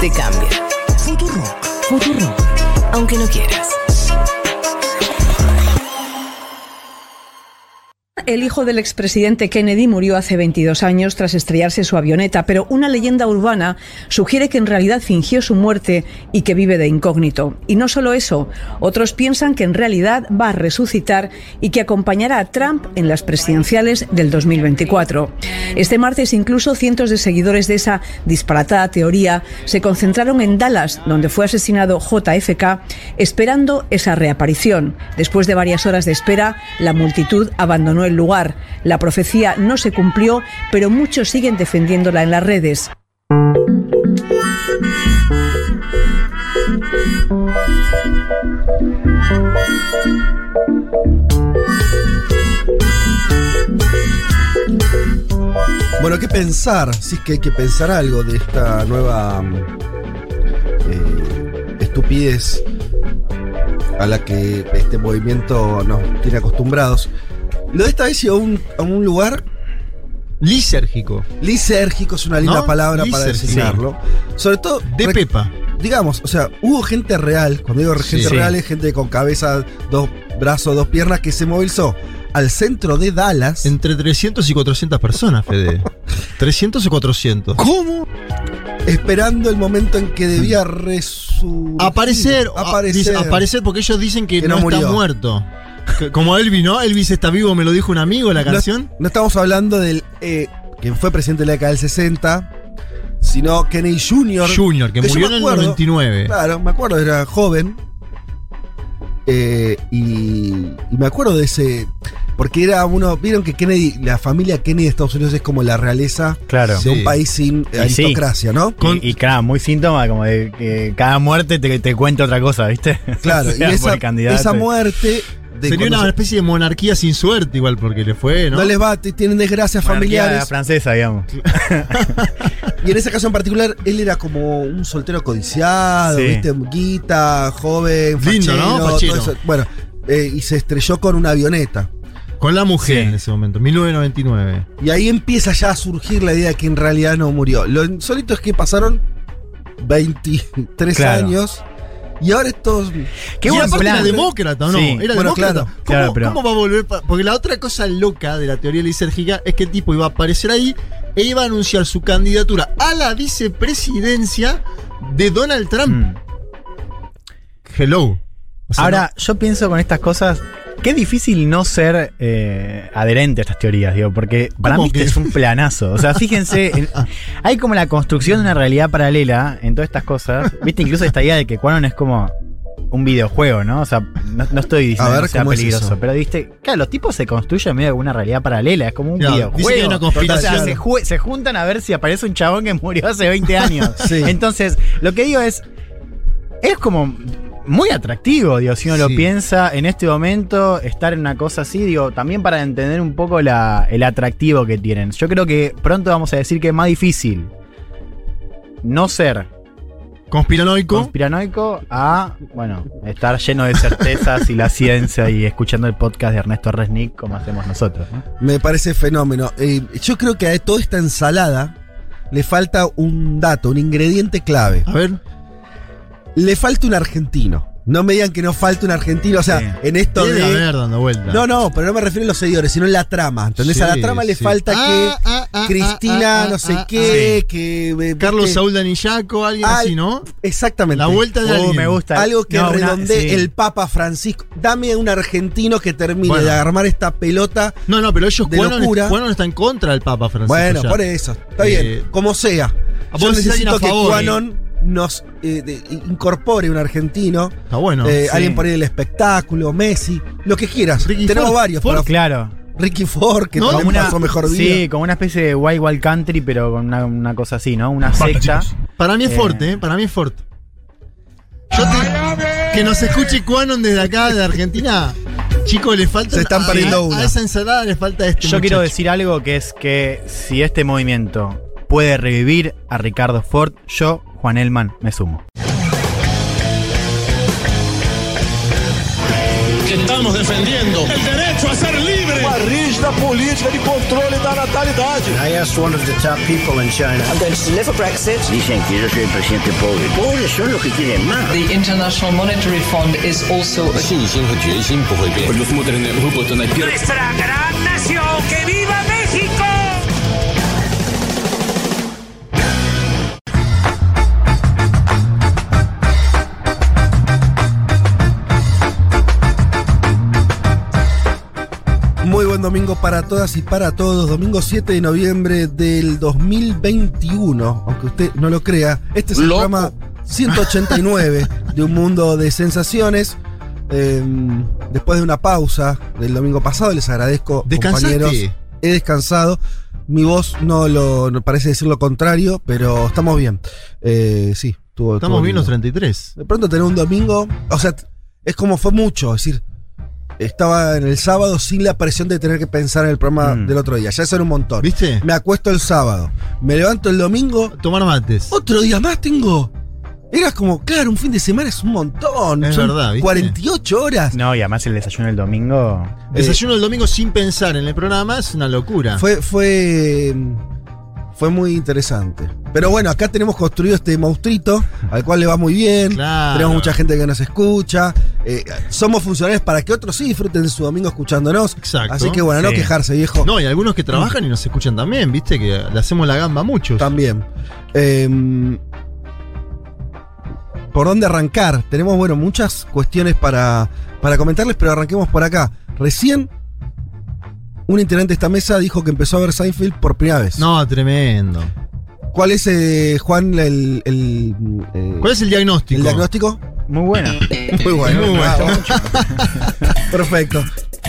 Te cambia. Futurock. Futurock. Aunque no quieras. El hijo del expresidente Kennedy murió hace 22 años tras estrellarse su avioneta, pero una leyenda urbana sugiere que en realidad fingió su muerte y que vive de incógnito. Y no solo eso, otros piensan que en realidad va a resucitar y que acompañará a Trump en las presidenciales del 2024. Este martes incluso cientos de seguidores de esa disparatada teoría se concentraron en Dallas, donde fue asesinado JFK, esperando esa reaparición. Después de varias horas de espera, la multitud abandonó el lugar. La profecía no se cumplió, pero muchos siguen defendiéndola en las redes. Bueno, ¿qué pensar? Si es que hay que pensar algo de esta nueva eh, estupidez a la que este movimiento nos tiene acostumbrados. Lo de esta vez iba a un, a un lugar Lisérgico. lisérgico, es una linda ¿No? palabra para Lisérgico. designarlo. Sobre todo, De Pepa. digamos, o sea, hubo gente real, cuando digo gente Sí. real es gente con cabeza, dos brazos, dos piernas, que se movilizó al centro de Dallas. Entre 300 y 400 personas, Fede. 300 o 400. ¿Cómo? Esperando el momento en que debía resurgir. Aparecer, Aparecer. dice, aparecer porque ellos dicen que, Que no, no está murió. muerto. Como Elvis, ¿no? Elvis está vivo, me lo dijo un amigo la No- canción. No, estamos hablando del. Eh, quien fue presidente de la década del 60, sino Kennedy Jr. Junior, que, murió en el acuerdo. 99. Claro, me acuerdo, era joven. Eh, y, y me acuerdo de ese. Porque era uno. Vieron que Kennedy, la familia Kennedy de Estados Unidos es como la realeza Claro. de Sí. un país sin Y sí. aristocracia, ¿no? Con- Y, y claro, muy síntoma como de que cada muerte te, te cuenta otra cosa, ¿viste? Claro, O sea, y esa, el esa muerte. De Sería una se- especie de monarquía sin suerte, igual, porque le fue, ¿no? no les va, tienen desgracias Monarquía familiares. francesa, digamos. Y en ese caso en particular, él era como un soltero codiciado, Sí. ¿viste? Guita, joven, Lindo, fachero, ¿no? todo Fachero. eso. Bueno, eh, y se estrelló con una avioneta. Con la mujer Sí. en ese momento, 1999. Y ahí empieza ya a surgir la idea de que en realidad no murió. Lo insólito es que pasaron 23 Claro. años y ahora estos. Qué y buen aparte plan. era demócrata, ¿o no? Sí. Era Bueno, demócrata. claro. ¿Cómo, Claro, pero- cómo va a volver? pa- Porque la otra cosa loca de la teoría lisérgica es que el tipo iba a aparecer ahí e iba a anunciar su candidatura a la vicepresidencia de Donald Trump. Mm. Hello. O sea, Ahora, yo pienso con estas cosas. Qué difícil no ser eh, adherente a estas teorías, digo, porque para ¿Cómo mí que? este es un planazo. O sea, fíjense, en- hay como la construcción de una realidad paralela en todas estas cosas. Viste, incluso esta idea de que Quanon es como un videojuego, ¿no? O sea, no, no estoy diciendo ver, que sea ¿cómo es peligroso, pero viste, claro, los tipos se construyen medio de una realidad paralela, es como un Claro, videojuego. una conspiración. O sea, se, ju- se juntan a ver si aparece un chabón que murió hace 20 años. Sí. Entonces, lo que digo es, es como muy atractivo, digo, si uno lo piensa en este momento, estar en una cosa así, digo, también para entender un poco la- el atractivo que tienen. Yo creo que pronto vamos a decir que es más difícil no ser Conspiranoico. conspiranoico a, bueno, estar lleno de certezas y la ciencia y escuchando el podcast de Ernesto Resnick como hacemos nosotros. ¿no? Me parece fenómeno. Eh, yo creo que a toda esta ensalada le falta un dato, un ingrediente clave. a ver. Le falta un argentino. No me digan que no falta un argentino. O sea, Sí. en esto Debe de. haber dando vuelta. No, no, pero no me refiero a los seguidores, sino en la trama. ¿Entendés? a la Sí, trama le falta Ah, que ah, ah, Cristina, ah, no sé ah, qué, que. eh, Carlos que- Saúl Danillaco, alguien así, ¿no? Exactamente. La vuelta de Uh, alguien. me gusta. Algo que No, una- redondee sí. el Papa Francisco. Dame un argentino que termine Bueno. de armar esta pelota. No, no, pero ellos locura. Cuanon está en contra del Papa Francisco. Bueno, ya. por eso. Está Eh, bien. Como sea. Yo necesito que Quanon nos eh, de- incorpore un argentino. Está bueno. eh, sí. Alguien por ahí del espectáculo, Messi, lo que quieras. Ricky Tenemos Ford. varios. Ford, para- Claro. Ricky Ford, que No, también Como una- pasó mejor vida. Sí, como una especie de Wild Wild Country, pero con una, una cosa así, ¿no? Una secta. Para mí es Eh. fuerte, ¿eh? Para mí es fuerte. Yo te- que nos escuche Quanon desde acá, de Argentina. Chicos, le falta. Se están perdiendo a, una. A esa ensalada le falta este. Yo quiero decir algo que es que si este movimiento puede revivir a Ricardo Ford, yo, Juan Elman, me sumo. Estamos defendiendo el derecho a ser libre. Una rígida política de controle da natalidad. I asked one of the top people in China. I'm going to deliver Brexit. Dicen que yo soy presidente pobre. Pobres son los que quieren más. The International Monetary Fund is also. A... Nuestra gran nación, que viva México. Domingo para todas y para todos. Domingo 7 de noviembre del 2021. Aunque usted no lo crea, este es el Loco. programa 189 de Un Mundo de Sensaciones. Eh, después de una pausa del domingo pasado, les agradezco, ¿Descansaste? compañeros. He descansado. Mi voz no lo no parece decir lo contrario, pero estamos bien. Eh, sí, estuvo, Estamos bien los lindo. 33. De pronto tener un domingo, o sea, es como fue mucho, es decir, estaba en el sábado sin la presión de tener que pensar en el programa Mm. del otro día, ya eso era un montón. ¿Viste? Me acuesto el sábado, me levanto el domingo, Tomar mates. otro día más tengo. Era como, claro, un fin de semana es un montón. Es son verdad, ¿viste? 48 horas. No, y además el desayuno del domingo. Desayuno el domingo sin pensar en el programa es una locura. Fue, fue, fue muy interesante. Pero bueno, acá tenemos construido este monstruito, al cual le va muy bien. Claro. Tenemos mucha gente que nos escucha. eh, somos funcionarios para que otros sí disfruten de su domingo escuchándonos. Exacto. Así que bueno, no quejarse, viejo. No, y algunos que trabajan y nos escuchan también, ¿viste? Que le hacemos la gamba a muchos. También. Eh, ¿Por dónde arrancar? Tenemos, bueno, muchas cuestiones para, para comentarles, pero arranquemos por acá. Recién, un integrante de esta mesa dijo que empezó a ver Seinfeld por primera vez. No, tremendo. ¿Cuál es, eh, Juan, el, el, eh, ¿Cuál es el diagnóstico? el diagnóstico? Muy buena. Muy bueno. Muy bueno. Perfecto.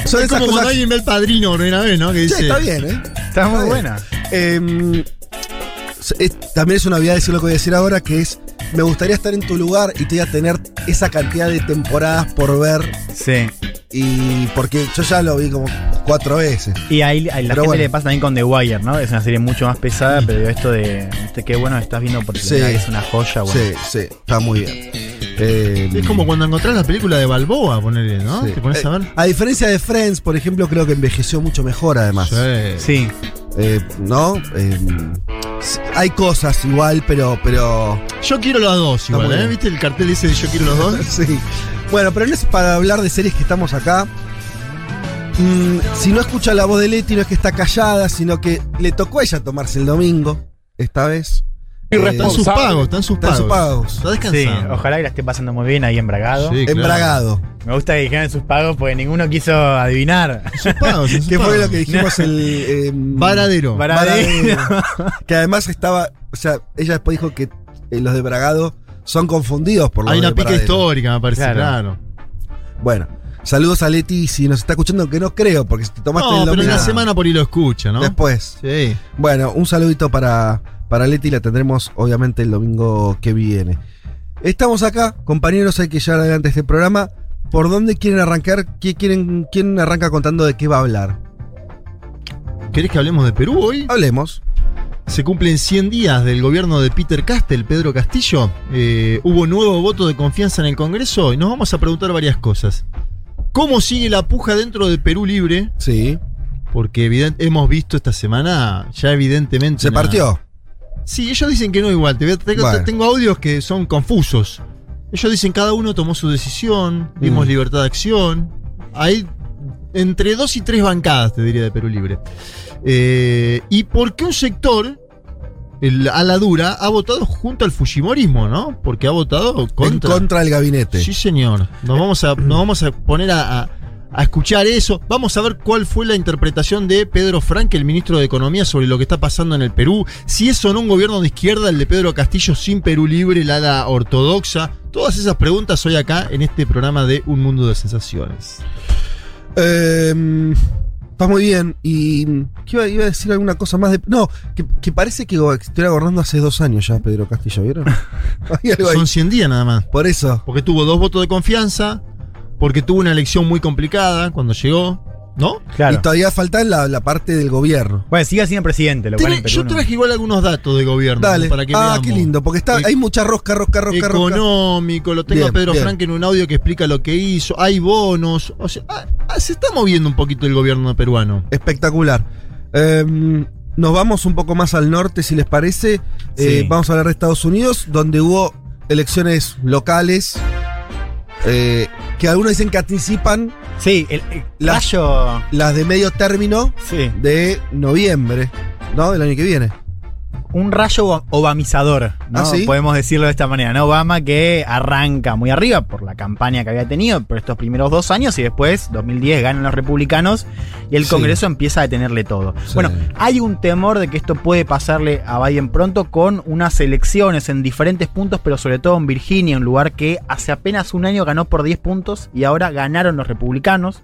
Son Es esas como cuando alguien ve el padrino por primera vez, ¿no? Que Sí, dice. está bien, ¿eh? Está muy bien. buena. Eh, es- también es una obviedad decir lo que voy a decir ahora, que es, me gustaría estar en tu lugar y te voy a tener esa cantidad de temporadas por ver, Sí. y porque yo ya lo vi como cuatro veces. Y ahí a la Pero gente bueno. le pasa también con The Wire, ¿no? Es una serie mucho más pesada, pero digo, esto de. este, qué bueno estás viendo porque Sí. es una joya, bueno. Sí, sí, está muy bien. Eh, Es como cuando encontrás la película de Balboa, ponele, ¿no? sí. Te pones a ver. Eh, a diferencia de Friends, por ejemplo, creo que envejeció mucho mejor además. Sí. Eh, ¿No? Eh, hay cosas igual, pero... pero Yo quiero los dos igual, ¿eh? ¿Viste el cartel ese de Yo quiero los dos? Sí. Bueno, pero no es para hablar de series que estamos acá. Mm, si no escucha la voz de Leti, no es que está callada, sino que le tocó a ella tomarse el domingo, esta vez. Eh, Están sus pagos, están sus Están pagos. sus pagos. Está Sí, descansando. ojalá que la esté pasando muy bien ahí en Bragado. Sí, claro. Me gusta que dijeran sus pagos porque ninguno quiso adivinar. Sus pagos, sus ¿Qué fue lo que dijimos el. em, Varadero. Varadero. Que además estaba. O sea, ella después dijo que eh, los de Bragado son confundidos por los Hay de una pica Varadero. histórica, me parece, Claro. claro. Bueno, saludos a Leti si nos está escuchando, que no creo, porque si te tomaste No, el pero en domingo. la semana por ahí lo escucha, ¿no? Después. Sí. Bueno, un saludito para, para Leti, la tendremos obviamente el domingo que viene. Estamos acá, compañeros, hay que llevar adelante este programa. ¿Por dónde quieren arrancar? ¿Qué quieren, ¿Quién arranca contando de qué va a hablar? ¿Querés que hablemos de Perú hoy? Hablemos. Se cumplen 100 días del gobierno de Peter Castel, Pedro Castillo. Eh, hubo nuevo voto de confianza en el Congreso y nos vamos a preguntar varias cosas. ¿Cómo sigue la puja dentro de Perú Libre? Sí. Porque evident- hemos visto esta semana ya evidentemente... ¿Se una- partió? Sí, ellos dicen que no igual. Te a- tengo, Bueno. tengo audios que son confusos. Ellos dicen cada uno tomó su decisión, dimos Mm. libertad de acción. Hay entre dos y tres bancadas, te diría, de Perú Libre. Eh, ¿Y por qué un sector, el ala dura, ha votado junto al Fujimorismo, no? Porque ha votado contra. En contra del gabinete. Sí, señor. Nos vamos a, nos vamos a poner a, a- a escuchar eso. Vamos a ver cuál fue la interpretación de Pedro Frank, el ministro de Economía, sobre lo que está pasando en el Perú. Si es o no un gobierno de izquierda, el de Pedro Castillo sin Perú libre, la ala ortodoxa. Todas esas preguntas hoy acá en este programa de Un Mundo de Sensaciones. Eh, está muy bien. Y. ¿qué iba, iba a decir alguna cosa más de. No, que, que parece que estoy acordando hace dos años ya, Pedro Castillo, ¿vieron? Son 100 días nada más. Por eso. Porque tuvo dos votos de confianza, porque tuvo una elección muy complicada cuando llegó. ¿No? Claro. Y todavía falta la, la parte del gobierno. Bueno, sigue siendo presidente, lo cual Tiene- en Perú yo no- traje igual algunos datos de gobierno Dale. para que ah, veamos. qué lindo, porque está, E- hay mucha rosca, rosca, rosca, rosca. económico, lo tengo Bien, a Pedro bien. Frank en un audio que explica lo que hizo, hay bonos, o sea, ah, ah, se está moviendo un poquito el gobierno peruano. Espectacular. Em, nos vamos un poco más al norte, si les parece. Eh, vamos a hablar de Estados Unidos, donde hubo elecciones locales eh, que algunos dicen que anticipan Sí, el, el La- rayo. las de medio término Sí. de noviembre, ¿no? Del año que viene. Un rayo ob- obamizador, ¿no? ¿Ah, sí? Podemos decirlo de esta manera, ¿no? Obama que arranca muy arriba por la campaña que había tenido por estos primeros dos años y después, 2010, ganan los republicanos y el Sí. Congreso empieza a detenerle todo. Sí. Bueno, hay un temor de que esto puede pasarle a Biden pronto con unas elecciones en diferentes puntos, pero sobre todo en Virginia, un lugar que hace apenas un año ganó por 10 puntos y ahora ganaron los republicanos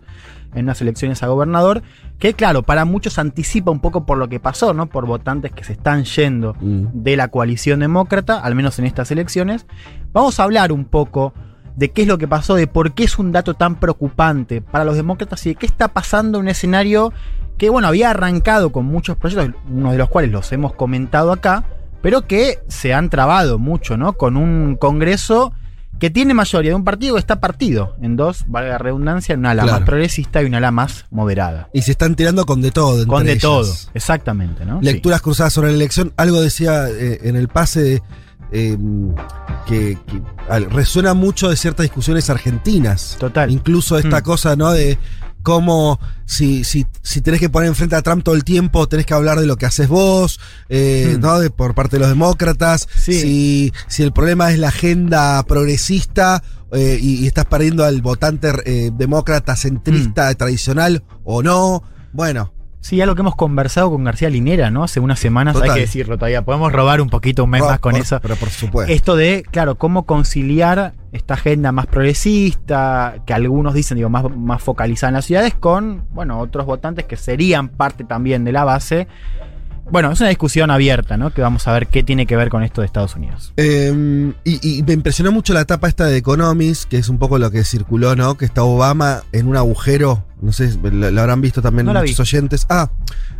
en unas elecciones a gobernador, que claro, para muchos anticipa un poco por lo que pasó, ¿no? Por votantes que se están yendo Mm. de la coalición demócrata, al menos en estas elecciones. Vamos a hablar un poco de qué es lo que pasó, de por qué es un dato tan preocupante para los demócratas y de qué está pasando en un escenario que, bueno, había arrancado con muchos proyectos, uno de los cuales los hemos comentado acá, pero que se han trabado mucho, ¿no? Con un Congreso que tiene mayoría de un partido que está partido en dos, valga la redundancia, en una ala Claro. más progresista y una ala más moderada. Y se están tirando con de todo. Con de todo, exactamente, ¿no? Lecturas cruzadas sobre la elección. Algo decía eh, en el pase eh, que, que al- resuena mucho de ciertas discusiones argentinas. Total. Incluso esta Mm. cosa, ¿no? De cómo si, si, si tenés que poner enfrente a Trump todo el tiempo, tenés que hablar de lo que haces vos, eh, Mm. ¿no? De, por parte de los demócratas. Sí. Si, si el problema es la agenda progresista eh, y, y estás perdiendo al votante eh, demócrata centrista Mm. tradicional o no. Bueno, Sí, algo que hemos conversado con García Linera, ¿no? Hace unas semanas, Total. hay que decirlo todavía. Podemos robar un poquito, un mes más con por- eso. Pero por supuesto. Esto de, claro, cómo conciliar esta agenda más progresista, que algunos dicen, digo, más, más focalizada en las ciudades, con, bueno, otros votantes que serían parte también de la base. Bueno, es una discusión abierta, ¿no? Que vamos a ver qué tiene que ver con esto de Estados Unidos. Eh, y, y me impresionó mucho la etapa esta de Economist, que es un poco lo que circuló, ¿no? Que está Obama en un agujero. No sé, lo, lo habrán visto también No muchos vi. oyentes. Ah,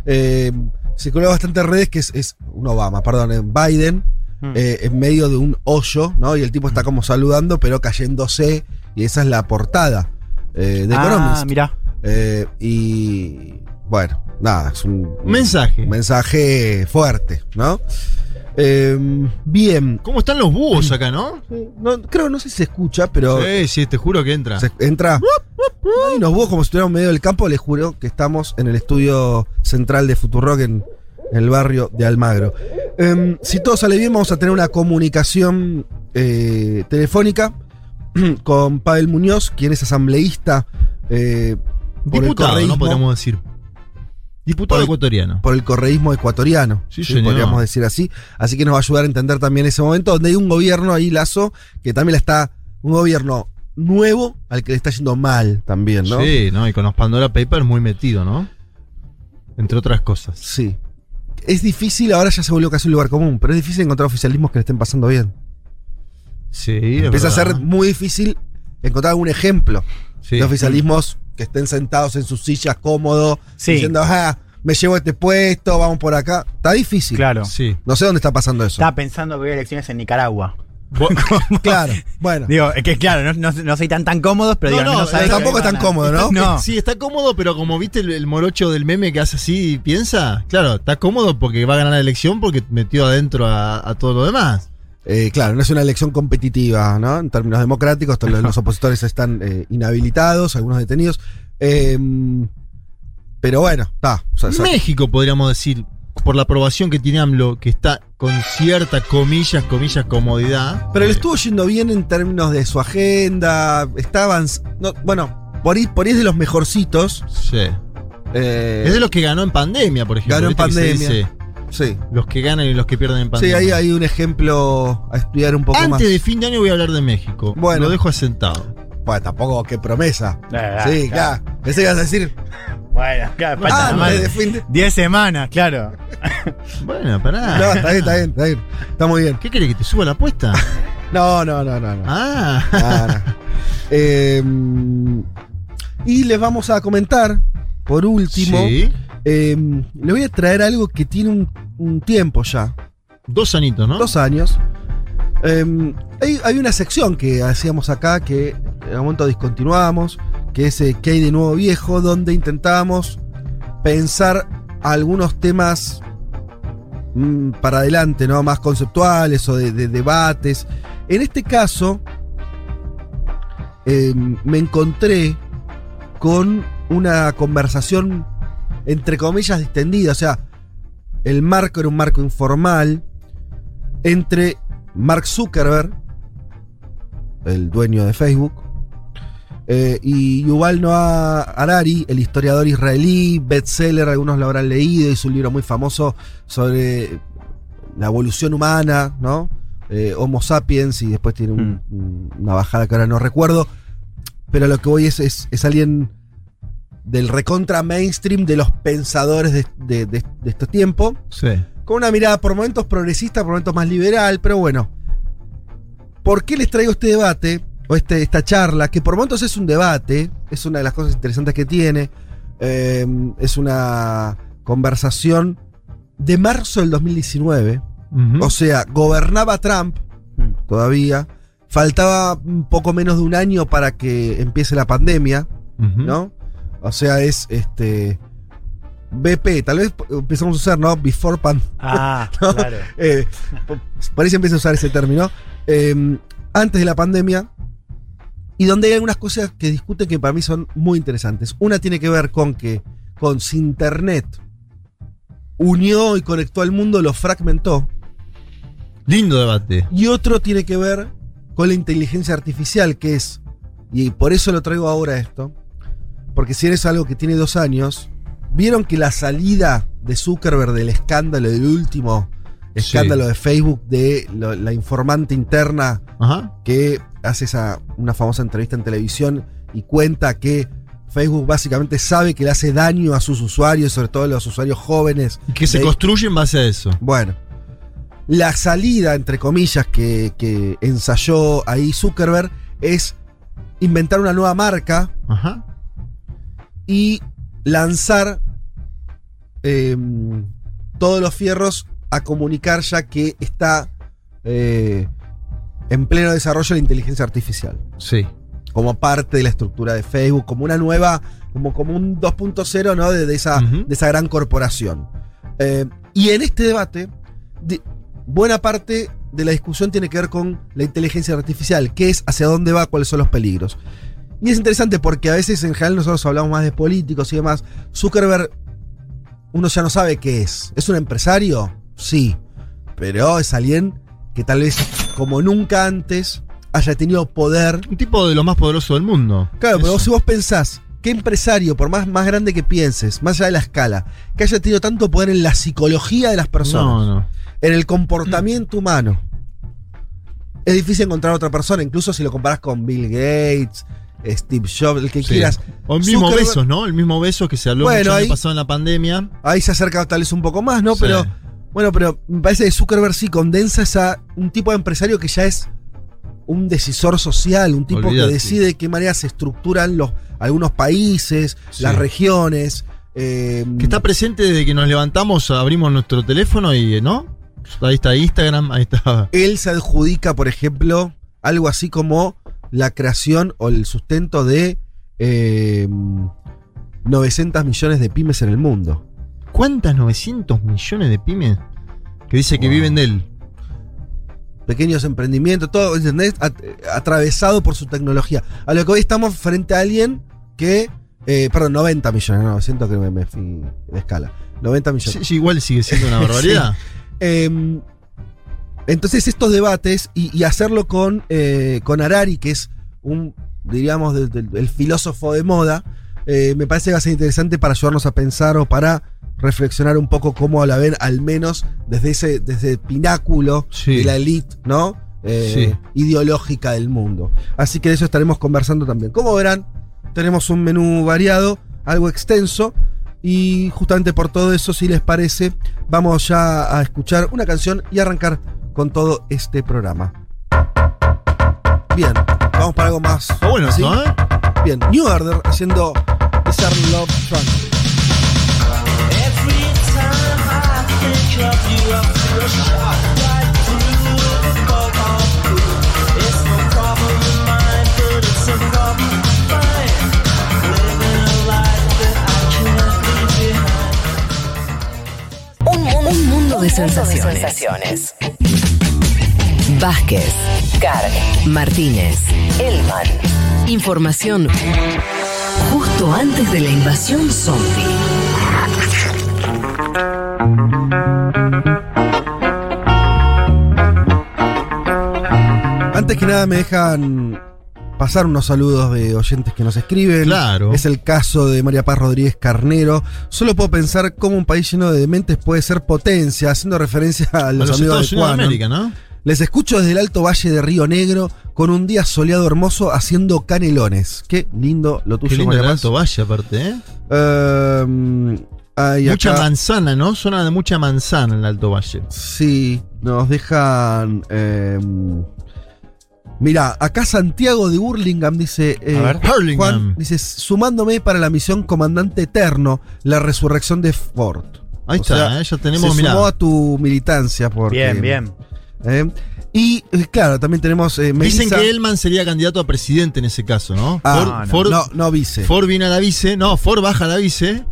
eh, circuló bastante en redes que es, es un Obama, perdón, Biden, Mm. eh, en medio de un hoyo, ¿no? Y el tipo está como saludando, pero cayéndose. Y esa es la portada eh, de ah, Economist. mirá. Eh, y bueno, nada, es un, Un mensaje. fuerte, ¿no? Eh, bien. ¿Cómo están los búhos acá, no? No, creo, no sé si se escucha, pero Sí, sí, te juro que entra. se entra. Hay unos búhos como si estuviéramos en medio del campo. Les juro que estamos en el estudio central de Futurock en, en el barrio de Almagro. Em, si todo sale bien, vamos a tener una comunicación eh, telefónica con Pavel Muñoz, quien es asambleísta eh, Diputado, ¿no? Podríamos decir. Diputado Por- ecuatoriano. por el correísmo ecuatoriano. Sí, Sí, señor. podríamos decir así. Así que nos va a ayudar a entender también ese momento donde hay un gobierno ahí, Lazo, que también está. Un gobierno nuevo al que le está yendo mal también, ¿no? Sí, ¿no? Y con los Pandora Papers muy metido, ¿no? Entre otras cosas. Sí. Es difícil, ahora ya se volvió casi un lugar común, pero es difícil encontrar oficialismos que le estén pasando bien. Sí, Empieza a ser muy difícil encontrar algún ejemplo Sí. de oficialismos que estén sentados en sus sillas cómodos, Sí. diciendo, ah, me llevo este puesto, vamos por acá. Está difícil. Claro. Sí. No sé dónde está pasando eso. Estaba pensando que había elecciones en Nicaragua. Claro, bueno. Digo, es que claro, no, no, no soy tan tan cómodos, pero No, digo, no, sabes tampoco es tan cómodo, ¿no? No. Sí, está cómodo, pero como viste el, el morocho del meme que hace así y piensa, claro, está cómodo porque va a ganar la elección porque metió adentro a, a todo lo demás. Eh, claro, no es una elección competitiva, ¿no? En términos democráticos, todos los, opositores están eh, inhabilitados, algunos detenidos. Eh, pero bueno, está. O sea, México, podríamos decir, por la aprobación que tiene AMLO, que está con cierta, comillas, comillas, comodidad. pero le Eh, estuvo yendo bien en términos de su agenda. Está avanzando. bueno, por ahí, por ahí es de los mejorcitos. Sí. Es de los que ganó en pandemia, por ejemplo. Ganó en ¿viste que se pandemia. Sí. los que ganan y los que pierden en Sí, pandemia. ahí hay un ejemplo a estudiar un poco Antes más. de fin de año voy a hablar de México. Bueno. Lo dejo asentado. Bueno, tampoco, qué promesa. Ah, sí, claro. claro. Pensé que ibas a decir. Bueno, claro, falta Ah, más antes de fin de- 10 semanas, claro. Bueno, pará. No, está bien, está bien, está bien. Está muy bien. ¿Qué quiere que te suba la apuesta? No, no, no, no. no. ah. Ah, no. Eh, y les vamos a comentar por último, Sí. Eh, le voy a traer algo que tiene un, un tiempo ya, Dos anitos, ¿no? dos años. Eh, hay, hay una sección que hacíamos acá que en algún momento discontinuamos, que es eh, ¿Qué hay de nuevo viejo? Donde intentábamos pensar algunos temas mm, para adelante, ¿no? Más conceptuales o de, de debates. En este caso, eh, me encontré con una conversación entre comillas distendida, o sea, el marco era un marco informal entre Mark Zuckerberg, el dueño de Facebook, eh, y Yuval Noah Harari, el historiador israelí, bestseller, algunos lo habrán leído, hizo un libro muy famoso sobre la evolución humana, ¿no? Eh, Homo sapiens, y después tiene un- un- una bajada que ahora no recuerdo. Pero lo que voy es, es, es alguien del recontra mainstream de los pensadores de, de- de- de este tiempo Sí. con una mirada por momentos progresista, por momentos más liberal, pero bueno. ¿Por qué les traigo este debate? O este, esta charla, que por momentos es un debate, es una de las cosas interesantes que tiene. eh, es una conversación de marzo del 2019. Ujú. O sea, gobernaba Trump Mm. todavía. Faltaba un poco menos de un año para que empiece la pandemia. ¿no? O sea, es este. BP, tal vez empezamos a usar, ¿no? Before pan. Ah, No, claro. eh, por ahí se empieza a usar ese término. Eh, antes de la pandemia. Y donde hay algunas cosas que discuten que para mí son muy interesantes. Una tiene que ver con que con si Internet unió y conectó al mundo, lo fragmentó. Lindo debate. Y otro tiene que ver con la inteligencia artificial, que es, y por eso lo traigo ahora esto, porque si eres algo que tiene dos años, vieron que la salida de Zuckerberg del escándalo, del último escándalo Sí. de Facebook, de lo- la informante interna Ajá. que hace esa, una famosa entrevista en televisión y cuenta que Facebook básicamente sabe que le hace daño a sus usuarios, sobre todo a los usuarios jóvenes, Y que se de- construye en base a eso. bueno, la salida, entre comillas, que, que ensayó ahí Zuckerberg es inventar una nueva marca Ajá. Y lanzar eh, todos los fierros a comunicar ya que está eh, en pleno desarrollo la inteligencia artificial. Sí. Como parte de la estructura de Facebook, como una nueva, como, como un 2.0 ¿no? de, de esa, de esa gran corporación. Eh, y en este debate, buena parte de la discusión tiene que ver con la inteligencia artificial, qué es, hacia dónde va, cuáles son los peligros. Y es interesante porque a veces en general nosotros hablamos más de políticos y demás. Zuckerberg, uno ya no sabe qué es. ¿Es un empresario? Sí. Pero es alguien que tal vez, como nunca antes, haya tenido poder. Un tipo de lo más poderoso del mundo. Claro, pero Eso. si vos pensás, ¿qué empresario, por más, más grande que pienses, más allá de la escala, que haya tenido tanto poder en la psicología de las personas, No, no. en el comportamiento humano? Es difícil encontrar otra persona, incluso si lo comparás con Bill Gates, Steve Jobs, el que Sí. quieras. O el mismo Zuckerberg- besos, ¿no? El mismo beso que se habló Bueno, mucho ahí- pasado en la pandemia. Ahí se acerca tal vez un poco más, ¿no? Sí. Pero bueno, pero me parece que Zuckerberg sí condensa esa, un tipo de empresario que ya es un decisor social, un tipo que decide de qué manera se estructuran los, algunos países, Sí. las regiones. eh, Que está presente desde que nos levantamos, abrimos nuestro teléfono y, ¿no? Ahí está Instagram, ahí está. él se adjudica, por ejemplo, algo así como la creación o el sustento de eh, 900 millones de pymes en el mundo. ¿Cuántas 900 millones de pymes que dice que Wow. viven de él? pequeños emprendimientos, todo, ¿entendés? At- atravesado por su tecnología. A lo que hoy estamos frente a alguien que, eh, perdón, 90 millones, no, siento que me, me fui de escala. 90 millones. Sí, sí, igual sigue siendo una barbaridad. Eh, entonces estos debates y, y hacerlo con, eh, con Harari, que es un, diríamos, del- del- el filósofo de moda, eh, me parece que va a ser interesante para ayudarnos a pensar o para reflexionar un poco cómo la ven, al menos desde ese desde el pináculo Sí. de la elite, ¿no? Eh, Ideológica del mundo. Así que de eso estaremos conversando también. Como verán, tenemos un menú variado, algo extenso. Y justamente por todo eso, si les parece, vamos ya a escuchar una canción y arrancar con todo este programa. Bien, vamos para algo más. Está bueno, ¿sí? ¿eh? Bien, New Order haciendo Desert Love Trunk. Un mundo de sensaciones. Vázquez, Carg, Martínez, Elman. Información justo antes de la invasión zombie. Antes que nada me dejan pasar unos saludos de oyentes que nos escriben. Claro. Es el caso de María Paz Rodríguez Carnero. Solo puedo pensar cómo un país lleno de dementes puede ser potencia, haciendo referencia a A los, los amigos Estados de Unidos de Quanon. América, ¿no? Les escucho desde el Alto Valle de Río Negro con un día soleado hermoso haciendo canelones. Qué lindo lo tuyo, Qué lindo el. Alto Valle, aparte, ¿eh? Hay Mucha acá- manzana, ¿no? Zona de mucha manzana en el Alto Valle. Sí, nos dejan. ehm, mira, acá Santiago de Burlingame dice. eh, A ver. Juan dice: sumándome para la misión Comandante Eterno, la resurrección de Ford. Ahí O está, sea, ¿eh? ya tenemos, se mirá. sumó a tu militancia. Porque, Bien, bien. Eh, y eh, claro, también tenemos. eh, Dicen que Elman sería candidato a presidente en ese caso, ¿no? Ah, Ford, no, Ford- no, no vice. Ford viene a la vice, no, Ford baja a la vice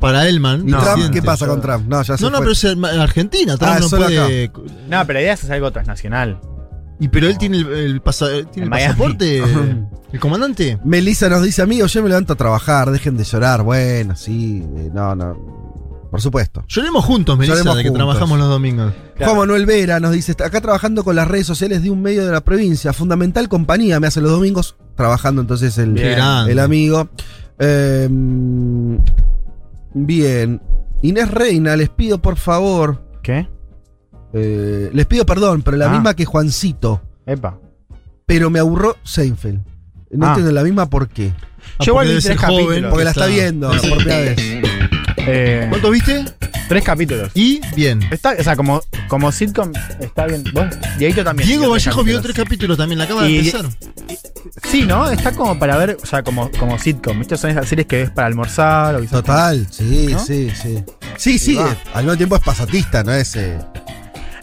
para Elman. ¿Y Trump qué pasa con Trump? No, ya se No, no, pero es en Argentina, Trump Ah, no puede. No, pero la idea es hacer algo transnacional. Y pero él tiene el, el pasa- tiene En el pasaporte. el comandante. Melissa nos dice, amigos, yo me levanto a trabajar, dejen de llorar. Bueno, sí, eh, no, no. Por supuesto. Lloremos juntos, Melissa, Lloremos de que juntos. trabajamos los domingos. Juan Manuel Vera nos dice, acá trabajando con las redes sociales de un medio de la provincia, fundamental compañía, me hace los domingos trabajando entonces el, el amigo. Eh, bien. Inés Reina, les pido por favor, ¿Qué? eh, les pido perdón, pero la Ah. misma que Juancito, Epa. pero me aburró Seinfeld. No Ah. entiendo la misma por qué. Ah, Yo ser tres joven, capítulos. Porque la está está- viendo por primera vez. Eh, ¿Cuánto viste? tres capítulos. Y bien. Está, o sea, como, como sitcom está bien. ¿Vos? Dieguito también. Diego Vallejo vio tres capítulos también, la acaba de Y- empezar. Sí, ¿no? Está como para ver, o sea, como, como sitcom. ¿Viste? Son esas series que ves para almorzar o quizás Total, sí, ¿No? sí, sí. Sí, sí, al mismo tiempo es pasatista, ¿no es? eh,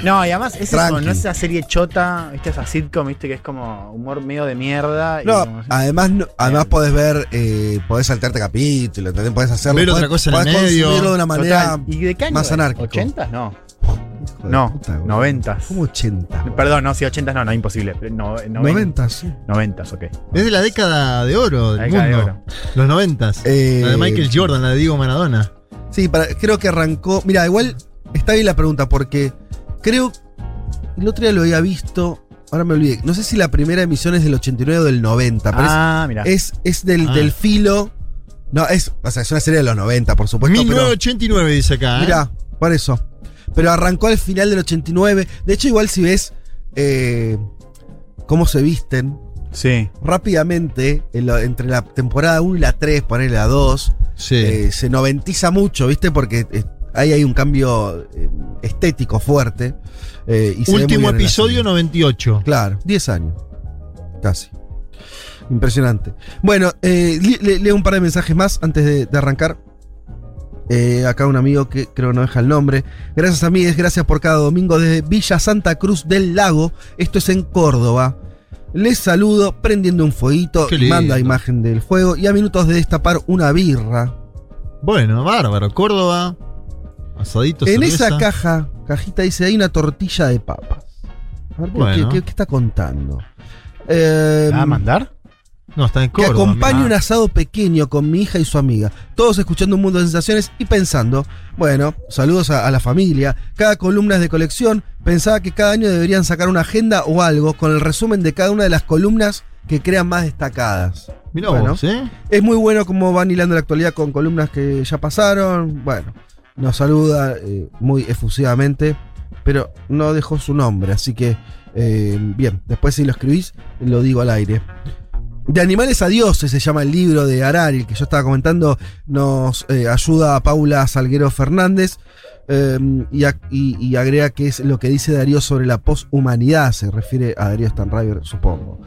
No, y además es eso, no es esa serie chota, ¿viste? Esa sitcom, ¿viste? Que es como humor medio de mierda. y No, como además, no- además podés ver, eh, podés saltarte capítulos, ¿entendés? Podés hacerlo. Ver podés- otra cosa en el podés medio. consumirlo de una manera Total. ¿Y de qué año más es? anárquico. ¿80? No. No, puta, boludo. 90. ¿Cómo 80? Perdón, no, sí, 80 no, no, imposible. No, 90, sí. 90, ok. Es de la década de oro del La década de mundo. oro. Los noventas. Eh, la de Michael Jordan, la de Diego Maradona. Sí, para- creo que arrancó. Mira, igual está bien la pregunta, porque creo. El otro día lo había visto. Ahora me olvidé. No sé si la primera emisión es del 89 o del 90, pero es- Ah, mira. es, es del, Ah. del filo. No, es, o sea, es una serie de los 90, por supuesto. pero- 1989 dice acá. ¿eh? Mirá, por eso. Pero arrancó al final del 89. De hecho, igual si ves eh, cómo se visten, Sí. rápidamente, en lo- entre la temporada 1 y la 3, ponerle la 2, Sí. eh, se noventiza mucho, ¿viste? Porque eh, ahí hay un cambio eh, estético fuerte. eh, y Último episodio serie. 98. Claro, 10 años. Casi. Impresionante. Bueno, eh, le- le- leo un par de mensajes más antes de, de arrancar. Eh, acá un amigo que creo no deja el nombre. Gracias amigues, gracias por cada domingo desde Villa Santa Cruz del Lago. Esto es en Córdoba. Les saludo prendiendo un fueguito. Manda imagen del fuego. Y a minutos de destapar una birra. Bueno, bárbaro. Córdoba. Asadito, en cerveza. esa caja, cajita dice, hay una tortilla de papas. A ver, ¿qué- Bueno. ¿qué, qué está contando? Eh, ¿La va a mandar? No, está en que Córdoba. acompañe mirá. un asado pequeño con mi hija y su amiga. Todos escuchando un mundo de sensaciones y pensando, bueno, saludos a, a la familia. Cada columna es de colección. Pensaba que cada año deberían sacar una agenda o algo con el resumen de cada una de las columnas que crean más destacadas. Mirá Bueno. vos, ¿eh? Es muy bueno cómo van hilando la actualidad con columnas que ya pasaron. Bueno, nos saluda eh, muy efusivamente, pero no dejó su nombre, así que eh, bien, después si lo escribís, lo digo al aire. De animales a dioses se llama el libro de Harari, el que yo estaba comentando, nos eh, ayuda a Paula Salguero Fernández eh, y, y- agrega que es lo que dice Darío sobre la poshumanidad, se refiere a Darío Stanriver, supongo.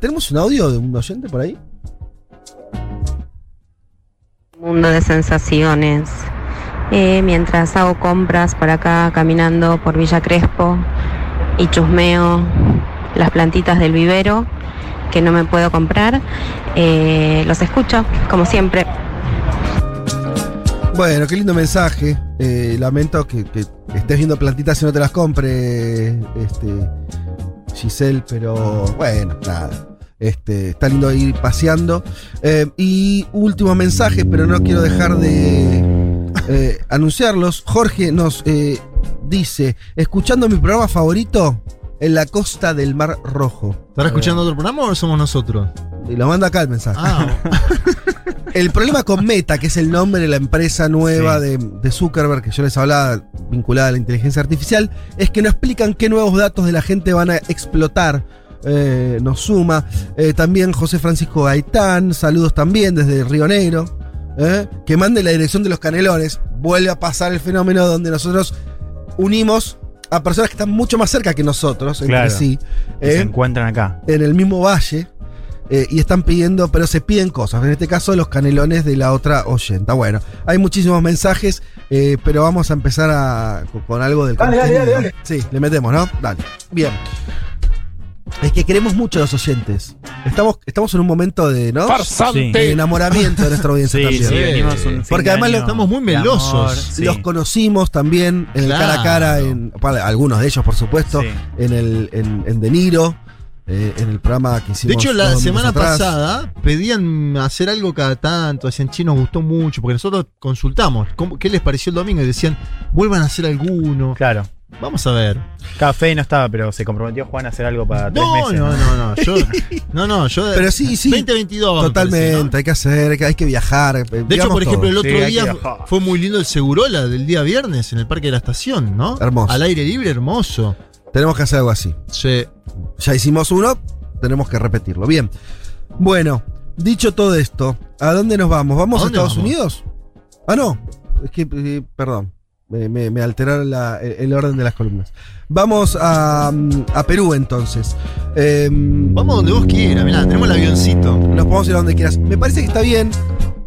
¿Tenemos un audio de un oyente por ahí? mundo de sensaciones. Eh, mientras hago compras por acá caminando por Villa Crespo y chusmeo las plantitas del vivero que no me puedo comprar, eh, los escucho como siempre. Bueno, qué lindo mensaje. Eh, lamento que, estés viendo plantitas y no te las compre, este, Giselle, pero bueno, nada. Este, está lindo ir paseando. Y último mensaje, pero no quiero dejar de eh, anunciarlos. Jorge nos eh, dice, escuchando mi programa favorito en la costa del Mar Rojo. ¿Estará escuchando otro programa o somos nosotros? Y lo manda acá el mensaje. Ah, El problema con Meta, que es el nombre de la empresa nueva Sí. de, de Zuckerberg, que yo les hablaba, vinculada a la inteligencia artificial, es que no explican qué nuevos datos de la gente van a explotar. Eh, nos suma. Eh, también José Francisco Gaitán, saludos también desde Río Negro. Eh, que mande la dirección de los canelones. Vuelve a pasar el fenómeno donde nosotros unimos a personas que están mucho más cerca que nosotros, entre Claro. sí. Que se eh, encuentran acá. en el mismo valle eh, y están pidiendo, pero se piden cosas. En este caso, los canelones de la otra oyenta. Bueno, hay muchísimos mensajes, eh, pero vamos a empezar a- con, con algo del Dale, dale, contenido. dale, Sí, le metemos, ¿no? Dale. Bien. Es que queremos mucho a los oyentes. Estamos, estamos en un momento de, ¿no? Farsante. De enamoramiento de nuestra audiencia Sí, también. sí, Sí. venimos un fin Porque de además año lo- estamos muy de amor, melosos. sí. Los conocimos también en el cara a cara, en, para algunos de ellos, por supuesto, Sí. en el en, en De Niro, eh, en el programa que de hicimos. hecho, la semana atrás. pasada pedían hacer algo cada tanto, decían, che, nos gustó mucho, porque nosotros consultamos cómo- qué les pareció el domingo y decían, vuelvan a hacer alguno. Claro. Vamos a ver. Café no estaba, pero se comprometió Juan a hacer algo para tres No, meses. no, no, no, yo, no, no, yo Pero sí, sí. 2022. me Totalmente, parece, ¿no? hay que hacer, hay que, hay que viajar. eh, De hecho, por ejemplo, el otro Sí, día fue muy lindo el Segurola del día viernes en el Parque de la Estación, ¿no? Hermoso. Al aire libre, hermoso. tenemos que hacer algo así. Sí. Ya hicimos uno, tenemos que repetirlo. Bien. Bueno, dicho todo esto, ¿a dónde nos vamos? ¿Vamos ¿A Estados vamos? Unidos? Ah, no. Es que, eh, perdón. Me, me- me alteraron la- el, orden de las columnas. Vamos a, mm, a Perú entonces. Em, Vamos donde vos quieras, mirá, tenemos el avioncito. Nos podemos ir a donde quieras. Me parece que está bien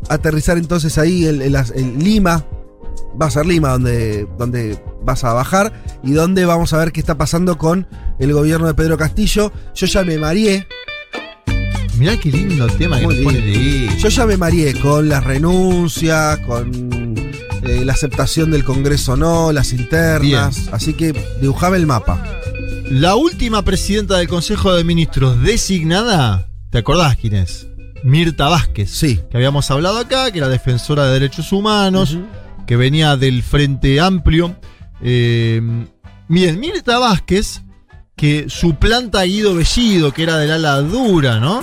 aterrizar entonces ahí en, Lima. Va a ser Lima donde, donde vas a bajar y donde vamos a ver qué está pasando con el gobierno de Pedro Castillo. Yo ya me mareé. Mirá qué lindo tema que pone de Yo ya me mareé con las renuncias, con eh, la aceptación del Congreso no, las internas. Así que dibujame el mapa. La última presidenta del Consejo de Ministros designada, ¿te acordás quién es? Mirta Vázquez. Sí. Que habíamos hablado acá, que era defensora de derechos humanos, que venía del Frente Amplio. Eh, bien, Mirta Vázquez, que suplanta a Guido Bellido, que era del ala dura, ¿no?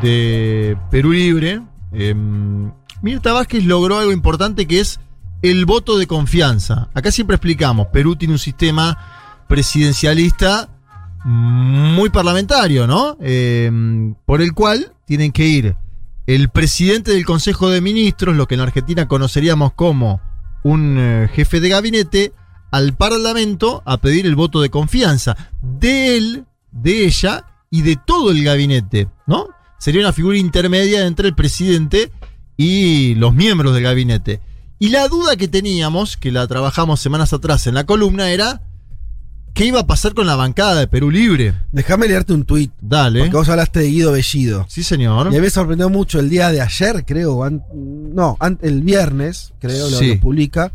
De Perú Libre. Eh, Mirta Vázquez logró algo importante que es el voto de confianza. Acá siempre explicamos, Perú tiene un sistema presidencialista muy parlamentario, ¿no? Eh, por el cual tienen que ir el presidente del Consejo de Ministros, lo que en Argentina conoceríamos como un eh, jefe de gabinete, al Parlamento a pedir el voto de confianza de él, de ella y de todo el gabinete, ¿no? Sería una figura intermedia entre el presidente y los miembros del gabinete. Y la duda que teníamos, que la trabajamos semanas atrás en la columna, era qué iba a pasar con la bancada de Perú Libre. Déjame leerte un tuit. Dale. Porque vos hablaste de Guido Bellido. Sí, señor. Y a mí me sorprendió mucho el día de ayer, creo. no, el viernes, creo, lo, Sí. lo publica.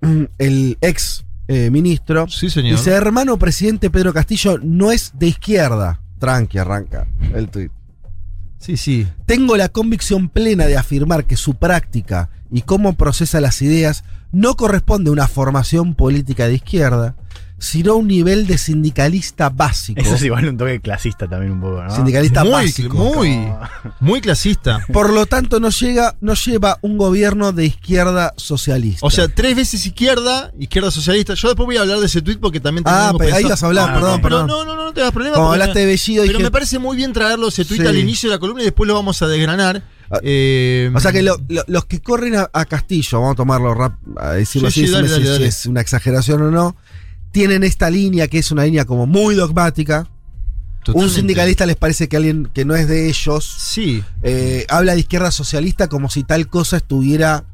mm, El ex eh, ministro. Sí, señor. Dice, hermano presidente Pedro Castillo no es de izquierda. Tranqui, arranca el tuit. Sí, sí. Tengo la convicción plena de afirmar que su práctica y cómo procesa las ideas no corresponde a una formación política de izquierda, sino a un nivel de sindicalista básico. Eso es igual un toque clasista también un poco, ¿no? Sindicalista muy, básico. muy, Como- muy clasista. Por lo tanto, no llega, no lleva un gobierno de izquierda socialista. O sea, tres veces izquierda, izquierda socialista. Yo después voy a hablar de ese tweet porque también tengo ah, pero ahí vas a hablar, Ah, perdón, ok. perdón. No, no, no, no te das problema. Como hablaste de Bellido, Pero dije- me parece muy bien traerlo ese tweet Sí. al inicio de la columna y después lo vamos a desgranar. Ah, Eh, O sea que lo- lo- los que corren a, a Castillo, vamos a tomarlo rap, a decirlo Sí, así, sí, dale, si- dale, si dale. es una exageración o no, tienen esta línea que es una línea como muy dogmática. Un sindicalista les parece que alguien que no es de ellos Sí. eh, habla de izquierda socialista como si tal cosa estuviera.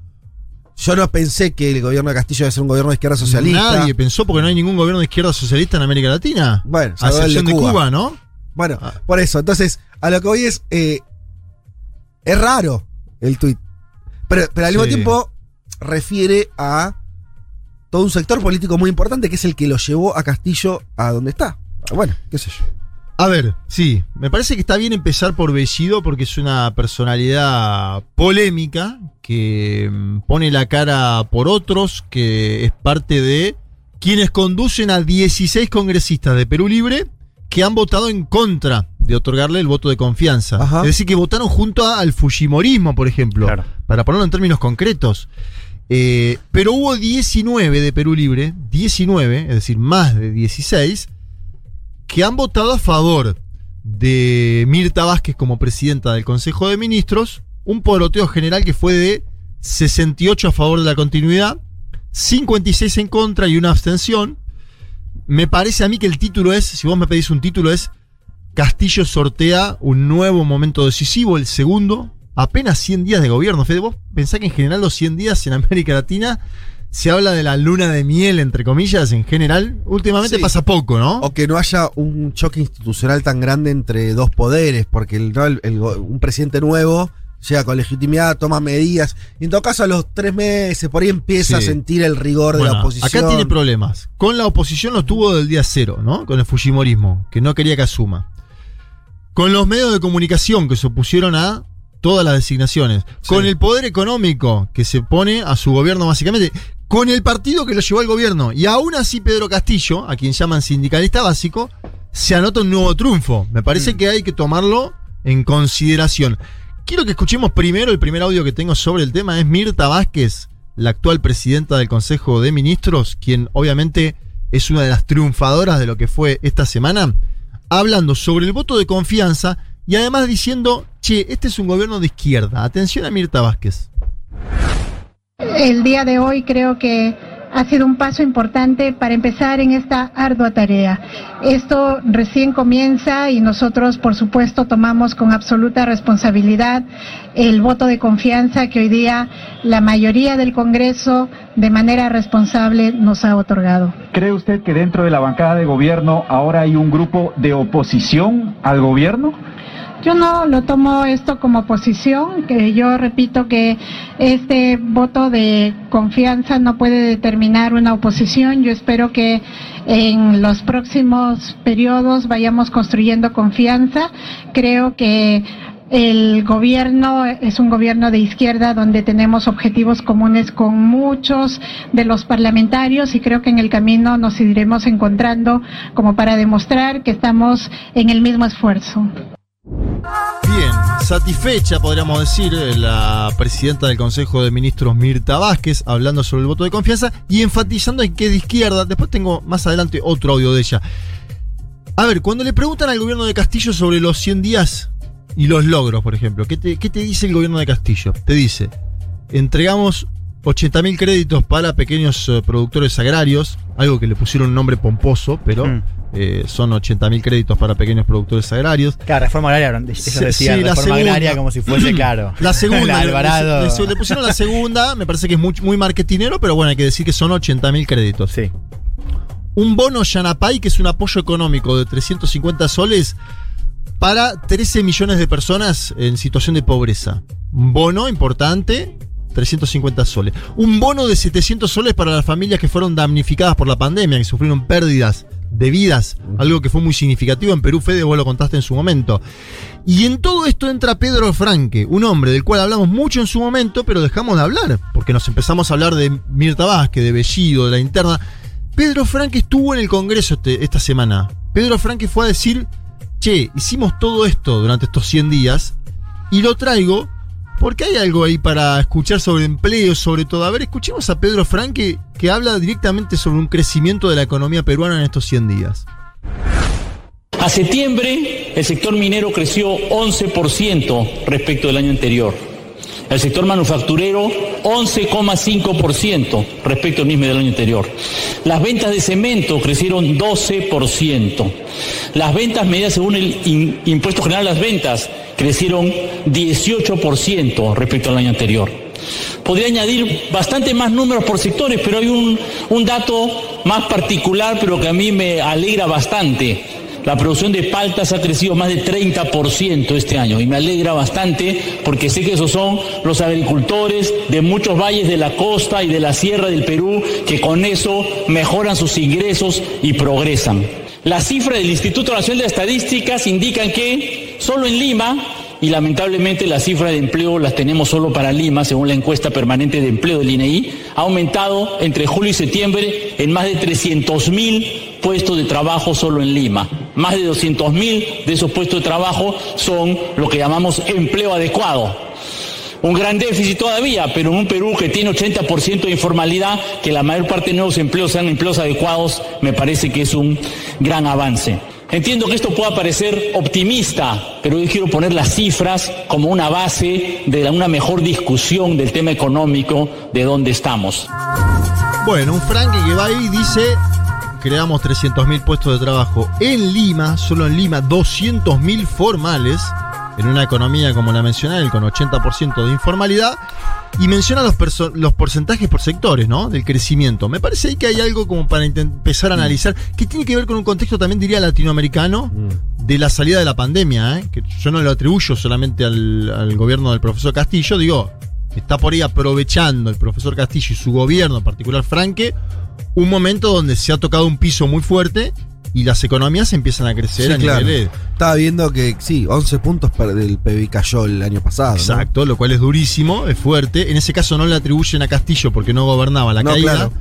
Yo no pensé que el gobierno de Castillo iba a ser un gobierno de izquierda socialista. Nadie pensó porque no hay ningún gobierno de izquierda socialista en América Latina. Bueno, A excepción de Cuba. ¿no? Bueno, Ah. por eso. Entonces, a lo que voy es. eh, es raro el tuit. Pero, pero al mismo Sí. tiempo, refiere a todo un sector político muy importante que es el que lo llevó a Castillo a donde está. Bueno, qué sé yo. A ver, sí, me parece que está bien empezar por Bellido porque es una personalidad polémica que mm, pone la cara por otros, que es parte de quienes conducen a 16 congresistas de Perú Libre que han votado en contra de otorgarle el voto de confianza. Ajá. Es decir, que votaron junto a- al Fujimorismo, por ejemplo, Claro. para ponerlo en términos concretos. Eh, pero hubo 19 de Perú Libre, 19, es decir, más de 16, que han votado a favor de Mirta Vázquez como presidenta del Consejo de Ministros, un poroteo general que fue de 68 a favor de la continuidad, 56 en contra y una abstención. Me parece a mí que el título es, si vos me pedís un título, es Castillo sortea un nuevo momento decisivo, el segundo, apenas 100 días de gobierno. Fede, vos pensás que en general los 100 días en América Latina se habla de la luna de miel, entre comillas, en general. Últimamente Sí. pasa poco, ¿no? O que no haya un choque institucional tan grande entre dos poderes, porque el, un presidente nuevo llega con legitimidad, toma medidas, y en todo caso a los tres meses por ahí empieza Sí. a sentir el rigor de la oposición. Acá tiene problemas. Con la oposición lo tuvo del día cero, ¿no? Con el Fujimorismo, que no quería que asuma. Con los medios de comunicación que se opusieron a todas las designaciones. Con el poder económico que se pone a su gobierno básicamente. Con el partido que lo llevó al gobierno. Y aún así Pedro Castillo, a quien llaman sindicalista básico, se anota un nuevo triunfo. Me parece Mm. que hay que tomarlo en consideración. Quiero que escuchemos primero el primer audio que tengo sobre el tema. Es Mirta Vázquez, la actual presidenta del Consejo de Ministros, quien obviamente es una de las triunfadoras de lo que fue esta semana, hablando sobre el voto de confianza y además diciendo, che, este es un gobierno de izquierda. Atención a Mirta Vázquez. El día de hoy creo que ha sido un paso importante para empezar en esta ardua tarea. Esto recién comienza y nosotros, por supuesto, tomamos con absoluta responsabilidad el voto de confianza que hoy día la mayoría del Congreso de manera responsable nos ha otorgado. ¿Cree usted que dentro de la bancada de gobierno ahora hay un grupo de oposición al gobierno? Yo no lo tomo esto como posición, que yo repito que este voto de confianza no puede determinar una oposición. Yo espero que en los próximos periodos vayamos construyendo confianza. Creo que el gobierno es un gobierno de izquierda donde tenemos objetivos comunes con muchos de los parlamentarios y creo que en el camino nos iremos encontrando como para demostrar que estamos en el mismo esfuerzo. Bien, satisfecha, podríamos decir, eh, la presidenta del Consejo de Ministros, Mirta Vázquez, hablando sobre el voto de confianza y enfatizando en que de izquierda, después tengo más adelante otro audio de ella. A ver, cuando le preguntan al gobierno de Castillo sobre los 100 días y los logros, por ejemplo, ¿qué te, dice el gobierno de Castillo? Te dice, entregamos 80.000 créditos para pequeños eh, productores agrarios, algo que le pusieron un nombre pomposo, pero Mm. Eh, son 80.000 créditos para pequeños productores agrarios. Claro, reforma agraria, ellos Sí, decían sí, la reforma segunda. agraria como si fuese claro. La segunda, La le- Alvarado. Le, le- le pusieron la segunda, me parece que es muy, muy marketinero, pero bueno, hay que decir que son 80.000 créditos. Sí. Un bono Yanapay, que es un apoyo económico de 350 soles para 13 millones de personas en situación de pobreza. Un bono importante, 350 soles. Un bono de 700 soles para las familias que fueron damnificadas por la pandemia, que sufrieron pérdidas de vidas, algo que fue muy significativo en Perú, Fede, vos lo contaste en su momento. Y en todo esto entra Pedro Franque, un hombre del cual hablamos mucho en su momento, pero dejamos de hablar, porque nos empezamos a hablar de Mirta Vázquez, de Bellido, de la interna. Pedro Franque estuvo en el Congreso este- esta semana. Pedro Franque fue a decir, che, hicimos todo esto durante estos 100 días y lo traigo porque hay algo ahí para escuchar sobre empleo, sobre todo. A ver, escuchemos a Pedro Franque que habla directamente sobre un crecimiento de la economía peruana en estos 100 días. A septiembre, el sector minero creció 11% respecto del año anterior. El sector manufacturero, 11,5% respecto al mismo del año anterior. Las ventas de cemento crecieron 12%. Las ventas medidas según el Impuesto General a las Ventas crecieron 18% respecto al año anterior. Podría añadir bastante más números por sectores, pero hay un, un dato más particular, pero que a mí me alegra bastante. La producción de paltas ha crecido más de 30% este año y me alegra bastante porque sé que esos son los agricultores de muchos valles de la costa y de la sierra del Perú que con eso mejoran sus ingresos y progresan. Las cifras del Instituto Nacional de Estadísticas indican que solo en Lima y lamentablemente las cifras de empleo las tenemos solo para Lima, según la encuesta permanente de empleo del INEI, ha aumentado entre julio y septiembre en más de 300 mil puestos de trabajo solo en Lima. Más de 200 mil de esos puestos de trabajo son lo que llamamos empleo adecuado. Un gran déficit todavía, pero en un Perú que tiene 80% de informalidad, que la mayor parte de nuevos empleos sean empleos adecuados, me parece que es un gran avance. Entiendo que esto pueda parecer optimista, pero yo quiero poner las cifras como una base de una mejor discusión del tema económico de dónde estamos. Bueno, un Frankie que va ahí dice, creamos 300.000 puestos de trabajo en Lima, solo en Lima 200.000 formales, en una economía como la mencioné, con 80% de informalidad, y menciona los, los porcentajes por sectores, ¿no? Del crecimiento. Me parece ahí que hay algo como para empezar a analizar, que tiene que ver con un contexto también, diría, latinoamericano, de la salida de la pandemia, ¿eh? que yo no lo atribuyo solamente al, al gobierno del profesor Castillo, digo, está por ahí aprovechando el profesor Castillo y su gobierno, en particular Franque, un momento donde se ha tocado un piso muy fuerte y las economías empiezan a crecer Sí, a claro. niveles. Estaba viendo que sí, 11 puntos del PBI cayó el año pasado. ¿no? Exacto, lo cual es durísimo, es fuerte. En ese caso no le atribuyen a Castillo porque no gobernaba la No, caída. claro.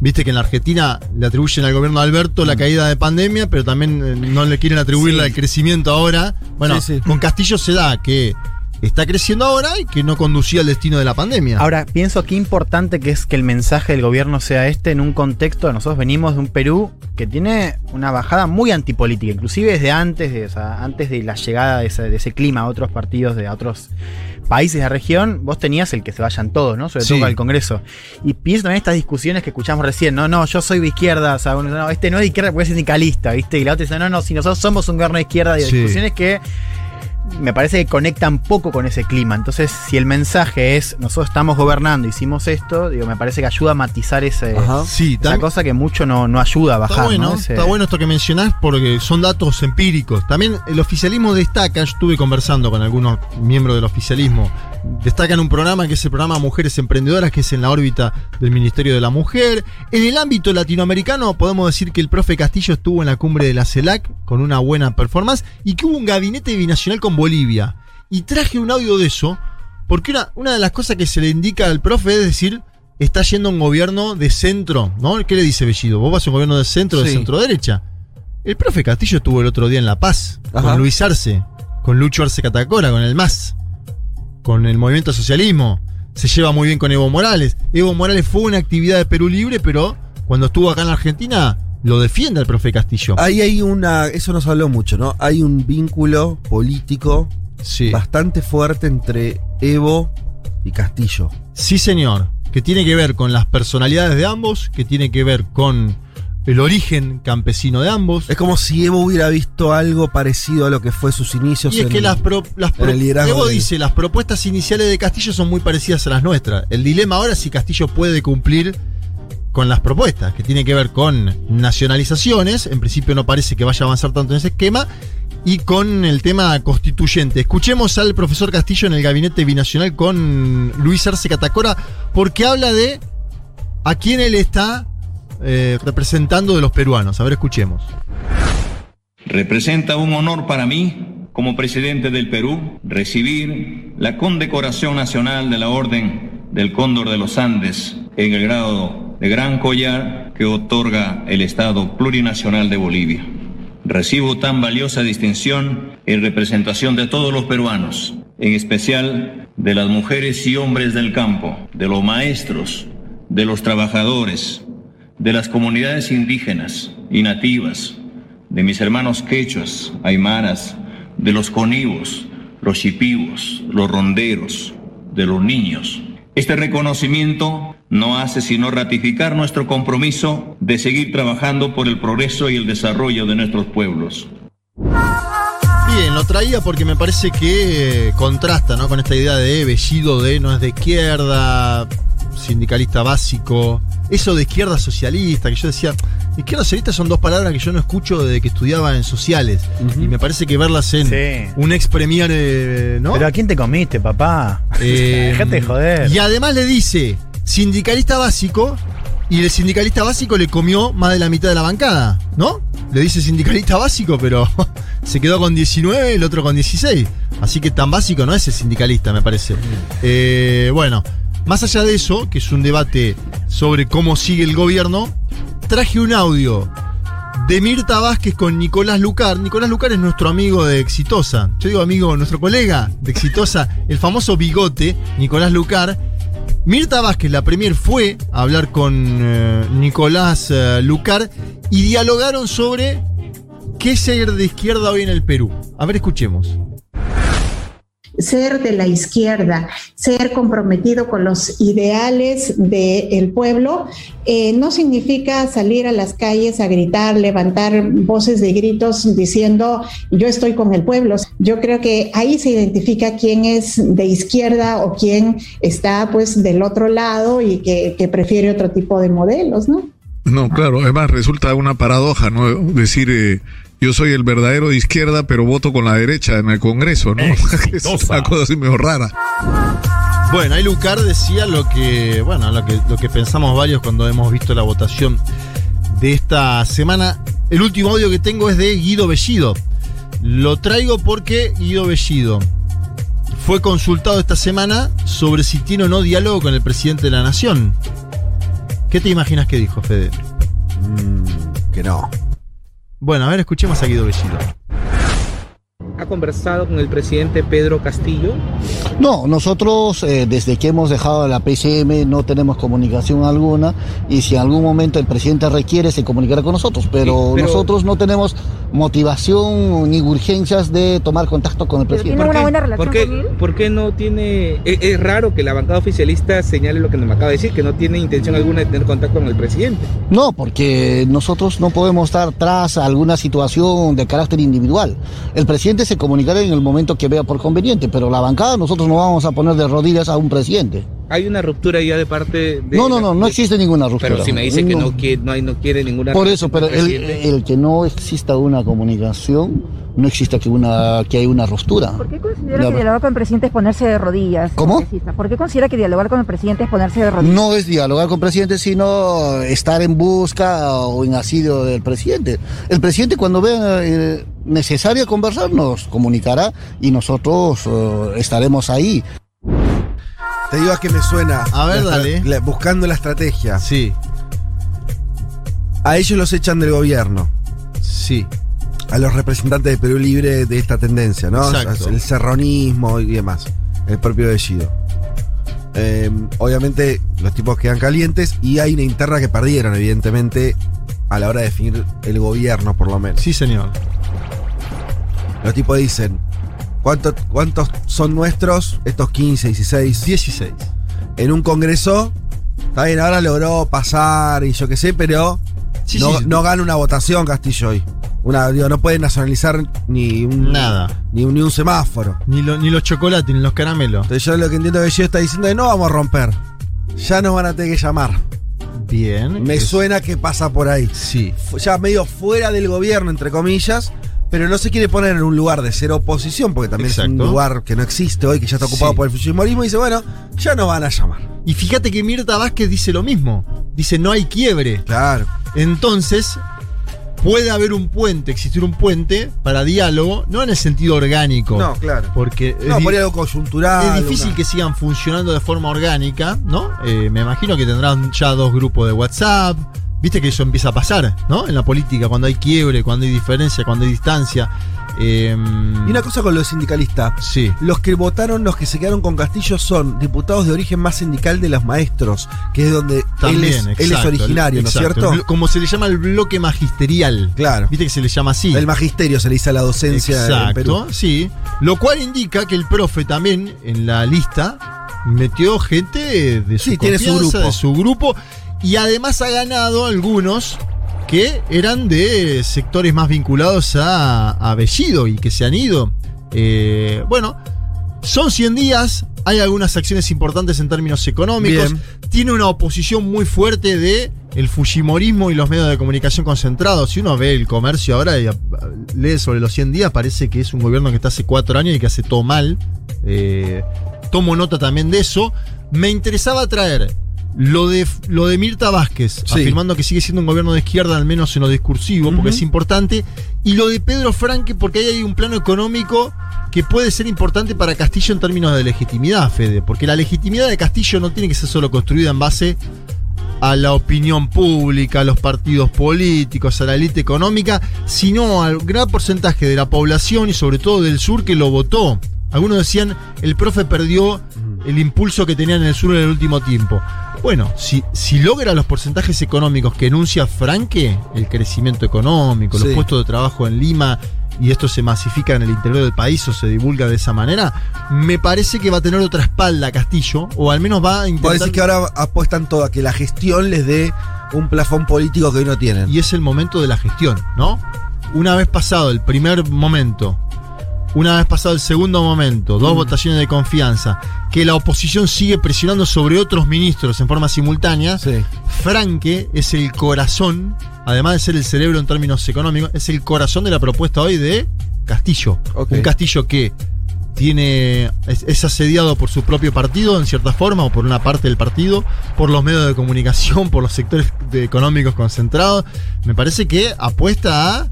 Viste que en la Argentina le atribuyen al gobierno de Alberto Mm. la caída de pandemia, pero también eh, no le quieren atribuirle Sí. al crecimiento ahora. Bueno, sí. con Castillo se da que está creciendo ahora y que no conducía al destino de la pandemia. Ahora, pienso qué importante que es que el mensaje del gobierno sea este en un contexto, nosotros venimos de un Perú que tiene una bajada muy antipolítica, inclusive desde antes de, o sea, antes de la llegada de ese, de ese clima a otros partidos de a otros países de la región, vos tenías el que se vayan todos, ¿no? Sobre Sí. todo al Congreso. Y pienso también estas discusiones que escuchamos recién, no, no, yo soy de izquierda, o sea, uno, no, este no es de izquierda porque es sindicalista, ¿viste? Y la otra dice, no, no, si nosotros somos un gobierno de izquierda, y Sí. discusiones que me parece que conectan poco con ese clima. Entonces, si el mensaje es nosotros estamos gobernando, hicimos esto, digo, me parece que ayuda a matizar ese, sí, esa cosa que mucho no, no ayuda a bajar. Está bueno, ¿no? Ese- está bueno esto que mencionás porque son datos empíricos. También el oficialismo destaca, yo estuve conversando con algunos miembros del oficialismo, destacan un programa que es el programa Mujeres Emprendedoras, que es en la órbita del Ministerio de la Mujer. En el ámbito latinoamericano podemos decir que el profe Castillo estuvo en la cumbre de la CELAC con una buena performance y que hubo un gabinete binacional con Bolivia. Y traje un audio de eso porque una, una de las cosas que se le indica al profe es decir, está yendo un gobierno de centro, ¿no? ¿Qué le dice Bellido? ¿Vos vas a un gobierno de centro, de centro derecha? El profe Castillo estuvo el otro día en La Paz, Ajá. con Luis Arce, con Lucho Arce Catacora, con el MAS, con el Movimiento Socialismo. Se lleva muy bien con Evo Morales. Evo Morales fue una actividad de Perú Libre, pero cuando estuvo acá en la Argentina, lo defiende al profe Castillo. Ahí hay una, eso nos habló mucho, ¿no? Hay un vínculo político Sí. bastante fuerte entre Evo y Castillo. Sí, señor. Que tiene que ver con las personalidades de ambos, que tiene que ver con el origen campesino de ambos. Es como si Evo hubiera visto algo parecido a lo que fue sus inicios. Y es en- que las, pro- las Evo de- dice, las propuestas iniciales de Castillo son muy parecidas a las nuestras. El dilema ahora es si Castillo puede cumplir con las propuestas, que tiene que ver con nacionalizaciones, en principio no parece que vaya a avanzar tanto en ese esquema, y con el tema constituyente. Escuchemos al profesor Castillo en el gabinete binacional con Luis Arce Catacora, porque habla de a quién él está eh, representando de los peruanos. A ver, escuchemos. Representa un honor para mí, como presidente del Perú, recibir la condecoración nacional de la Orden del Cóndor de los Andes en el grado de gran collar que otorga el Estado Plurinacional de Bolivia. Recibo tan valiosa distinción en representación de todos los peruanos, en especial de las mujeres y hombres del campo, de los maestros, de los trabajadores, de las comunidades indígenas y nativas, de mis hermanos quechuas, aymaras, de los conivos, los chipivos, los ronderos, de los niños. Este reconocimiento no hace sino ratificar nuestro compromiso de seguir trabajando por el progreso y el desarrollo de nuestros pueblos. Bien, lo traía porque me parece que eh, contrasta ¿no? con esta idea de Bellido de no es de izquierda, sindicalista básico, eso de izquierda socialista, que yo decía, Izquierda socialista son dos palabras que yo no escucho desde que estudiaba en sociales. Y me parece que verlas en Sí. un ex premier, eh, ¿no? Pero ¿a quién te comiste, papá? Eh, Déjate de joder. Y además le dice sindicalista básico y el sindicalista básico le comió más de la mitad de la bancada, ¿no? Le dice sindicalista básico, pero se quedó con 19, el otro con 16. Así que tan básico no es el sindicalista, me parece. Eh, bueno, más allá de eso, que es un debate sobre cómo sigue el gobierno, traje un audio de Mirta Vázquez con Nicolás Lucar. Nicolás Lucar es nuestro amigo de Exitosa. Yo digo amigo, nuestro colega de Exitosa, el famoso bigote, Nicolás Lucar. Mirta Vázquez, la premier, fue a hablar con eh, Nicolás eh, Lucar y dialogaron sobre qué es ser de izquierda hoy en el Perú. A ver, escuchemos. Ser de la izquierda, ser comprometido con los ideales del pueblo, eh, no significa salir a las calles a gritar, levantar voces de gritos diciendo yo estoy con el pueblo. Yo creo que ahí se identifica quién es de izquierda o quién está pues del otro lado y que, que prefiere otro tipo de modelos, ¿no? No, claro, además resulta una paradoja, ¿no? Decir, eh, yo soy el verdadero de izquierda, pero voto con la derecha en el Congreso, ¿no? es una cosa así medio rara. Bueno, ahí Lucar decía lo que, bueno, lo que, lo que pensamos varios cuando hemos visto la votación de esta semana. El último audio que tengo es de Guido Bellido. Lo traigo porque Guido Bellido fue consultado esta semana sobre si tiene o no diálogo con el presidente de la nación. ¿Qué te imaginas que dijo, Fede? que no. Bueno, a ver, escuchemos a Guido Bellido. ¿Ha conversado con el presidente Pedro Castillo? No, nosotros eh, desde que hemos dejado la PCM no tenemos comunicación alguna y si en algún momento el presidente requiere se comunicará con nosotros, pero, Sí, pero- nosotros no tenemos motivación ni urgencias de tomar contacto con el presidente. ¿Por qué, por qué no tiene.? Es, es raro que la bancada oficialista señale lo que nos acaba de decir, que no tiene intención alguna de tener contacto con el presidente. No, porque nosotros no podemos estar tras alguna situación de carácter individual. El presidente se comunicará en el momento que vea por conveniente, pero la bancada nosotros no vamos a poner de rodillas a un presidente. Hay una ruptura ya de parte de. No, no, no, no existe ninguna ruptura. Pero si me dice que No. no, quiere, no, hay- no quiere ninguna. Por eso, pero el, que no exista una comunicación, no exista que, una, que hay una ruptura. ¿Por qué considera La- que dialogar con el presidente es ponerse de rodillas? ¿Cómo? ¿Por qué considera que dialogar con el presidente es ponerse de rodillas? No es dialogar con el presidente, sino estar en busca o en asidio del presidente. El presidente cuando vea eh, necesario conversar nos comunicará y nosotros eh, estaremos ahí. Te digo a qué me suena. A ver, La dale. la- buscando la estrategia. Sí. A ellos los echan del gobierno. Sí. A los representantes de Perú Libre de esta tendencia, ¿no? Exacto. El serronismo y demás. El propio Bellido. Eh, obviamente los tipos quedan calientes y hay una interna que perdieron, evidentemente, a la hora de definir el gobierno, por lo menos. Sí, señor. Los tipos dicen, ¿cuántos, cuántos son nuestros? Estos 15, 16. 16. En un congreso, está bien, ahora logró pasar y yo qué sé, pero Sí, no, sí. no gana una votación Castillo hoy. Una, digo, no puede nacionalizar ni un, Nada. Ni un, ni un semáforo. Ni, lo- ni los chocolates, ni los caramelos. Entonces yo lo que entiendo que Bellido está diciendo es no vamos a romper. Ya nos van a tener que llamar. Bien. Me Es- suena que pasa por ahí. Sí. Ya medio fuera del gobierno, entre comillas, pero no se quiere poner en un lugar de ser oposición, porque también es Exacto. un lugar que no existe hoy, que ya está ocupado Sí. por el fujimorismo, y dice, bueno, ya nos van a llamar. Y fíjate que Mirta Vázquez dice lo mismo. Dice, no hay quiebre. Claro. Entonces, puede haber un puente, existir un puente para diálogo, no en el sentido orgánico. No, claro. Porque No, es, por algo coyuntural. es difícil una- que sigan funcionando de forma orgánica, ¿no? Eh, me imagino que tendrán ya dos grupos de WhatsApp. Viste que eso empieza a pasar, ¿no? En la política, cuando hay quiebre, cuando hay diferencia, cuando hay distancia. Eh, Y una cosa con los sindicalistas. Sí. Los que votaron, los que se quedaron con Castillo son diputados de origen más sindical de los maestros, que es donde También, él, es, él es exacto, originario, ¿no es exacto. cierto? El Como se le llama el bloque magisterial. Claro. Viste que se le llama así. El magisterio se le dice a la docencia en Perú. Exacto, sí. Lo cual indica que el profe también en la lista metió gente de su Sí, tiene su grupo. de su grupo y además ha ganado algunos que eran de sectores más vinculados a, a Bellido y que se han ido. Eh, bueno, son 100 días, hay algunas acciones importantes en términos económicos, Bien. tiene una oposición muy fuerte de el Fujimorismo y los medios de comunicación concentrados. Si uno ve el comercio ahora y lee sobre los 100 días, parece que es un gobierno que está hace cuatro años y que hace todo mal. Eh, tomo nota también de eso. Me interesaba traer lo de, lo de Mirta Vázquez, Sí. afirmando que sigue siendo un gobierno de izquierda, al menos en lo discursivo, porque es importante. Y lo de Pedro Franque, porque ahí hay un plano económico que puede ser importante para Castillo en términos de legitimidad, Fede. Porque la legitimidad de Castillo no tiene que ser solo construida en base a la opinión pública, a los partidos políticos, a la élite económica, sino al gran porcentaje de la población y sobre todo del sur que lo votó. Algunos decían, el profe perdió el impulso que tenía en el sur en el último tiempo. Bueno, si, si logra los porcentajes económicos que enuncia Franque, el crecimiento económico, los Sí. puestos de trabajo en Lima, y esto se masifica en el interior del país o se divulga de esa manera, me parece que va a tener otra espalda Castillo, o al menos va a intentar... decís que ahora apuestan todo a que la gestión les dé un plafón político que hoy no tienen. y es el momento de la gestión, ¿no? Una vez pasado el primer momento, una vez pasado el segundo momento, dos votaciones de confianza, que la oposición sigue presionando sobre otros ministros en forma simultánea, Sí. Franque es el corazón, además de ser el cerebro en términos económicos, es el corazón de la propuesta hoy de Castillo. Un Castillo que tiene es, es asediado por su propio partido en cierta forma o por una parte del partido, por los medios de comunicación, por los sectores de- económicos concentrados. Me parece que apuesta a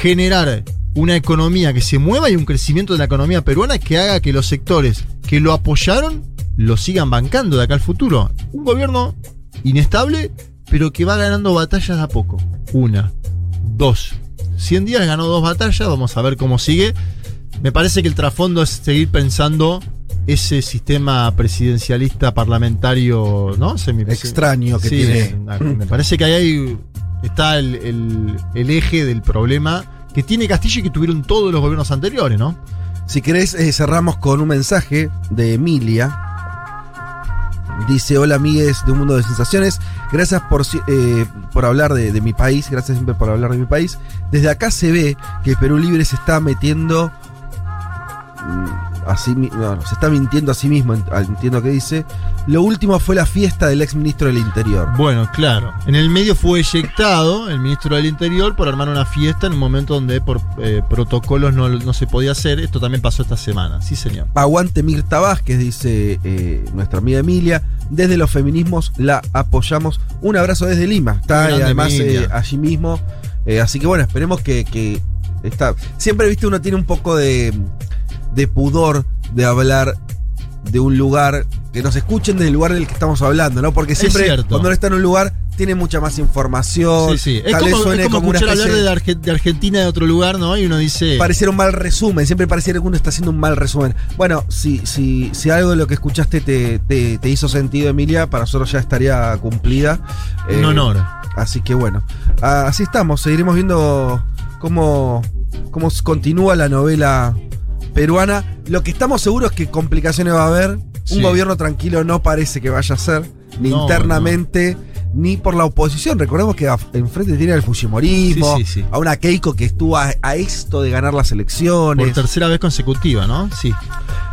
generar una economía que se mueva y un crecimiento de la economía peruana que haga que los sectores que lo apoyaron lo sigan bancando de acá al futuro. Un gobierno inestable, pero que va ganando batallas a poco. Una, dos. 100 días ganó dos batallas, vamos a ver cómo sigue. Me parece que el trasfondo es seguir pensando ese sistema presidencialista parlamentario, ¿no? Semi- Extraño que Sí, tiene. Me parece que ahí hay- está el, el- el eje del problema que tiene Castillo y que tuvieron todos los gobiernos anteriores, ¿no? Si querés, eh, cerramos con un mensaje de Emilia. Dice, hola amigues de Un Mundo de Sensaciones, gracias por, eh, por hablar de, de mi país, gracias siempre por hablar de mi país. Desde acá se ve que Perú Libre se está metiendo, no, no, se está mintiendo a sí mismo, ent- entiendo que dice. Lo último fue la fiesta del ex ministro del Interior. Bueno, claro. En el medio fue eyectado el ministro del Interior por armar una fiesta en un momento donde por eh, protocolos no, no se podía hacer. Esto también pasó esta semana. Sí, señor. Aguante Mirta Vázquez, dice eh, nuestra amiga Emilia. Desde los feminismos la apoyamos. Un abrazo desde Lima. Está Grande eh, además eh, allí mismo. Así que bueno, esperemos que, que está. Siempre, viste, uno tiene un poco de, de pudor de hablar de un lugar que nos escuchen desde el lugar del que estamos hablando, ¿no? Porque siempre cuando uno está en un lugar tiene mucha más información. Sí, sí. Es Tal vez como, suene es como escuchar hablar de, Arge- de Argentina de otro lugar, ¿no? Y uno dice. pareciera un mal resumen, siempre pareciera que uno está haciendo un mal resumen. Bueno, si, si, si algo de lo que escuchaste te, te- te hizo sentido, Emilia, para nosotros ya estaría cumplida. Un Eh, honor. Así que bueno, así estamos, seguiremos viendo cómo, cómo continúa la novela peruana. Lo que estamos seguros es que complicaciones va a haber. Sí. Un gobierno tranquilo no parece que vaya a ser, ni No, internamente, ni por la oposición. Recordemos que enfrente tiene el Fujimorismo, Sí, sí, sí. a una Keiko que estuvo a, a esto de ganar las elecciones. Por tercera vez consecutiva, ¿no? Sí.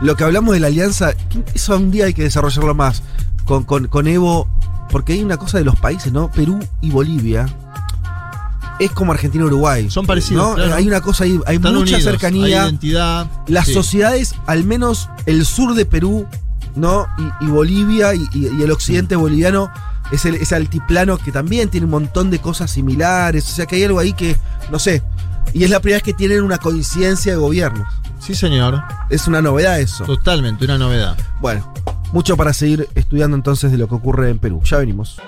Lo que hablamos de la alianza, eso un día hay que desarrollarlo más con, con, con Evo, porque hay una cosa de los países, ¿no? Perú y Bolivia. Es como Argentina y Uruguay. Son parecidos, ¿no? claro. Hay una cosa ahí, hay Están mucha unidos, cercanía. Hay identidad. Las Sí. sociedades, al menos el sur de Perú, ¿no? Y, y Bolivia y, y- y el occidente boliviano es el, ese altiplano que también tiene un montón de cosas similares. O sea que hay algo ahí que, no sé. Y es la primera vez que tienen una coincidencia de gobiernos. Sí, señor. Es una novedad eso. Totalmente, una novedad. Bueno, mucho para seguir estudiando entonces de lo que ocurre en Perú. Ya venimos.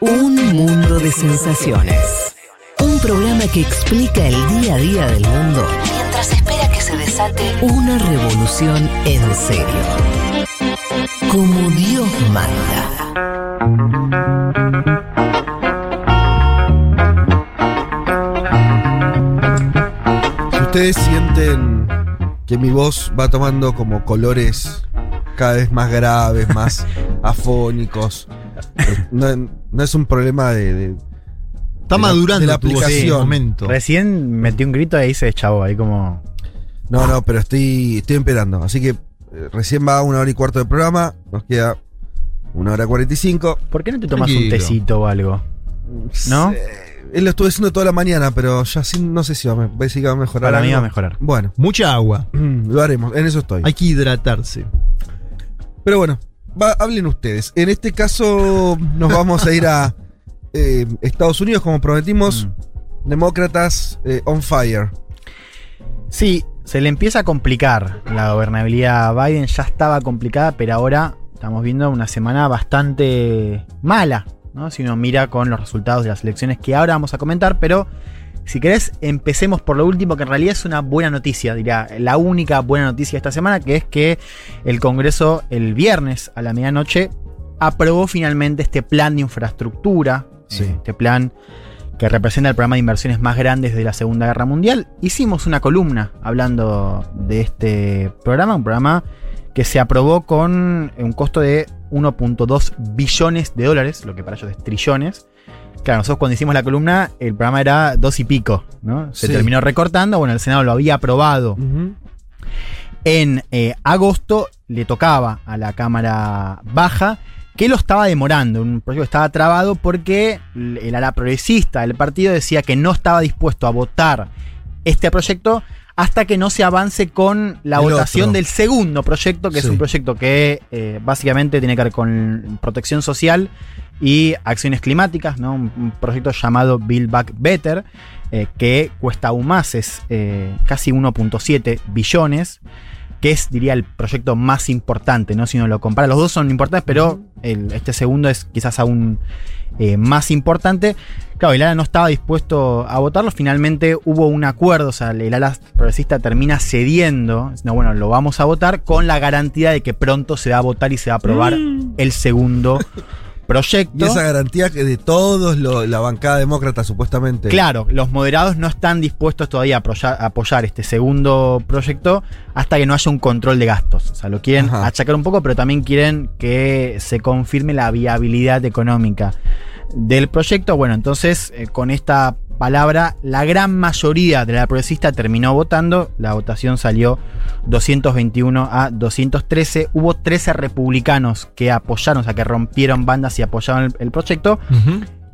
Un mundo de sensaciones. Un programa que explica el día a día del mundo mientras espera que se desate una revolución en serio. Como Dios manda. Si ustedes sienten que mi voz va tomando como colores cada vez más graves, más afónicos, no, no es un problema de. de- Está de la- madurando de la aplicación. momento. Recién metí un grito y ahí se deschavó, ahí como. No, no, pero estoy, estoy esperando. Así que eh, recién va una hora y cuarto de programa. Nos queda una hora cuarenta y cinco. ¿Por qué no te tomas un tecito o algo? ¿No? Él lo estuvo diciendo toda la mañana, pero ya sí, no sé si va a, me- parece que va a mejorar. Para mí va a mejorar. Bueno, Mucha agua. lo haremos, en eso estoy. Hay que hidratarse. Pero bueno, va- hablen ustedes. En este caso nos vamos a ir a eh, Estados Unidos, como prometimos. Mm. Demócratas eh, on fire. Sí, se le empieza a complicar la gobernabilidad a Biden. Ya estaba complicada, pero ahora estamos viendo una semana bastante mala, ¿no? Si uno mira con los resultados de las elecciones que ahora vamos a comentar, pero si querés, empecemos por lo último, que en realidad es una buena noticia, diría, la única buena noticia de esta semana, que es que el Congreso el viernes a la medianoche aprobó finalmente este plan de infraestructura, Sí. este plan que representa el programa de inversiones más grandes de la Segunda Guerra Mundial. Hicimos una columna hablando de este programa, un programa que se aprobó con un costo de 1.2 billones de dólares, lo que para ellos es trillones. Claro, nosotros cuando hicimos la columna, el programa era dos y pico, ¿no? Se Sí. terminó recortando, bueno, el Senado lo había aprobado en eh, agosto, le tocaba a la Cámara Baja, que lo estaba demorando, un proyecto que estaba trabado porque el ala progresista del partido decía que no estaba dispuesto a votar este proyecto hasta que no se avance con la El votación otro. del segundo proyecto, que es un proyecto que eh, básicamente tiene que ver con protección social y acciones climáticas, ¿no? un, un proyecto llamado Build Back Better, eh, que cuesta aún más, es eh, casi 1.7 billones, que es, diría, el proyecto más importante, ¿no? Si uno lo compara, los dos son importantes, pero el- este segundo es quizás aún eh, más importante. Claro, el ala no estaba dispuesto a votarlo, finalmente hubo un acuerdo, o sea, el ala progresista termina cediendo, no, bueno, lo vamos a votar con la garantía de que pronto se va a votar y se va a aprobar el segundo proyecto. Y esa garantía que de todos lo- la bancada demócrata, supuestamente. Claro, los moderados no están dispuestos todavía a apoyar, a apoyar este segundo proyecto hasta que no haya un control de gastos. O sea, lo quieren Ajá. achacar un poco, pero también quieren que se confirme la viabilidad económica del proyecto. Bueno, entonces, eh, con esta palabra, la gran mayoría de la progresista terminó votando. La votación salió 221 a 213. Hubo 13 republicanos que apoyaron, o sea, que rompieron bandas y apoyaron el- el proyecto.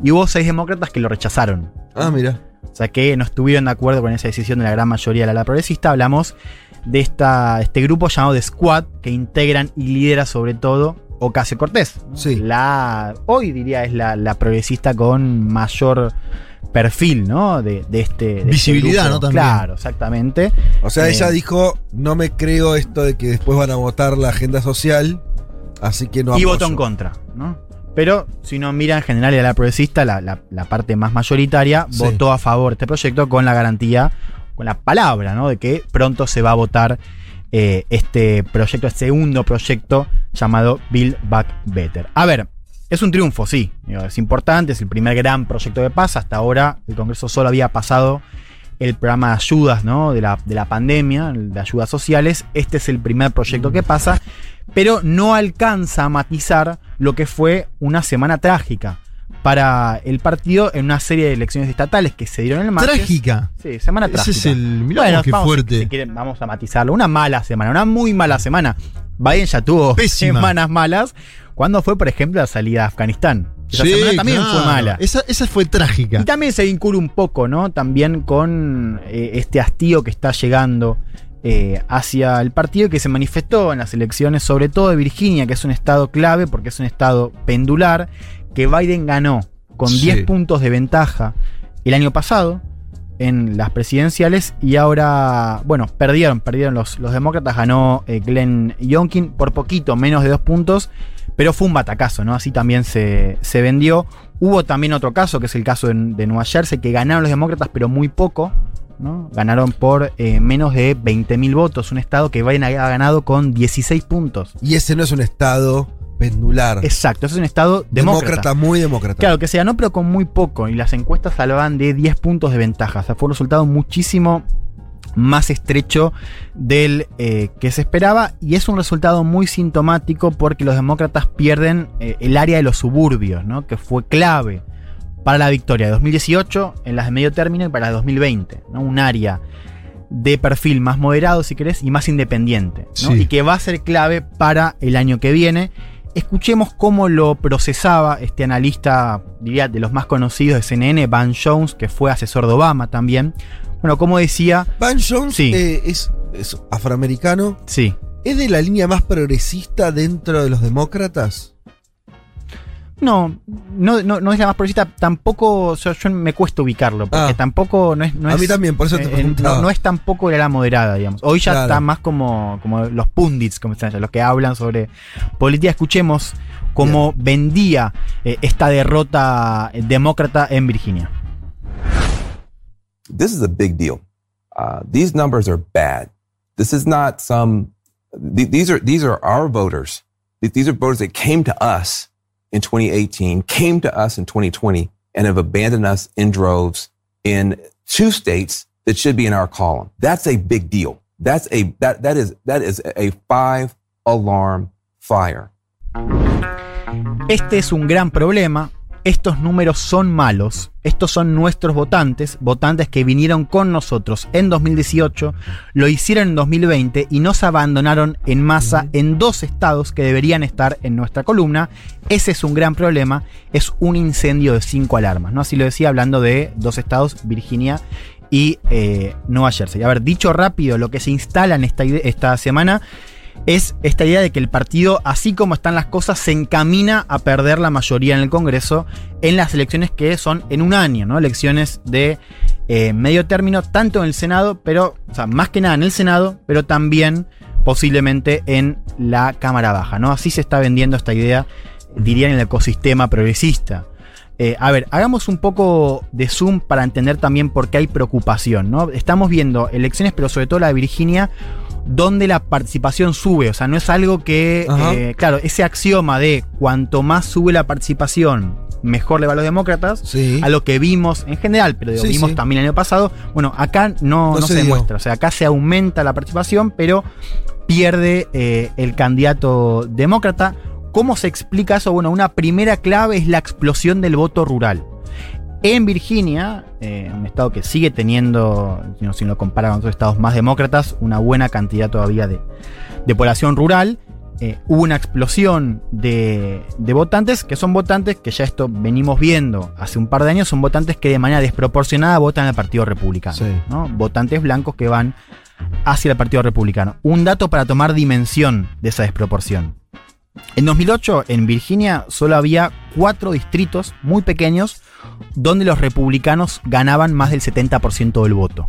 Y hubo seis demócratas que lo rechazaron. Ah, mira. O sea que no estuvieron de acuerdo con esa decisión de la gran mayoría de la ala progresista. Hablamos de esta, este grupo llamado The Squad, que integran y lidera sobre todo Ocasio Cortés. Sí. La, hoy diría es la, la progresista con mayor perfil, ¿no? De, de este. de este Visibilidad. ¿no? También. Claro, exactamente. O sea, Eh, ella dijo, no me creo esto de que después van a votar la agenda social, así que no y apoyo". votó en contra, ¿no? Pero si uno mira en general a la progresista, la, la- la parte más mayoritaria Sí. votó a favor de este proyecto con la garantía, con la palabra, ¿no? De que pronto se va a votar eh, este proyecto, este segundo proyecto llamado Build Back Better. A ver, es un triunfo, sí. Es importante, es el primer gran proyecto de paz. Hasta ahora el Congreso solo había pasado el programa de ayudas, ¿no? De la, de la pandemia, de ayudas sociales. Este es el primer proyecto que pasa, pero no alcanza a matizar lo que fue una semana trágica para el partido en una serie de elecciones estatales que se dieron el martes. Trágica. Sí, semana Ese trágica. es el- mirá vos qué vamos, fuerte. si quieren, vamos a matizarlo. Una mala semana, una muy mala semana. Biden ya tuvo Pésima. semanas malas. Cuando fue, por ejemplo, la salida a Afganistán? Esa Sí, semana también claro. fue mala. Esa, esa fue trágica. Y también se vincula un poco, ¿no? También con eh, este hastío que está llegando eh, hacia el partido que se manifestó en las elecciones, sobre todo de Virginia, que es un estado clave porque es un estado pendular, que Biden ganó con Sí. 10 puntos de ventaja el año pasado en las presidenciales y ahora, bueno, perdieron, perdieron los, los demócratas, ganó eh, Glenn Youngkin por poquito, menos de dos puntos, pero fue un batacazo, ¿no? Así también se, se vendió. Hubo también otro caso, que es el caso de, de Nueva Jersey, que ganaron los demócratas, pero muy poco, ¿no? Ganaron por eh, menos de 20.000 votos, un estado que Biden había ganado con 16 puntos. Y ese no es un estado pendular. Exacto, es un estado demócrata. demócrata, muy demócrata. Claro, que se ganó, pero con muy poco. Y las encuestas hablaban de 10 puntos de ventaja. O sea, fue un resultado muchísimo más estrecho del eh, que se esperaba. Y es un resultado muy sintomático porque los demócratas pierden eh, el área de los suburbios, ¿no? Que fue clave para la victoria de 2018, en las de medio término y para las de 2020. ¿no? Un área de perfil más moderado, si querés, y más independiente. ¿no? Sí. Y que va a ser clave para el año que viene. Escuchemos cómo lo procesaba este analista, diría, de los más conocidos de CNN, Van Jones, que fue asesor de Obama también. Bueno, como decía. Van Jones Sí. eh, es, es afroamericano. Sí. ¿Es de la línea más progresista dentro de los demócratas? No, no, no, no es la más progresista, tampoco, o sea, yo me cuesta ubicarlo, porque Ah. tampoco no es... No A es, mí también, por eso te eh, preguntaba. No, no es tampoco la moderada, digamos. Hoy ya Claro. está más como, como los pundits, como se llama, los que hablan sobre política. Escuchemos cómo vendía eh, esta derrota demócrata en Virginia. This is a big deal. Uh, these numbers are bad. This is not some. th- these are these are our voters. Th- These are voters that came to us in 2018, came to us in 2020, and have abandoned us in droves in two states that should be in our column. That's a big deal. That's a that that is that is a five alarm fire. Este es un gran problema. Estos números son malos. Estos son nuestros votantes, votantes que vinieron con nosotros en 2018, lo hicieron en 2020 y nos abandonaron en masa en dos estados que deberían estar en nuestra columna. Ese es un gran problema. Es un incendio de cinco alarmas. ¿no? Así lo decía hablando de dos estados, Virginia y eh, Nueva Jersey. A ver, dicho rápido, lo que se instala en esta, esta semana es esta idea de que el partido, así como están las cosas, se encamina a perder la mayoría en el Congreso en las elecciones que son en un año, ¿no? Elecciones de eh, medio término, tanto en el Senado, pero, o sea, más que nada en el Senado, pero también posiblemente en la Cámara Baja, ¿no? Así se está vendiendo esta idea, diría, en el ecosistema progresista. Eh, a ver, hagamos un poco de zoom para entender también por qué hay preocupación, ¿no? Estamos viendo elecciones, pero sobre todo la de Virginia, donde la participación sube. O sea, no es algo que. Eh, claro, ese axioma de cuanto más sube la participación, mejor le va a los demócratas. A lo que vimos en general, pero digo, Sí, vimos sí. también el año pasado. Bueno, acá no, No no se se demuestra. O sea, acá se aumenta la participación, pero pierde eh, el candidato demócrata. ¿Cómo se explica eso? Bueno, una primera clave es la explosión del voto rural. En Virginia, eh, un estado que sigue teniendo, si lo compara con otros estados más demócratas, una buena cantidad todavía de, de población rural, eh, hubo una explosión de, de votantes, que son votantes que ya esto venimos viendo hace un par de años, son votantes que de manera desproporcionada votan al Partido Republicano. ¿no? Votantes blancos que van hacia el Partido Republicano. Un dato para tomar dimensión de esa desproporción. En 2008, en Virginia, solo había cuatro distritos muy pequeños donde los republicanos ganaban más del 70% del voto.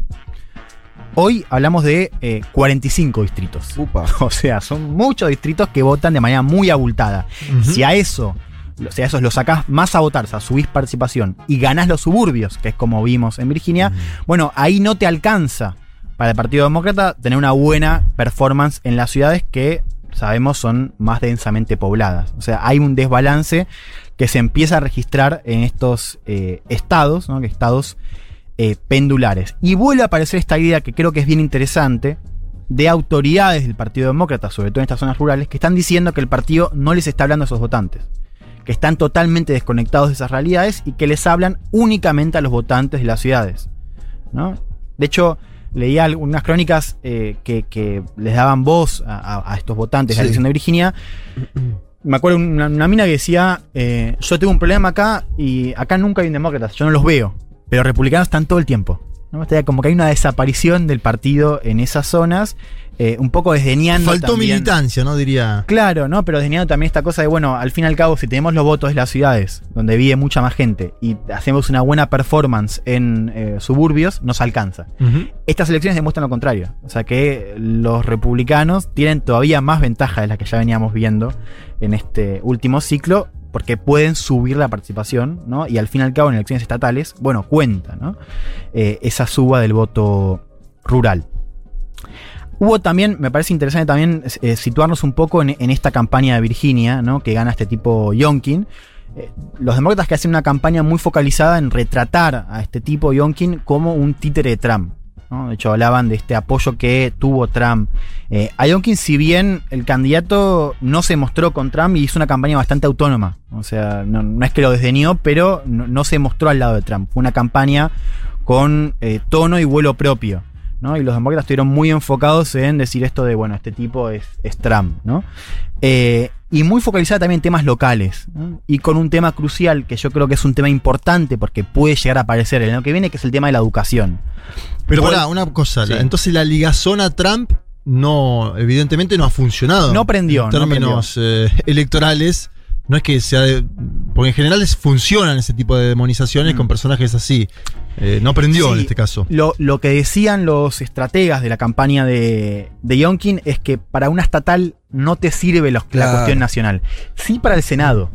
Hoy hablamos de eh, 45 distritos. O sea, son muchos distritos que votan de manera muy abultada. Si a eso, si a esos los sacás más a votar, o sea, subís participación y ganás los suburbios, que es como vimos en Virginia, bueno, ahí no te alcanza para el Partido Demócrata tener una buena performance en las ciudades que sabemos son más densamente pobladas. O sea, hay un desbalance que se empieza a registrar en estos eh, estados, ¿no? estados eh, pendulares. Y vuelve a aparecer esta idea que creo que es bien interesante de autoridades del Partido Demócrata, sobre todo en estas zonas rurales, que están diciendo que el partido no les está hablando a esos votantes, que están totalmente desconectados de esas realidades y que les hablan únicamente a los votantes de las ciudades. ¿no? De hecho, leía algunas crónicas eh, que, que les daban voz a, estos votantes de la elección de Virginia. Me acuerdo una, una mina que decía, eh, yo tengo un problema acá y acá nunca hay un demócrata, yo no los veo, pero republicanos están todo el tiempo. ¿no? O sea, como que hay una desaparición del partido en esas zonas, eh, un poco desdeñando Faltó también- militancia, ¿no? Diría. Claro, ¿no? Pero desdeñando también esta cosa de, bueno, al fin y al cabo, si tenemos los votos de las ciudades, donde vive mucha más gente, y hacemos una buena performance en eh, suburbios, nos alcanza. Estas elecciones demuestran lo contrario. O sea que los republicanos tienen todavía más ventaja de la que ya veníamos viendo en este último ciclo, porque pueden subir la participación, ¿no? Y al fin y al cabo, en elecciones estatales, bueno, cuenta, ¿no? Eh, esa suba del voto rural. Hubo también, me parece interesante también eh, situarnos un poco en, esta campaña de Virginia, ¿no? Que gana este tipo Yonkin. Eh, los demócratas que hacen una campaña muy focalizada en retratar a este tipo Yonkin como un títere de Trump. De hecho, hablaban de este apoyo que tuvo Trump. Eh, a Yonkin, si bien el candidato no se mostró con Trump y hizo una campaña bastante autónoma. O sea, no, es que lo desdeñó, pero no, se mostró al lado de Trump. Fue una campaña con eh, tono y vuelo propio. ¿No? Y los demócratas estuvieron muy enfocados en decir esto de, bueno, este tipo es, es Trump, ¿no? Eh, y muy focalizada también en temas locales. ¿no? Y con un tema crucial, que yo creo que es un tema importante porque puede llegar a aparecer el año que viene, que es el tema de la educación. Pero Por- pará, una cosa, Sí. la- entonces la ligazón a Trump no, evidentemente no ha funcionado. No prendió, En no términos eh, electorales, no es que sea de- porque en general es- funcionan ese tipo de demonizaciones con personajes así. Eh, no prendió en este caso. Lo, lo que decían los estrategas de la campaña de, de Yonkin es que para una estatal no te sirve los- la cuestión nacional. Sí para el Senado.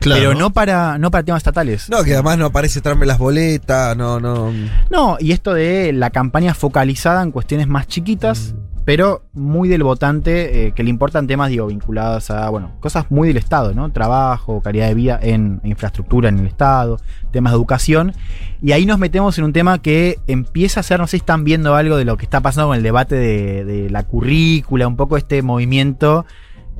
Claro. Pero no para, no para temas estatales. No, que además no aparece en las boletas, no, no. No, y esto de la campaña focalizada en cuestiones más chiquitas, pero muy del votante, eh, que le importan temas, digo, vinculados a, bueno, cosas muy del Estado, ¿no? Trabajo, calidad de vida en infraestructura en el Estado, temas de educación. Y ahí nos metemos en un tema que empieza a ser, no sé si están viendo algo de lo que está pasando con el debate de, de la currícula, un poco este movimiento.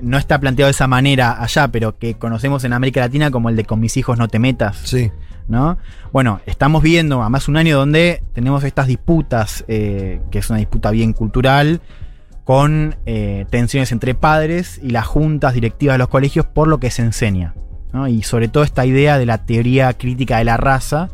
No está planteado de esa manera allá, pero que conocemos en América Latina como el de con mis hijos no te metas. Sí. ¿No? Bueno, estamos viendo a más un año donde tenemos estas disputas, eh, que es una disputa bien cultural, con eh, tensiones entre padres y las juntas directivas de los colegios por lo que se enseña. Y sobre todo esta idea de la teoría crítica de la raza,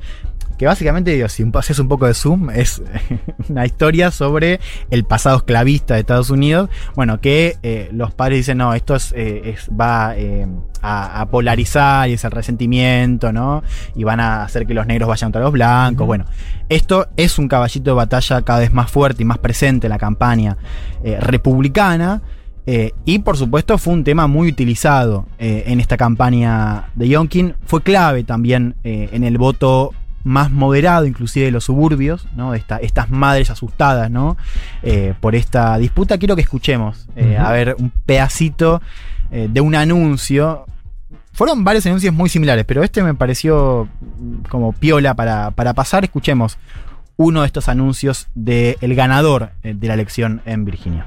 que básicamente, digo, si haces un poco de zoom, es una historia sobre el pasado esclavista de Estados Unidos. Bueno, que eh, los padres dicen, no, esto es, eh, es- va eh, a, a polarizar y es el resentimiento, ¿no? Y van a hacer que los negros vayan contra los blancos. Bueno, esto es un caballito de batalla cada vez más fuerte y más presente en la campaña republicana. Eh, y por supuesto fue un tema muy utilizado eh, en esta campaña de Yonkin. Fue clave también eh, en el voto más moderado, inclusive de los suburbios, ¿no? Esta- estas madres asustadas, ¿no? Eh, por esta disputa. Quiero que escuchemos, eh, a ver, un pedacito eh, de un anuncio. Fueron varios anuncios muy similares, pero este me pareció mm, como piola para, para pasar. Escuchemos uno de estos anuncios del ganador de la elección en Virginia.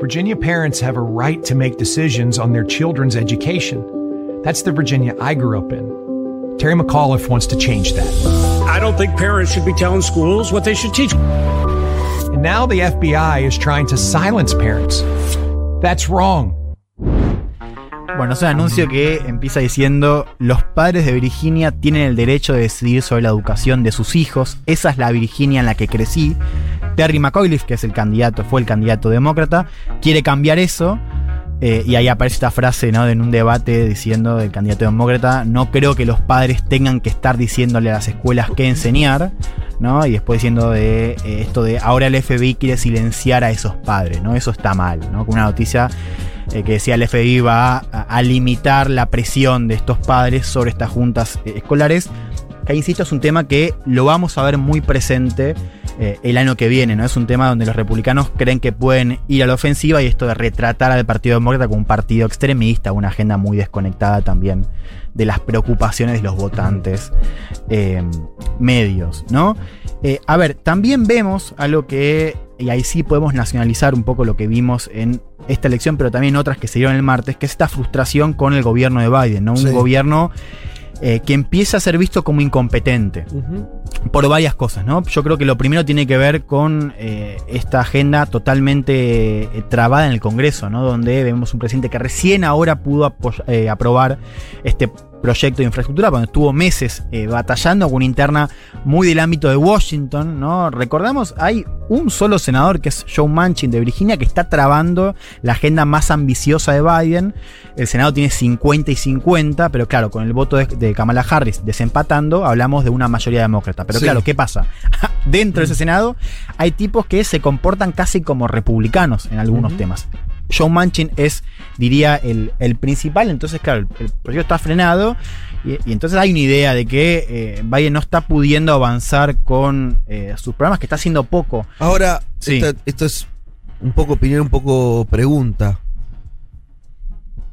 Virginia parents have a right to make decisions on their children's education. That's the Virginia I grew up in. Terry McAuliffe wants to change that. I don't think parents should be telling schools what they should teach. And now the FBI is trying to silence parents. That's wrong. Bueno, es un anuncio que empieza diciendo, los padres de Virginia tienen el derecho de decidir sobre la educación de sus hijos, esa es la Virginia en la que crecí. Terry McAuliffe, que es el candidato, fue el candidato demócrata, quiere cambiar eso. Eh, y ahí aparece esta frase ¿no? en un debate diciendo del candidato demócrata, no creo que los padres tengan que estar diciéndole a las escuelas qué enseñar, ¿no? Y después diciendo de eh, esto de ahora el FBI quiere silenciar a esos padres, ¿no? Eso está mal, ¿no? Con una noticia eh, que decía el FBI va a, limitar la presión de estos padres sobre estas juntas escolares. Que insisto, es un tema que lo vamos a ver muy presente eh, el año que viene, ¿no? Es un tema donde los republicanos creen que pueden ir a la ofensiva y esto de retratar al Partido Demócrata como un partido extremista, una agenda muy desconectada también de las preocupaciones de los votantes eh, medios, ¿no? Eh, a ver, también vemos algo que, y ahí sí podemos nacionalizar un poco lo que vimos en esta elección, pero también otras que se dieron el martes, que es esta frustración con el gobierno de Biden, ¿no? Un Sí. gobierno eh, que empieza a ser visto como incompetente por varias cosas, ¿no? Yo creo que lo primero tiene que ver con eh, esta agenda totalmente eh, trabada en el Congreso, ¿no? Donde vemos un presidente que recién ahora pudo aprobar este proyecto de infraestructura, cuando estuvo meses eh, batallando con una interna muy del ámbito de Washington, ¿no? Recordamos, hay un solo senador que es Joe Manchin de Virginia que está trabando la agenda más ambiciosa de Biden. El Senado tiene 50 y 50, pero claro, con el voto de, de Kamala Harris desempatando, hablamos de una mayoría demócrata. Pero Sí. claro, ¿qué pasa? Dentro de ese Senado hay tipos que se comportan casi como republicanos en algunos temas. Joe Manchin es, diría, el, el principal, entonces, claro, el, el proyecto está frenado y, y entonces hay una idea de que eh, Biden no está pudiendo avanzar con eh, sus programas, que está haciendo poco. Ahora, Sí. esta- esto es un poco opinión, un poco pregunta.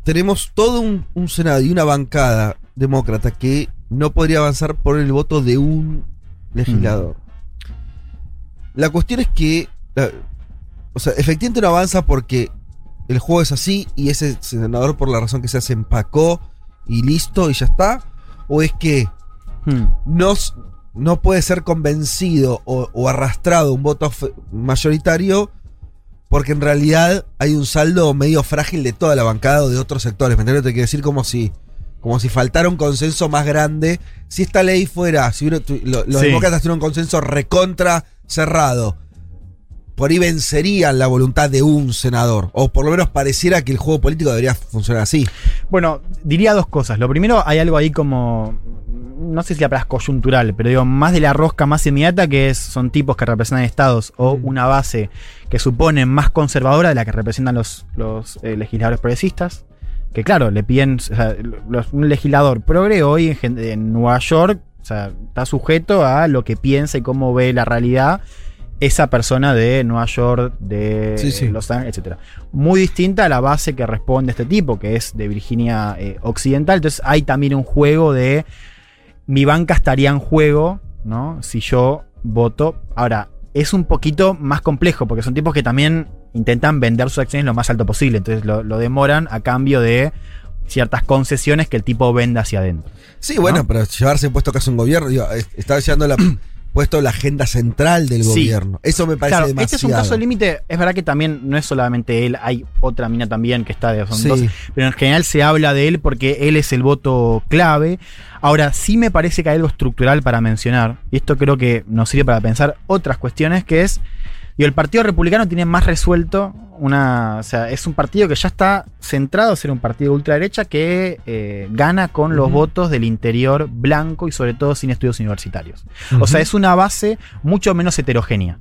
Tenemos todo un, un Senado y una bancada demócrata que no podría avanzar por el voto de un legislador. La cuestión es que, la- o sea, efectivamente no avanza porque el juego es así y ese senador por la razón que sea se empacó y listo y ya está. O es que Hmm. no, no puede ser convencido o, o arrastrado un voto mayoritario porque en realidad hay un saldo medio frágil de toda la bancada o de otros sectores. ¿Me entiendes? Te quiero decir como si, como si faltara un consenso más grande. Si esta ley fuera, si tu- lo- los Sí. demócratas tuvieran un consenso recontra cerrado, por ahí vencerían la voluntad de un senador. O por lo menos pareciera que el juego político debería funcionar así. Bueno, diría dos cosas. Lo primero, hay algo ahí como. No sé si la palabra es coyuntural, pero digo, más de la rosca más inmediata, que es, son tipos que representan estados o una base que suponen más conservadora de la que representan los, los eh, legisladores progresistas. Que claro, le piden. o sea, los- un legislador progre hoy en, en Nueva York o sea, está sujeto a lo que piensa y cómo ve la realidad esa persona de Nueva York, de Sí, sí. Los Ángeles, etc. Muy distinta a la base que responde este tipo, que es de Virginia eh, Occidental. Entonces hay también un juego de mi banca estaría en juego, ¿no? Si yo voto. Ahora, es un poquito más complejo, porque son tipos que también intentan vender sus acciones lo más alto posible. Entonces lo, lo demoran a cambio de ciertas concesiones que el tipo vende hacia adentro. Sí, bueno, pero llevarse puesto que es un gobierno, digo, es- está la, puesto la agenda central del Sí. gobierno. Eso me parece Claro, demasiado. este es un caso límite. Es verdad que también no es solamente él, hay otra mina también que está de Sí. dos, pero en general se habla de él porque él es el voto clave. Ahora, sí me parece que hay algo estructural para mencionar, y esto creo que nos sirve para pensar otras cuestiones, que es, digo, el Partido Republicano tiene más resuelto una, o sea, es un partido que ya está centrado en ser un partido de ultraderecha que eh, gana con los votos del interior blanco y sobre todo sin estudios universitarios. O sea, es una base mucho menos heterogénea.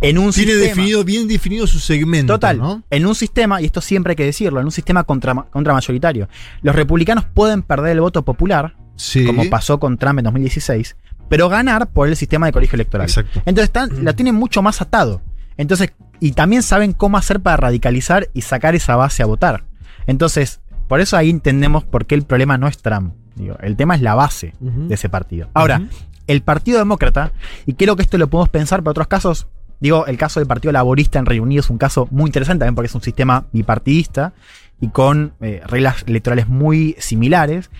En un Tiene sistema, definido, bien definido su segmento. Total. ¿no? En un sistema, y esto siempre hay que decirlo, en un sistema contra, contramayoritario, los republicanos pueden perder el voto popular, Sí. como pasó con Trump en 2016, pero ganar por el sistema de colegio electoral. Exacto. Entonces están, lo tienen mucho más atado. Entonces, y también saben cómo hacer para radicalizar y sacar esa base a votar. Entonces, por eso ahí entendemos por qué el problema no es Trump. Digo, el tema es la base de ese partido. Ahora, el Partido Demócrata, y creo que esto lo podemos pensar para otros casos, digo, el caso del Partido Laborista en Reino Unido es un caso muy interesante también porque es un sistema bipartidista y con eh, reglas electorales muy similares,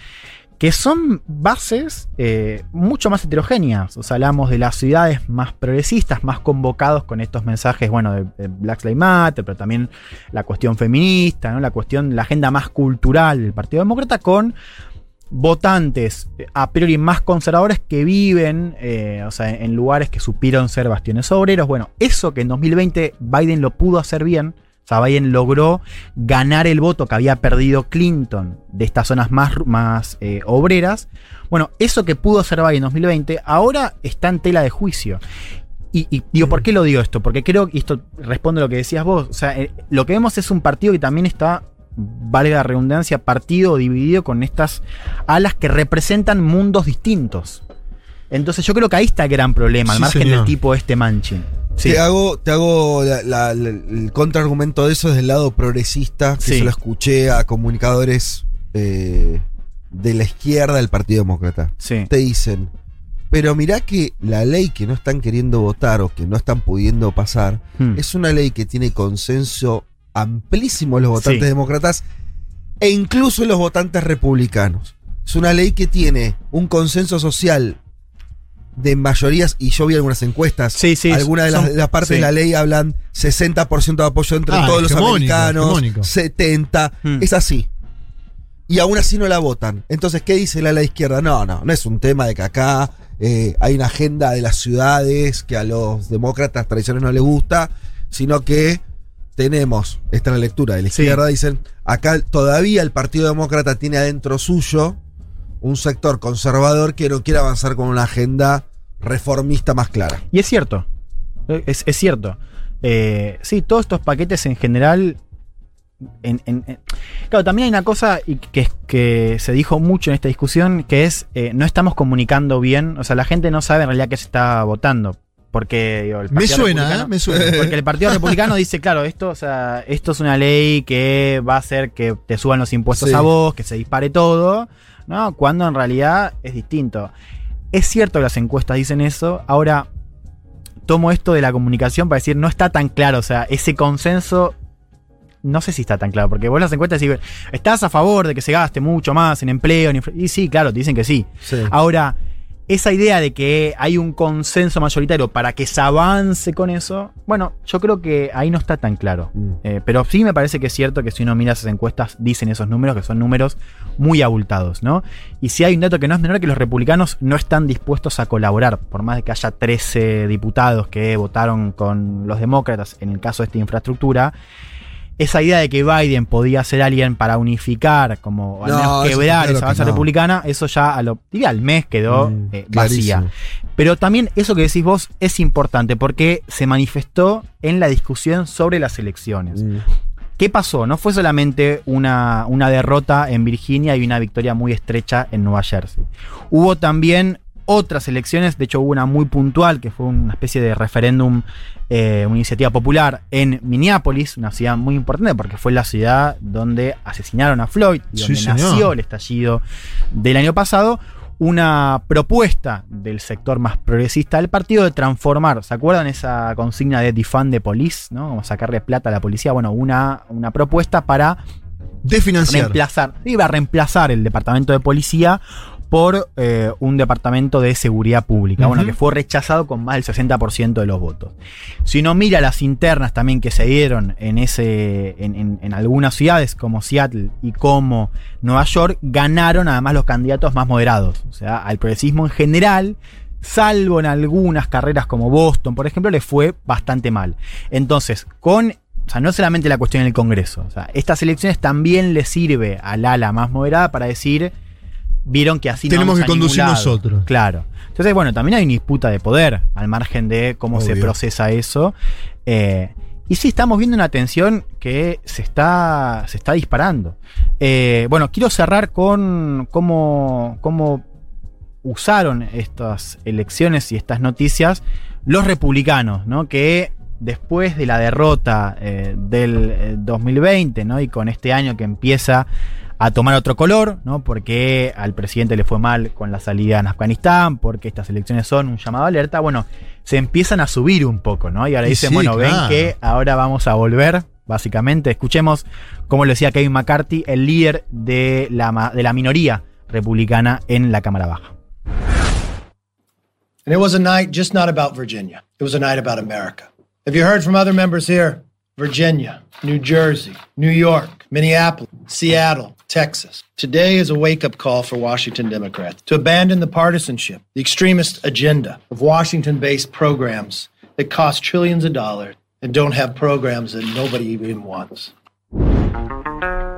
que son bases eh, mucho más heterogéneas. O sea, hablamos de las ciudades más progresistas, más convocados con estos mensajes, bueno, de, Black Lives Matter, pero también la cuestión feminista, ¿no? la cuestión, la agenda más cultural del Partido Demócrata con votantes eh, a priori más conservadores que viven eh, o sea, en lugares que supieron ser bastiones obreros. Bueno, eso que en 2020 Biden lo pudo hacer bien. Sea, Biden logró ganar el voto que había perdido Clinton de estas zonas más, más eh, obreras. Bueno, eso que pudo hacer Biden en 2020 ahora está en tela de juicio. Y, y digo, ¿por qué lo digo esto? Porque creo, y esto responde a lo que decías vos, o sea, eh, lo que vemos es un partido que también está, valga la redundancia, partido dividido con estas alas que representan mundos distintos. Entonces yo creo que ahí está el gran problema, al Sí, margen señor. del tipo este Manchin. Sí. Te hago, te hago la- la- la- el contraargumento de eso desde el lado progresista, que Sí. se lo escuché a comunicadores eh, de la izquierda del Partido Demócrata. Sí. Te dicen, pero mirá que la ley que no están queriendo votar o que no están pudiendo pasar Hmm. es una ley que tiene consenso amplísimo en los votantes Sí. demócratas e incluso en los votantes republicanos. Es una ley que tiene un consenso social de mayorías, y yo vi algunas encuestas, Sí, sí, algunas de las, son- de las partes sí. de la ley hablan 60% de apoyo entre Ah, todos los americanos, hegemónico. 70, Hmm. es así. Y aún así no la votan. Entonces, ¿qué dice la, la izquierda? No, no, no es un tema de que acá eh, hay una agenda de las ciudades que a los demócratas tradicionales no les gusta, sino que tenemos, esta es la lectura de la izquierda, dicen, acá todavía el Partido Demócrata tiene adentro suyo un sector conservador que no quiere avanzar con una agenda reformista más clara. Y es cierto. Es, es cierto. Eh, sí, todos estos paquetes en general. en- en- en- Claro, también hay una cosa y que, que se dijo mucho en esta discusión, que es eh, no estamos comunicando bien, o sea, la gente no sabe en realidad qué se está votando. Porque digo, el Me Partido suena, Republicano- ¿eh? Me suena. Porque el Partido Republicano dice, claro, esto, o sea, esto es una ley que va a hacer que te suban los impuestos Sí. a vos, que se dispare todo, ¿no? Cuando en realidad es distinto. Es cierto que las encuestas dicen eso. Ahora, tomo esto de la comunicación para decir, no está tan claro. O sea, ese consenso. No sé si está tan claro, porque vos las encuestas decís, ¿estás a favor de que se gaste mucho más en empleo? en infra-?" y sí, claro, te dicen que sí. Sí. Ahora, esa idea de que hay un consenso mayoritario para que se avance con eso, bueno, yo creo que ahí no está tan claro. Mm. Eh, pero sí me parece que es cierto que si uno mira esas encuestas, dicen esos números, que son números muy abultados, ¿no? Y si hay un dato que no es menor, que los republicanos no están dispuestos a colaborar, por más de que haya 13 diputados que votaron con los demócratas en el caso de esta infraestructura, esa idea de que Biden podía ser alguien para unificar, como al No, menos quebrar claro esa base no. republicana, eso ya a lo, diría, al mes quedó Mm, eh, vacía. Pero también eso que decís vos es importante porque se manifestó en la discusión sobre las elecciones. Mm. ¿Qué pasó? No fue solamente una, una derrota en Virginia y una victoria muy estrecha en Nueva Jersey. Hubo también otras elecciones, de hecho hubo una muy puntual, que fue una especie de referéndum, eh, una iniciativa popular en Minneapolis, una ciudad muy importante porque fue la ciudad donde asesinaron a Floyd y donde nació el estallido del año pasado. Una propuesta del sector más progresista del partido de transformar, ¿se acuerdan esa consigna de defund the police? ¿no? Como sacarle plata a la policía. Bueno, una, una propuesta para Desfinanciar. reemplazar, iba a reemplazar el departamento de policía por eh, un departamento de seguridad pública, bueno, que fue rechazado con más del 60% de los votos. Si uno mira las internas también que se dieron en, ese, en, en- en algunas ciudades como Seattle y como Nueva York, ganaron además los candidatos más moderados. O sea, al progresismo en general, salvo en algunas carreras como Boston, por ejemplo, le fue bastante mal. Entonces, con o sea, no solamente la cuestión del Congreso. O sea, estas elecciones también le sirve al ala más moderada para decir, vieron que así Tenemos no que conducir nosotros. Claro. Entonces, bueno, también hay una disputa de poder al margen de cómo se procesa eso. Eh, y sí, estamos viendo una tensión que se está, se está disparando. Eh, bueno, quiero cerrar con cómo, cómo usaron estas elecciones y estas noticias los republicanos, ¿no? Que después de la derrota eh, del eh, 2020, ¿no? Y con este año que empieza a tomar otro color, ¿no? Porque al presidente le fue mal con la salida en Afganistán, porque estas elecciones son un llamado a alerta, bueno, se empiezan a subir un poco, ¿no? Y ahora Y dicen, sí, bueno, ven que ahora vamos a volver, básicamente. Escuchemos, como lo decía Kevin McCarthy, el líder de la, ma- de la minoría republicana en la Cámara Baja. And it was a night just not about Virginia. It was a night about America. Have you heard from other members here? Virginia, New Jersey, New York, Minneapolis, Seattle, Texas. Today is a wake up call for Washington Democrats to abandon the partisanship, the extremist agenda of Washington based programs that cost trillions of dollars and don't have programs that nobody even wants.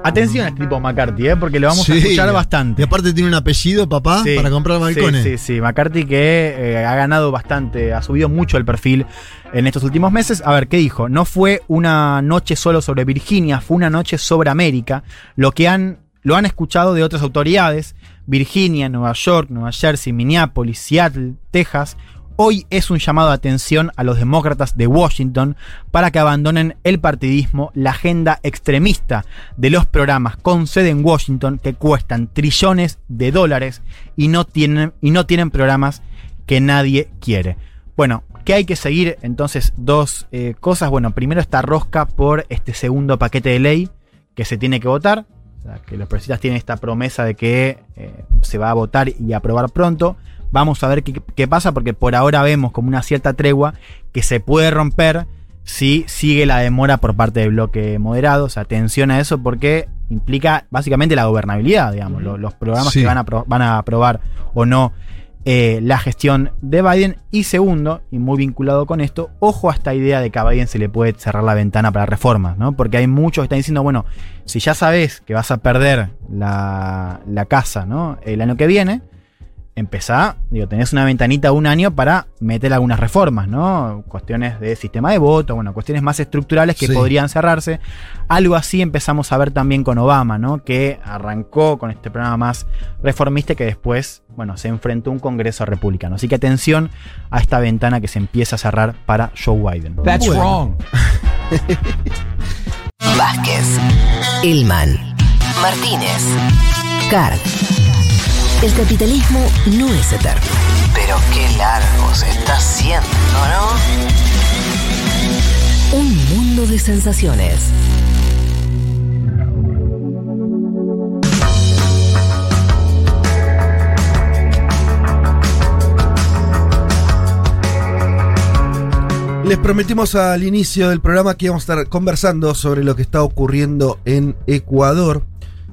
Atención a este tipo McCarthy, ¿eh? porque lo vamos a Sí. escuchar bastante. Y aparte tiene un apellido, papá, Sí, para comprar balcones. Sí, sí, sí. McCarthy que eh, ha ganado bastante, ha subido mucho el perfil en estos últimos meses. A ver, ¿qué dijo? No fue una noche solo sobre Virginia, fue una noche sobre América. Lo que han, lo han escuchado de otras autoridades. Virginia, Nueva York, Nueva Jersey, Minneapolis, Seattle, Texas. Hoy es un llamado de atención a los demócratas de Washington para que abandonen el partidismo, la agenda extremista de los programas con sede en Washington que cuestan trillones de dólares y no tienen, y no tienen programas que nadie quiere. Bueno, ¿qué hay que seguir? Entonces, dos eh, cosas. Bueno, primero esta rosca por este segundo paquete de ley que se tiene que votar. Sea, que los presidentes tienen esta promesa de que eh, se va a votar y aprobar pronto. Vamos a ver qué, qué pasa, porque por ahora vemos como una cierta tregua que se puede romper si sigue la demora por parte del bloque moderado. O sea, atención a eso porque implica básicamente la gobernabilidad, digamos, lo- los, programas Sí. que van a, van a aprobar o no eh, la gestión de Biden. Y segundo, y muy vinculado con esto, ojo a esta idea de que a Biden se le puede cerrar la ventana para reformas, ¿no? Porque hay muchos que están diciendo, bueno, si ya sabes que vas a perder la, la casa, ¿no? El año que viene, empezá, digo, tenés una ventanita de un año para meter algunas reformas, ¿no? Cuestiones de sistema de voto, bueno, cuestiones más estructurales que Sí. podrían cerrarse. Algo así empezamos a ver también con Obama, ¿no? Que arrancó con este programa más reformista y que después, bueno, se enfrentó a un Congreso republicano. Así que atención a esta ventana que se empieza a cerrar para Joe Biden. That's Bueno. wrong. Vázquez, Elman, Martínez. El capitalismo no es eterno. Pero qué largo se está haciendo, ¿no? Un mundo de sensaciones. Les prometimos al inicio del programa que íbamos a estar conversando sobre lo que está ocurriendo en Ecuador.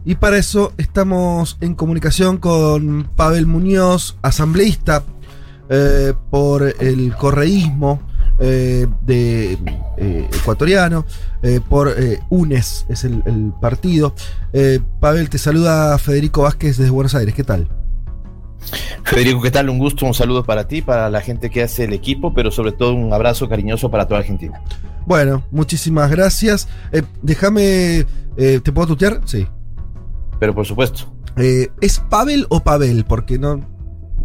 Y para eso estamos en comunicación con Pavel Muñoz, asambleísta eh, por el correísmo eh, de, eh, ecuatoriano, por UNES es el, el partido. Pavel, te saluda Federico Vázquez desde Buenos Aires, ¿qué tal? Federico, ¿qué tal? Un gusto, un saludo para ti, para la gente que hace el equipo, pero sobre todo un abrazo cariñoso para toda Argentina. Bueno, muchísimas gracias. Déjame, ¿te puedo tutear? Sí. Pero por supuesto. Eh, ¿Es Pavel o Pavel? Porque no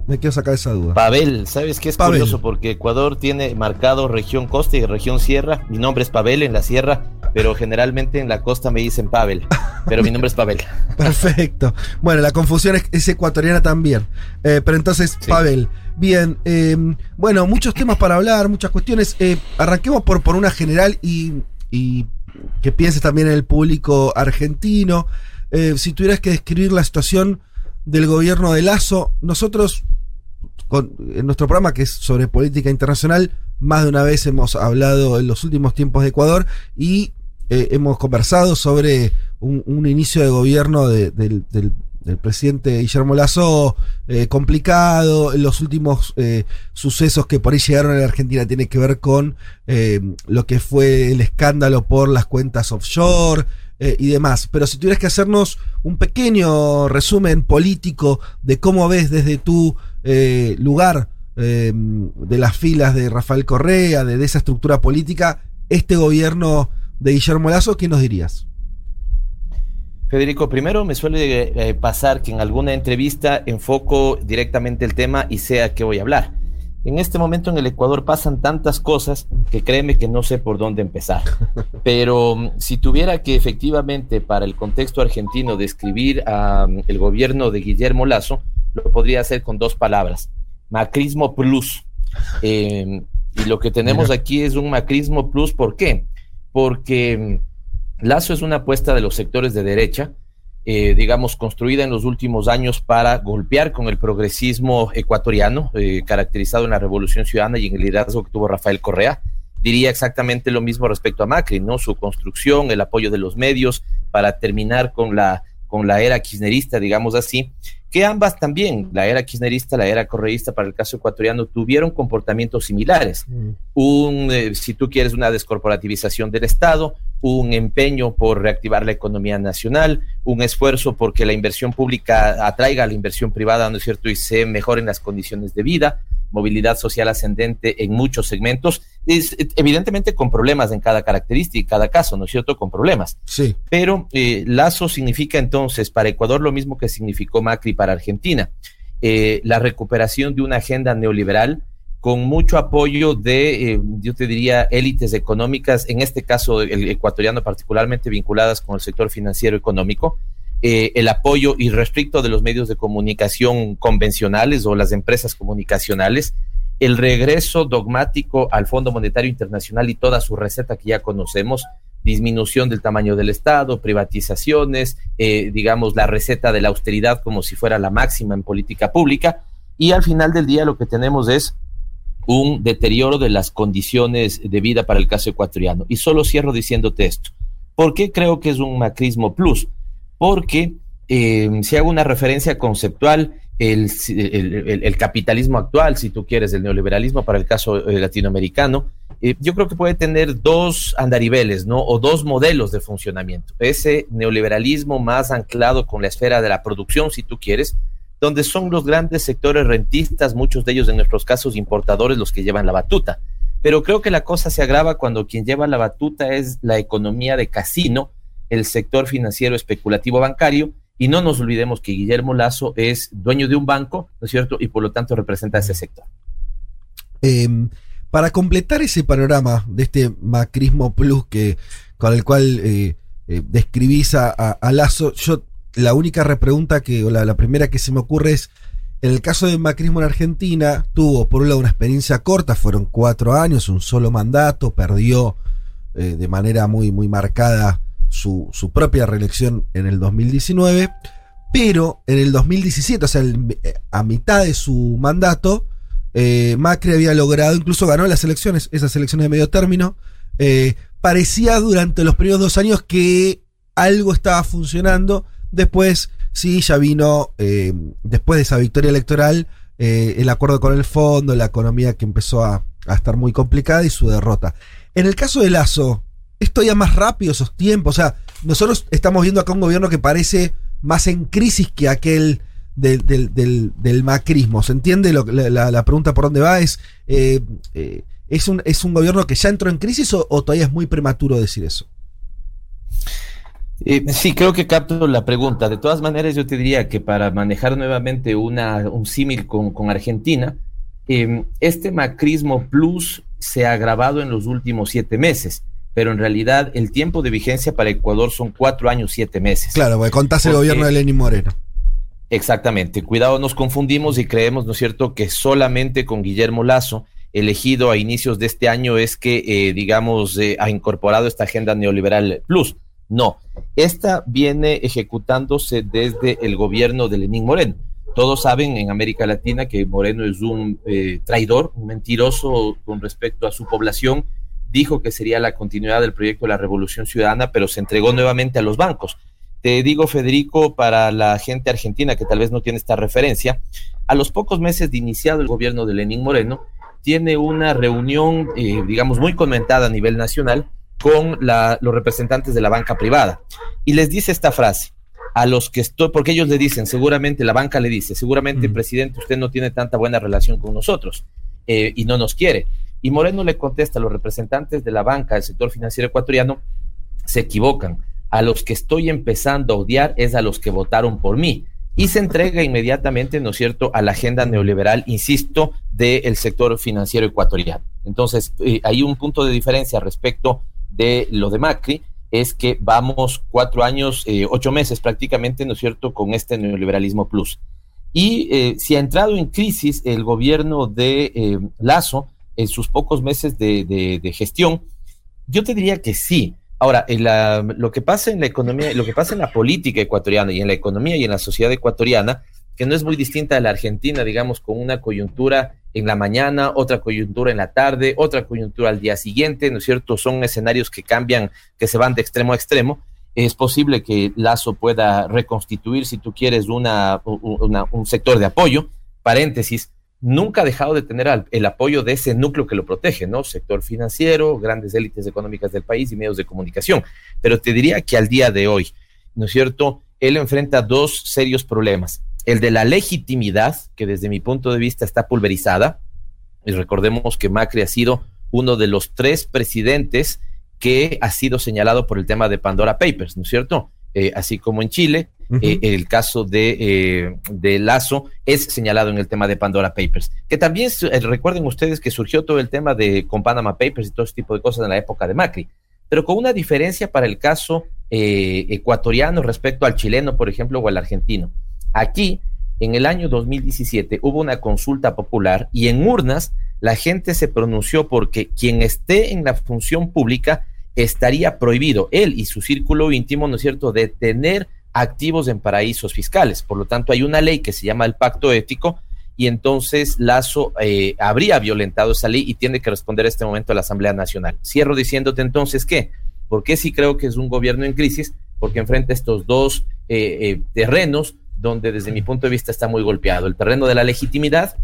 me quiero sacar esa duda. Pavel, ¿sabes qué es Pavel. curioso? Porque Ecuador tiene marcado región costa y región sierra. Mi nombre es Pavel en la sierra, pero generalmente en la costa me dicen Pavel. Pero mi nombre es Pavel. Perfecto. Bueno, la confusión es, es ecuatoriana también. Eh, pero entonces, Pavel, bien. eh, bueno, muchos temas para hablar, muchas cuestiones. Eh, arranquemos por, por una general y, y que pienses también en el público argentino. Eh, si tuvieras que describir la situación del gobierno de Lazo, nosotros, con- en nuestro programa que es sobre política internacional, más de una vez hemos hablado en los últimos tiempos de Ecuador y eh, hemos conversado sobre un, inicio de gobierno de- del, presidente Guillermo Lazo eh, complicado. Los últimos eh, sucesos que por ahí llegaron a la Argentina tienen que ver con lo que fue el escándalo por las cuentas offshore eh, y demás. Pero si tuvieras que hacernos un pequeño resumen político de cómo ves desde tu eh, lugar eh, de las filas de Rafael Correa, de, de esa estructura política, este gobierno de Guillermo Lazo, ¿qué nos dirías? Federico, primero me suele eh, pasar que en alguna entrevista enfoco directamente el tema y sé a qué voy a hablar. En este momento en el Ecuador pasan tantas cosas que créeme que no sé por dónde empezar. Pero mm, si tuviera que efectivamente para el contexto argentino describir a mm, el gobierno de Guillermo Lazo, lo podría hacer con dos palabras. Macrismo plus. Eh, y lo que tenemos aquí es un macrismo plus. ¿Por qué? Porque mm, Lazo es una apuesta de los sectores de derecha, eh, digamos, construida en los últimos años para golpear con el progresismo ecuatoriano, eh, caracterizado en la Revolución Ciudadana y en el liderazgo que tuvo Rafael Correa. Diría exactamente lo mismo respecto a Macri, ¿no? Su construcción, el apoyo de los medios para terminar con la, con la era kirchnerista, digamos así, que ambas también, la era kirchnerista, la era correísta para el caso ecuatoriano, tuvieron comportamientos similares. Un, eh, si tú quieres, una descorporativización del Estado, un empeño por reactivar la economía nacional, un esfuerzo porque la inversión pública atraiga a la inversión privada, ¿no es cierto?, y se mejoren las condiciones de vida, movilidad social ascendente en muchos segmentos, es, evidentemente con problemas en cada característica y cada caso, ¿no es cierto?, con problemas. Sí. Pero eh, Lazo significa entonces para Ecuador lo mismo que significó Macri para Argentina, eh, la recuperación de una agenda neoliberal con mucho apoyo de, eh, yo te diría, élites económicas, en este caso el ecuatoriano particularmente vinculadas con el sector financiero económico, eh, el apoyo irrestricto de los medios de comunicación convencionales o las empresas comunicacionales, el regreso dogmático al Fondo Monetario Internacional y toda su receta que ya conocemos, disminución del tamaño del Estado, privatizaciones, eh, digamos, la receta de la austeridad como si fuera la máxima en política pública. Y al final del día lo que tenemos es un deterioro de las condiciones de vida para el caso ecuatoriano. Y solo cierro diciéndote esto. ¿Por qué creo que es un macrismo plus? Porque eh, si hago una referencia conceptual, el, capitalismo actual, si tú quieres, el neoliberalismo para el caso eh, latinoamericano, eh, yo creo que puede tener dos andariveles, ¿no? O dos modelos de funcionamiento. Ese neoliberalismo más anclado con la esfera de la producción, si tú quieres, donde son los grandes sectores rentistas, muchos de ellos en nuestros casos importadores, los que llevan la batuta. Pero creo que la cosa se agrava cuando quien lleva la batuta es la economía de casino, el sector financiero especulativo bancario, y no nos olvidemos que Guillermo Lazo es dueño de un banco, ¿no es cierto? Y por lo tanto representa ese sector. Eh, para completar ese panorama de este macrismo plus que, con el cual eh, eh, describís a, a, a, Lazo, yo la única repregunta que, o la, la, primera que se me ocurre es, en el caso del macrismo en Argentina, tuvo por un lado una experiencia corta, fueron cuatro años, un solo mandato, perdió eh, de manera muy, muy marcada su, propia reelección en el 2019, pero en el 2017, o sea, el, a mitad de su mandato, eh, Macri había logrado, incluso ganó las elecciones, esas elecciones de medio término. Eh, parecía durante los primeros dos años que algo estaba funcionando. Después, sí, ya vino, eh, después de esa victoria electoral, eh, el acuerdo con el fondo, la economía que empezó a estar muy complicada y su derrota. En el caso de Lazo, esto ya más rápido esos tiempos. O sea, nosotros estamos viendo acá un gobierno que parece más en crisis que aquel del, del, macrismo. ¿Se entiende? La, pregunta por dónde va es, eh, eh, ¿es, un, ¿es un gobierno que ya entró en crisis o, todavía es muy prematuro decir eso? Eh, sí, creo que capto la pregunta. De todas maneras, yo te diría que para manejar nuevamente una, un símil con, con, Argentina, este macrismo plus se ha agravado en los últimos siete meses, pero en realidad el tiempo de vigencia para Ecuador son cuatro años, siete meses. Claro, porque contás el gobierno de Lenín Moreno. Exactamente. Cuidado, nos confundimos y creemos, ¿no es cierto?, que solamente con Guillermo Lazo, elegido a inicios de este año, es que, eh, digamos, eh, ha incorporado esta agenda neoliberal plus. No, esta viene ejecutándose desde el gobierno de Lenín Moreno. Todos saben en América Latina que Moreno es un eh, traidor, un mentiroso con respecto a su población. Dijo que sería la continuidad del proyecto de la Revolución Ciudadana, pero se entregó nuevamente a los bancos. Te digo, Federico, para la gente argentina que tal vez no tiene esta referencia, a los pocos meses de iniciado el gobierno de Lenín Moreno, tiene una reunión, eh, digamos, muy comentada a nivel nacional con la, los representantes de la banca privada y les dice esta frase a los que estoy, porque ellos le dicen, seguramente la banca le dice, seguramente, mm. presidente, usted no tiene tanta buena relación con nosotros eh, y no nos quiere. Y Moreno le contesta los representantes de la banca, del sector financiero ecuatoriano, se equivocan. A los que estoy empezando a odiar es a los que votaron por mí. Y se entrega inmediatamente, ¿no es cierto?, a la agenda neoliberal, insisto, del sector financiero ecuatoriano. Entonces, eh, hay un punto de diferencia respecto de lo de Macri es que vamos cuatro años, eh, ocho meses prácticamente, ¿no es cierto?, con este neoliberalismo plus. Y eh, si ha entrado en crisis el gobierno de Lazo en sus pocos meses de, gestión, yo te diría que sí. Ahora, lo que pasa en la economía, lo que pasa en la política ecuatoriana y en la economía y en la sociedad ecuatoriana, que no es muy distinta a la Argentina, digamos, con una coyuntura en la mañana, otra coyuntura en la tarde, otra coyuntura al día siguiente, ¿no es cierto? Son escenarios que cambian, que se van de extremo a extremo. Es posible que Lazo pueda reconstituir, si tú quieres, un sector de apoyo. Paréntesis, nunca ha dejado de tener el apoyo de ese núcleo que lo protege, ¿no? Sector financiero, grandes élites económicas del país y medios de comunicación. Pero te diría que al día de hoy, ¿no es cierto? Él enfrenta dos serios problemas el de la legitimidad, que desde mi punto de vista está pulverizada, y recordemos que Macri ha sido uno de los tres presidentes que ha sido señalado por el tema de Pandora Papers, ¿no es cierto? Eh, así como en Chile, uh -huh. eh, el caso de, eh, de, Lazo es señalado en el tema de Pandora Papers. Que también eh, recuerden ustedes que surgió todo el tema de con Panama Papers y todo ese tipo de cosas en la época de Macri, pero con una diferencia para el caso eh, ecuatoriano respecto al chileno, por ejemplo, o al argentino. Aquí, en el año 2017, hubo una consulta popular y en urnas la gente se pronunció porque quien esté en la función pública estaría prohibido, él y su círculo íntimo, ¿no es cierto?, de tener activos en paraísos fiscales. Por lo tanto, hay una ley que se llama el pacto ético y entonces Lazo eh, habría violentado esa ley y tiene que responder a este momento a la Asamblea Nacional. Cierro diciéndote entonces que, porque sí creo que es un gobierno en crisis, porque enfrenta estos dos eh, eh, terrenos donde desde mi punto de vista está muy golpeado. El terreno de la legitimidad,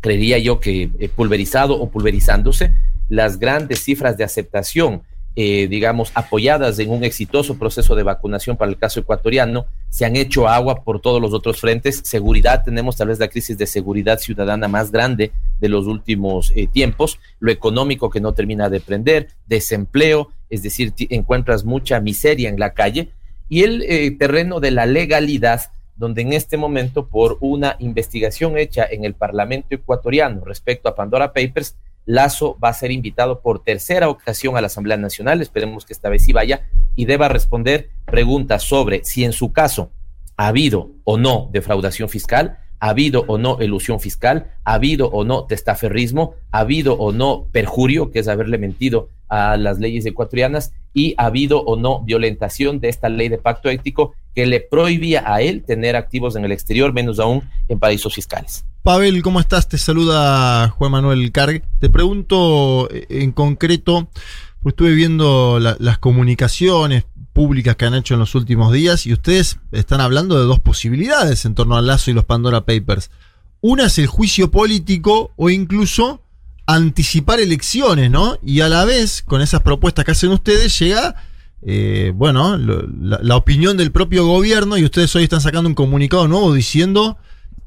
creería yo que eh, pulverizado o pulverizándose, las grandes cifras de aceptación, eh, digamos, apoyadas en un exitoso proceso de vacunación para el caso ecuatoriano, se han hecho agua por todos los otros frentes. Seguridad, tenemos tal vez la crisis de seguridad ciudadana más grande de los últimos eh, tiempos, lo económico que no termina de prender, desempleo, es decir, encuentras mucha miseria en la calle, y el eh, terreno de la legalidad, donde en este momento, por una investigación hecha en el Parlamento ecuatoriano respecto a Pandora Papers, Lazo va a ser invitado por tercera ocasión a la Asamblea Nacional, esperemos que esta vez sí vaya, y deba responder preguntas sobre si en su caso ha habido o no defraudación fiscal, ha habido o no elusión fiscal, ha habido o no testaferrismo, ha habido o no perjurio, que es haberle mentido a las leyes ecuatorianas, y ha habido o no violentación de esta ley de pacto ético que le prohibía a él tener activos en el exterior, menos aún en paraísos fiscales. Pavel, ¿cómo estás? Te saluda Juan Manuel Carg. Te pregunto eh, en concreto, pues estuve viendo la- las comunicaciones públicas que han hecho en los últimos días y ustedes están hablando de dos posibilidades en torno al Lazo y los Pandora Papers. Una es el juicio político o incluso anticipar elecciones, ¿no? Y a la vez, con esas propuestas que hacen ustedes, llega, eh, bueno, la opinión del propio gobierno y ustedes hoy están sacando un comunicado nuevo diciendo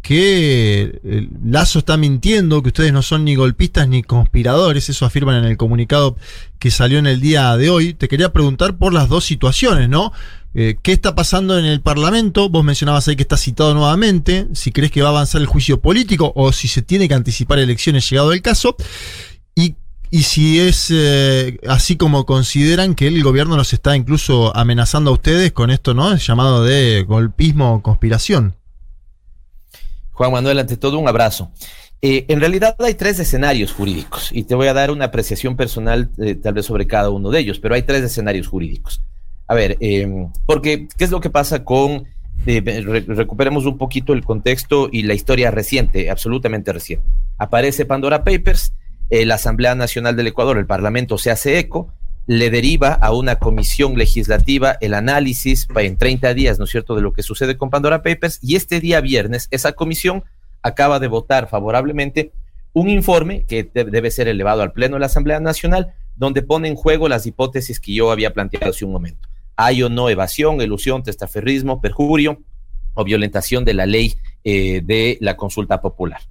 que eh, Lazo está mintiendo, que ustedes no son ni golpistas ni conspiradores, eso afirman en el comunicado que salió en el día de hoy. Te quería preguntar por las dos situaciones, ¿no? Eh, ¿Qué está pasando en el Parlamento? Vos mencionabas ahí que está citado nuevamente, si crees que va a avanzar el juicio político o si se tiene que anticipar elecciones llegado el caso, y, y si es eh, así como consideran que el gobierno los está incluso amenazando a ustedes con esto, ¿no? llamado de golpismo o conspiración. Juan Manuel, ante todo un abrazo. Eh, en realidad hay tres escenarios jurídicos y te voy a dar una apreciación personal eh, tal vez sobre cada uno de ellos, pero hay tres escenarios jurídicos. A ver, eh, porque ¿qué es lo que pasa con... re- recuperemos un poquito el contexto y la historia reciente, absolutamente reciente. Aparece Pandora Papers, eh, la Asamblea Nacional del Ecuador, el Parlamento se hace eco, le deriva a una comisión legislativa el análisis en 30 días, ¿no es cierto?, de lo que sucede con Pandora Papers y este día viernes esa comisión acaba de votar favorablemente un informe que de- debe ser elevado al Pleno de la Asamblea Nacional, donde pone en juego las hipótesis que yo había planteado hace un momento. Hay o no evasión, elusión, testaferrismo, perjurio o violentación de la ley eh, de la consulta popular.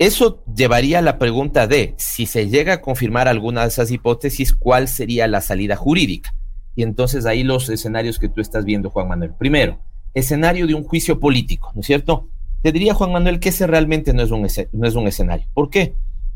Eso llevaría a la pregunta de, si se llega a confirmar alguna de esas hipótesis, ¿cuál sería la salida jurídica? Y entonces ahí los escenarios que tú estás viendo, Juan Manuel. Primero, escenario de un juicio político, ¿no es cierto? Te diría, Juan Manuel, que ese realmente no es un, no es un escenario. ¿Por qué?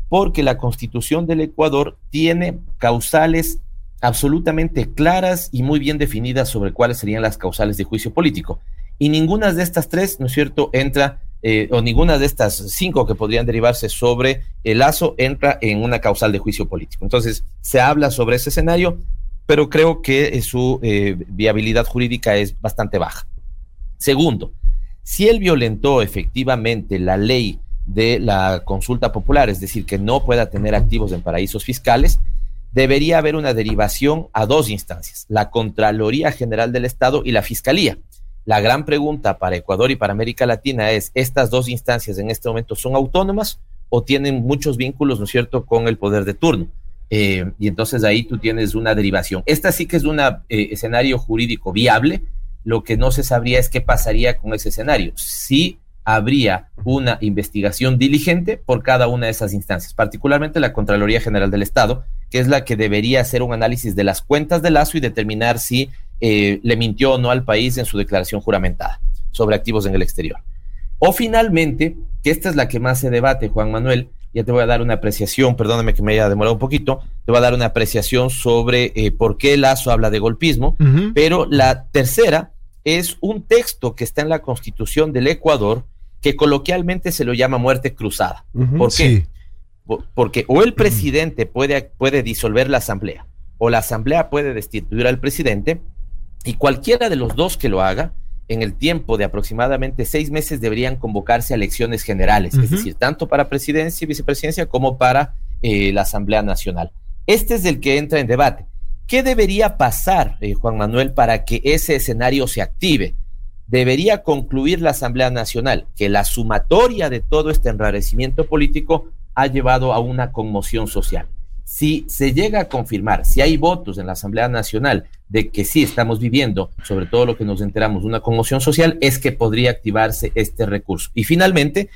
Porque la constitución del Ecuador tiene causales absolutamente claras y muy bien definidas sobre cuáles serían las causales de juicio político. Y ninguna de estas tres, ¿no es cierto?, entra, eh, o ninguna de estas cinco que podrían derivarse sobre el lazo entra en una causal de juicio político. Entonces, se habla sobre ese escenario, pero creo que eh, su eh, viabilidad jurídica es bastante baja. Segundo, si él violentó efectivamente la ley de la consulta popular, es decir, que no pueda tener activos en paraísos fiscales, debería haber una derivación a dos instancias, la Contraloría General del Estado y la Fiscalía. La gran pregunta para Ecuador y para América Latina es, ¿estas dos instancias en este momento son autónomas o tienen muchos vínculos, ¿no es cierto?, con el poder de turno. Eh, y entonces ahí tú tienes una derivación. Esta sí que es un escenario jurídico viable. Lo que no se sabría es qué pasaría con ese escenario. Si habría una investigación diligente por cada una de esas instancias, particularmente la Contraloría General del Estado, que es la que debería hacer un análisis de las cuentas de Lazo y determinar si eh, le mintió o no al país en su declaración juramentada sobre activos en el exterior. O finalmente, que esta es la que más se debate, Juan Manuel, ya te voy a dar una apreciación, perdóname que me haya demorado un poquito, te voy a dar una apreciación sobre eh, por qué Lazo habla de golpismo, pero la tercera es un texto que está en la Constitución del Ecuador que coloquialmente se lo llama muerte cruzada. ¿Por qué? Sí. Porque o el presidente puede, puede disolver la asamblea o la asamblea puede destituir al presidente y cualquiera de los dos que lo haga, en el tiempo de aproximadamente seis meses deberían convocarse a elecciones generales, es decir, tanto para presidencia y vicepresidencia como para eh, la Asamblea Nacional. Este es el que entra en debate. ¿Qué debería pasar, eh, Juan Manuel, para que ese escenario se active? Debería concluir la Asamblea Nacional que la sumatoria de todo este enrarecimiento político ha llevado a una conmoción social. Si se llega a confirmar, si hay votos en la Asamblea Nacional de que sí estamos viviendo, sobre todo lo que nos enteramos, una conmoción social, es que podría activarse este recurso. Y finalmente,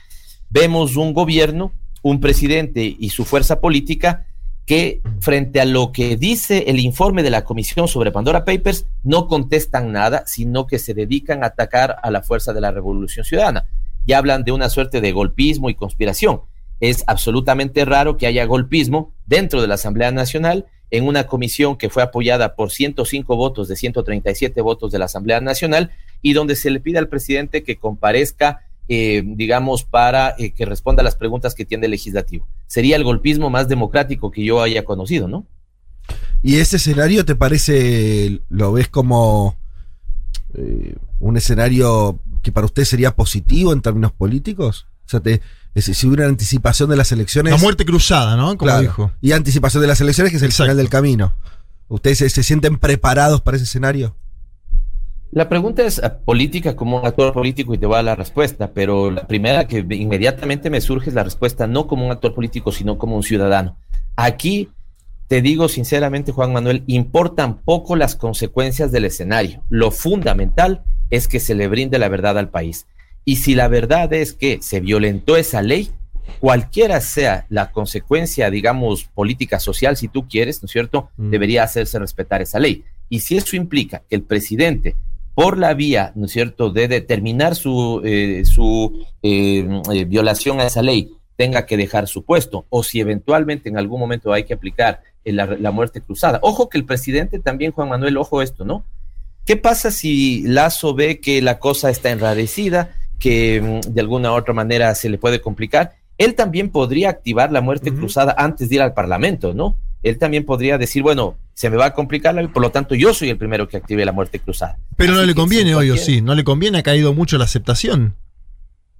vemos un gobierno, un presidente y su fuerza política que frente a lo que dice el informe de la Comisión sobre Pandora Papers, no contestan nada, sino que se dedican a atacar a la fuerza de la Revolución Ciudadana. Y hablan de una suerte de golpismo y conspiración. Es absolutamente raro que haya golpismo dentro de la Asamblea Nacional en una comisión que fue apoyada por 105 votos de 137 votos de la Asamblea Nacional y donde se le pide al presidente que comparezca eh, digamos, para eh, que responda a las preguntas que tiene el legislativo. Sería el golpismo más democrático que yo haya conocido, ¿no? ¿Y ese escenario te parece, lo ves como eh, un escenario que para usted sería positivo en términos políticos? O sea, te, es- si hubiera una anticipación de las elecciones. La muerte cruzada, ¿no? Como Claro. dijo. Y anticipación de las elecciones, que es el final del camino. ¿Ustedes se, se sienten preparados para ese escenario? La pregunta es eh, política como un actor político y te voy a dar la respuesta, pero la primera que inmediatamente me surge es la respuesta no como un actor político, sino como un ciudadano. Aquí te digo sinceramente, Juan Manuel, importan poco las consecuencias del escenario. Lo fundamental es que se le brinde la verdad al país. Y si la verdad es que se violentó esa ley, cualquiera sea la consecuencia, digamos, política, social, si tú quieres, ¿no es cierto?, debería hacerse respetar esa ley. Y si eso implica que el presidente, por la vía, ¿no es cierto?, de determinar su, eh, su eh, eh, violación a esa ley, tenga que dejar su puesto, o si eventualmente en algún momento hay que aplicar la, la muerte cruzada. Ojo que el presidente también, Juan Manuel, ojo esto, ¿no? ¿Qué pasa si Lazo ve que la cosa está enrarecida, que mm, de alguna u otra manera se le puede complicar? Él también podría activar la muerte cruzada antes de ir al Parlamento, ¿no? Él también podría decir, bueno, se me va a complicar, la- por lo tanto yo soy el primero que active la muerte cruzada. Pero no le conviene hoy, o cualquiera- sí. No le conviene, ha caído mucho la aceptación.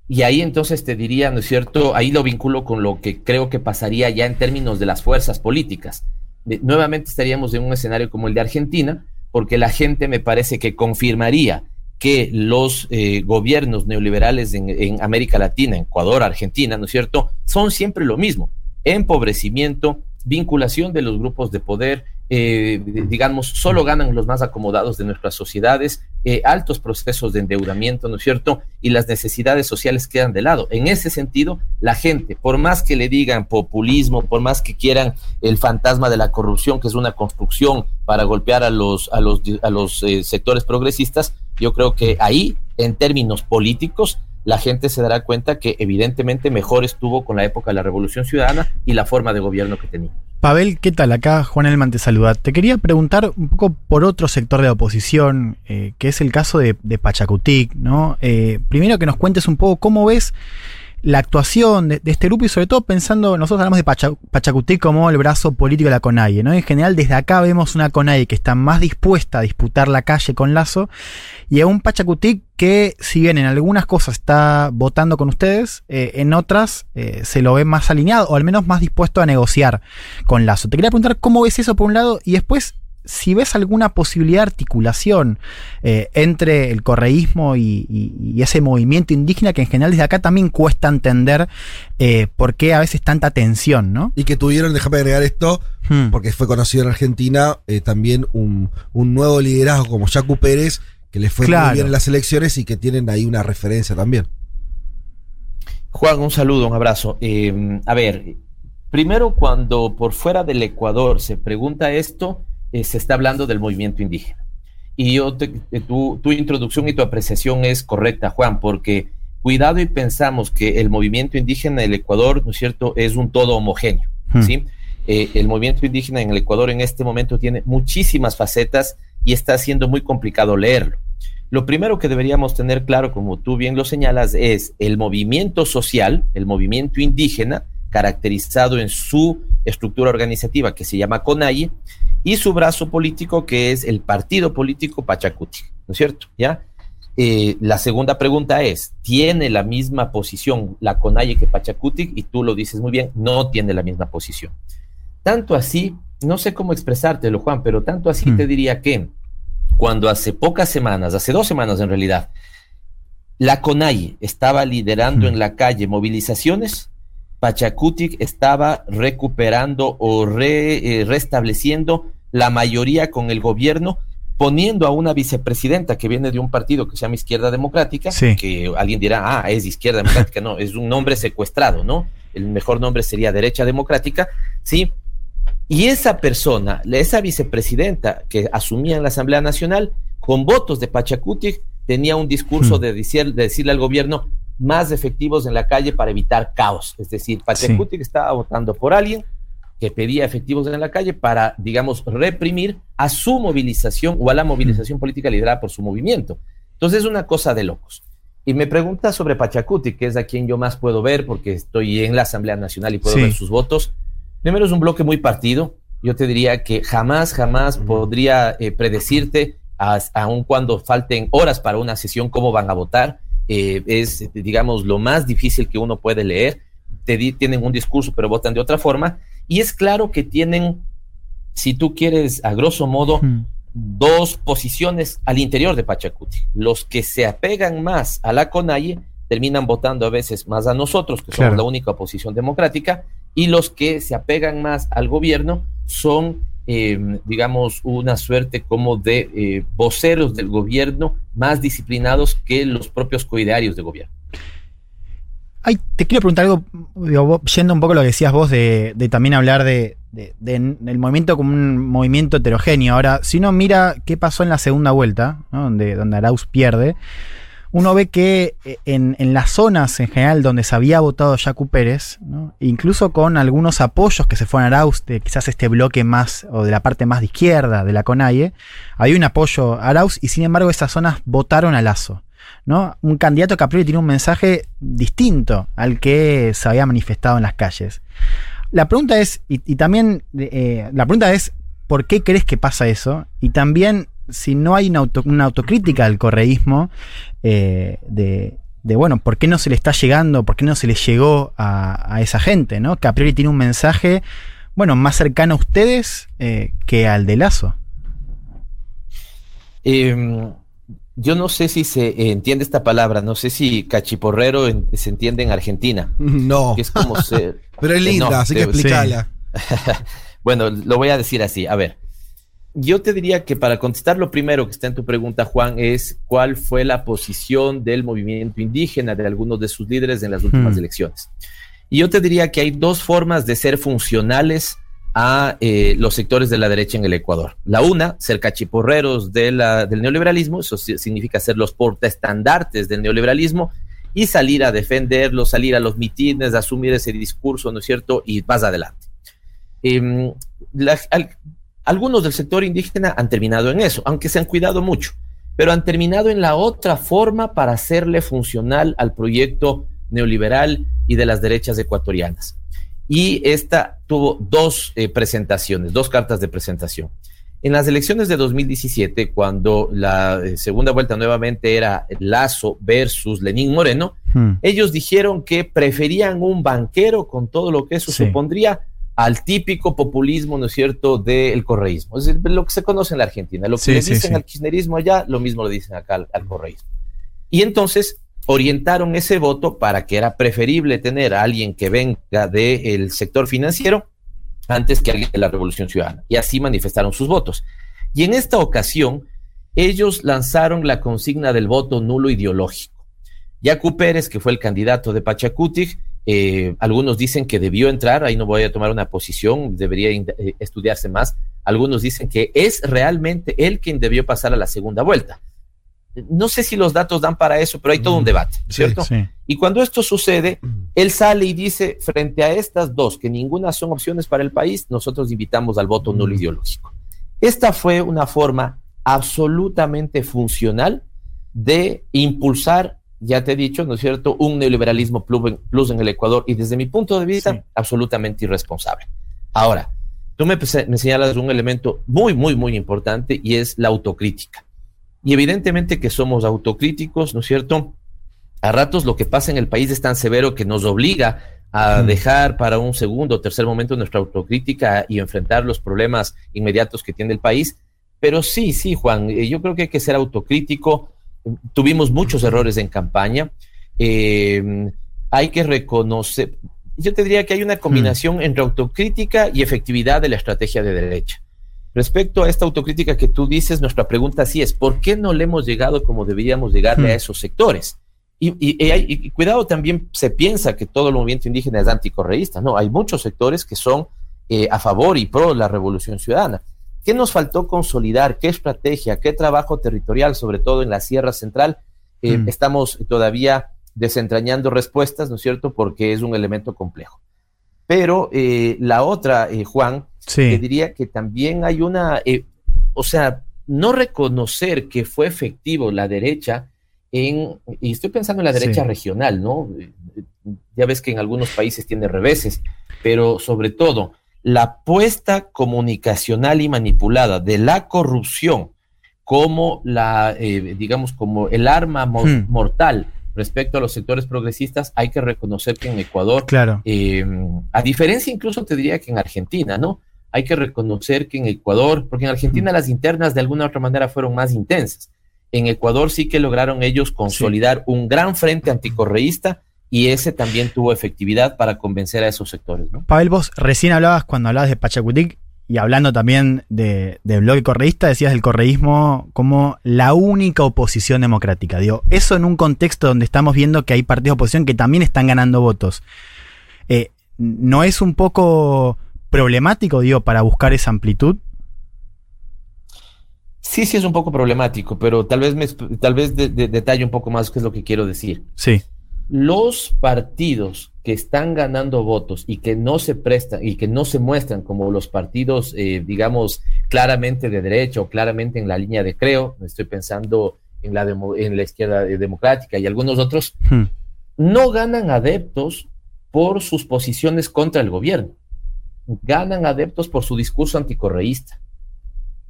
Y ahí entonces te diría, ¿no es cierto? Ahí lo vinculo con lo que creo que pasaría ya en términos de las fuerzas políticas. De- nuevamente estaríamos en un escenario como el de Argentina, porque la gente me parece que confirmaría que los eh, gobiernos neoliberales en, en América Latina, Ecuador, Argentina, ¿no es cierto?, son siempre lo mismo. Empobrecimiento, vinculación de los grupos de poder, eh, digamos, solo ganan los más acomodados de nuestras sociedades, eh, altos procesos de endeudamiento, ¿no es cierto? Y las necesidades sociales quedan de lado. En ese sentido, la gente, por más que le digan populismo, por más que quieran el fantasma de la corrupción, que es una construcción para golpear a los, a los, a los eh, sectores progresistas, yo creo que ahí, en términos políticos, la gente se dará cuenta que evidentemente mejor estuvo con la época de la Revolución Ciudadana y la forma de gobierno que tenía. Pavel, ¿qué tal? Acá Juan Elman te saluda. Te quería preguntar un poco por otro sector de la oposición, eh, que es el caso de, Pachacutic, ¿no? Eh, primero que nos cuentes un poco cómo ves la actuación de, este grupo y sobre todo pensando, nosotros hablamos de Pacha- como el brazo político de la CONAIE, ¿no? En general desde acá vemos una CONAIE que está más dispuesta a disputar la calle con Lazo y a un Pachacutic que si bien en algunas cosas está votando con ustedes, eh, en otras eh, se lo ve más alineado o al menos más dispuesto a negociar con Lazo. Te quería preguntar cómo ves eso por un lado y después si ves alguna posibilidad de articulación eh, entre el correísmo y, y- y ese movimiento indígena que en general desde acá también cuesta entender eh, por qué a veces tanta tensión, ¿no? Y que tuvieron, déjame agregar esto, Hmm. porque fue conocido en Argentina eh, también un, un nuevo liderazgo como Jacu Pérez, que le fue Claro. muy bien en las elecciones y que tienen ahí una referencia también. Juan, un saludo, un abrazo. Eh, a ver, primero cuando por fuera del Ecuador se pregunta esto, eh, se está hablando del movimiento indígena. Y yo te- eh, tu, tu introducción y tu apreciación es correcta, Juan, porque cuidado y pensamos que el movimiento indígena del Ecuador, ¿no es cierto?, es un todo homogéneo, Hmm. ¿sí? Eh, el movimiento indígena en el Ecuador en este momento tiene muchísimas facetas y está siendo muy complicado leerlo. Lo primero que deberíamos tener claro, como tú bien lo señalas, es el movimiento social, el movimiento indígena, caracterizado en su estructura organizativa que se llama CONAIE, y su brazo político que es el partido político Pachacuti, ¿no es cierto? ¿Ya? Eh, la segunda pregunta es, ¿tiene la misma posición la CONAIE que Pachacuti? Y tú lo dices muy bien, no tiene la misma posición. Tanto así, no sé cómo expresártelo, Juan, pero tanto así te diría que cuando hace pocas semanas, hace dos semanas en realidad, la CONAIE estaba liderando en la calle movilizaciones, Pachacutic estaba recuperando o re- eh, restableciendo la mayoría con el gobierno, poniendo a una vicepresidenta que viene de un partido que se llama Izquierda Democrática, Sí. que alguien dirá, ah, es Izquierda Democrática, no, es un nombre secuestrado, ¿no? El mejor nombre sería Derecha Democrática, ¿sí? Y esa persona, esa vicepresidenta que asumía en la Asamblea Nacional, con votos de Pachacutic, tenía un discurso Hmm. de, decir- de decirle al gobierno más efectivos en la calle para evitar caos. Es decir, Pachacutic estaba votando por alguien que pedía efectivos en la calle para, digamos, reprimir a su movilización o a la movilización política liderada por su movimiento. Entonces es una cosa de locos. Y me pregunta sobre Pachacuti, que es a quien yo más puedo ver porque estoy en la Asamblea Nacional y puedo Sí. ver sus votos. Primero es un bloque muy partido. Yo te diría que jamás, jamás podría eh, predecirte aun cuando falten horas para una sesión, cómo van a votar. Eh, es, digamos, lo más difícil que uno puede leer. Te di- tienen un discurso, pero votan de otra forma. Y es claro que tienen, si tú quieres, a grosso modo, dos posiciones al interior de Pachacuti. Los que se apegan más a la CONAIE terminan votando a veces más a nosotros, que Claro. somos la única oposición democrática, y los que se apegan más al gobierno son, eh, digamos, una suerte como de eh, voceros del gobierno más disciplinados que los propios coidearios de gobierno. Ay, te quiero preguntar algo, yendo un poco a lo que decías vos de, también hablar de, del movimiento como un movimiento heterogéneo. Ahora, si uno mira qué pasó en la segunda vuelta, donde, donde Arauz pierde, uno ve que eh, en, las zonas en general donde se había votado Yacu Pérez, ¿no? incluso con algunos apoyos que se fueron a Arauz, de quizás este bloque más, o de la parte más de izquierda de la CONAIE, había un apoyo a Arauz y sin embargo esas zonas votaron a Lazo. ¿no? Un candidato que tiene un mensaje distinto al que se había manifestado en las calles. La pregunta es, y, y también eh, la pregunta es, ¿por qué crees que pasa eso? Y también, si no hay una, auto- una autocrítica al correísmo, eh, de, de, bueno, ¿por qué no se le está llegando, por qué no se le llegó a, a esa gente, ¿no? Que a priori tiene un mensaje, bueno, más cercano a ustedes eh, que al de Lazo. Eh, yo no sé si se entiende esta palabra, no sé si cachiporrero en- se entiende en Argentina. No. Que es como ser- Pero es Eh, linda, no, así que explícala. bueno, lo voy a decir así. A ver, yo te diría que para contestar lo primero que está en tu pregunta, Juan, es cuál fue la posición del movimiento indígena de algunos de sus líderes en las últimas Hmm. elecciones. Y yo te diría que hay dos formas de ser funcionales a eh, los sectores de la derecha en el Ecuador. La una, ser cachiporreros de la- del neoliberalismo, eso significa ser los portaestandartes del neoliberalismo y salir a defenderlo, salir a los mitines, asumir ese discurso, ¿no es cierto? Y vas adelante. Em, la- al- algunos del sector indígena han terminado en eso, aunque se han cuidado mucho, pero han terminado en la otra forma para hacerle funcional al proyecto neoliberal y de las derechas ecuatorianas. Y esta tuvo dos eh, presentaciones, dos cartas de presentación. En las elecciones de 2017, cuando la eh, segunda vuelta nuevamente era Lazo versus Lenín Moreno, ellos dijeron que preferían un banquero con todo lo que eso Sí. supondría al típico populismo, ¿no es cierto?, del correísmo. Es decir, lo que se conoce en la Argentina. Lo que Sí, le dicen sí. al kirchnerismo allá, lo mismo le dicen acá al, al correísmo. Y entonces orientaron ese voto para que era preferible tener a alguien que venga del sector financiero antes que alguien de la Revolución Ciudadana. Y así manifestaron sus votos. Y en esta ocasión, ellos lanzaron la consigna del voto nulo ideológico. Yacu Pérez, que fue el candidato de Pachacutic, eh, algunos dicen que debió entrar, ahí no voy a tomar una posición, debería eh, estudiarse más. Algunos dicen que es realmente él quien debió pasar a la segunda vuelta. No sé si los datos dan para eso, pero hay todo un debate, ¿cierto? Y cuando esto sucede, él sale y dice, frente a estas dos, que ninguna son opciones para el país, nosotros invitamos al voto nulo ideológico. Esta fue una forma absolutamente funcional de impulsar, ya te he dicho, ¿no es cierto?, un neoliberalismo plus en, el Ecuador y desde mi punto de vista, absolutamente irresponsable. Ahora, tú me, pese- me señalas un elemento muy, muy, muy importante y es la autocrítica. Y evidentemente que somos autocríticos, ¿no es cierto? A ratos lo que pasa en el país es tan severo que nos obliga a dejar para un segundo o tercer momento nuestra autocrítica y enfrentar los problemas inmediatos que tiene el país. Pero sí, sí, Juan, eh, yo creo que hay que ser autocrítico. Tuvimos muchos errores en campaña. Eh, hay que reconocer, yo te diría que hay una combinación entre autocrítica y efectividad de la estrategia de derecha. Respecto a esta autocrítica que tú dices, nuestra pregunta sí es, ¿por qué no le hemos llegado como deberíamos llegarle Hmm. a esos sectores? Y, y- y hay- y cuidado, también se piensa que todo el movimiento indígena es anticorreísta. No, hay muchos sectores que son eh, a favor y pro la revolución ciudadana. ¿Qué nos faltó consolidar? ¿Qué estrategia? ¿Qué trabajo territorial, sobre todo en la Sierra Central? Eh, Mm. Estamos todavía desentrañando respuestas, ¿no es cierto? Porque es un elemento complejo. Pero eh, la otra, eh, Juan, Sí. te diría que también hay una, o sea, no reconocer que fue efectivo la derecha en, y estoy pensando en la derecha Sí. regional, ¿no? Ya ves que en algunos países tiene reveses, pero sobre todo la apuesta comunicacional y manipulada de la corrupción como la, eh, digamos, como el arma mo- Hmm. mortal respecto a los sectores progresistas, hay que reconocer que en Ecuador, Claro. eh, a diferencia incluso te diría que en Argentina, ¿no? Hay que reconocer que en Ecuador, porque en Argentina las internas de alguna u otra manera fueron más intensas. En Ecuador sí que lograron ellos consolidar un gran frente anticorreísta y ese también tuvo efectividad para convencer a esos sectores, ¿no? Pavel, vos recién hablabas cuando hablabas de Pachacutic y hablando también de, del bloque correísta, decías del correísmo como la única oposición democrática. Digo, eso en un contexto donde estamos viendo que hay partidos de oposición que también están ganando votos. Eh, ¿No es un poco problemático, digo, para buscar esa amplitud? Sí, sí es un poco problemático, pero tal vez me tal vez de, de- detalle un poco más qué es lo que quiero decir. Sí. Los partidos que están ganando votos y que no se prestan y que no se muestran como los partidos, eh, digamos, claramente de derecha o claramente en la línea de creo, estoy pensando en la, demo- en la izquierda eh, democrática y algunos otros, Hmm. no ganan adeptos por sus posiciones contra el gobierno, ganan adeptos por su discurso anticorreísta.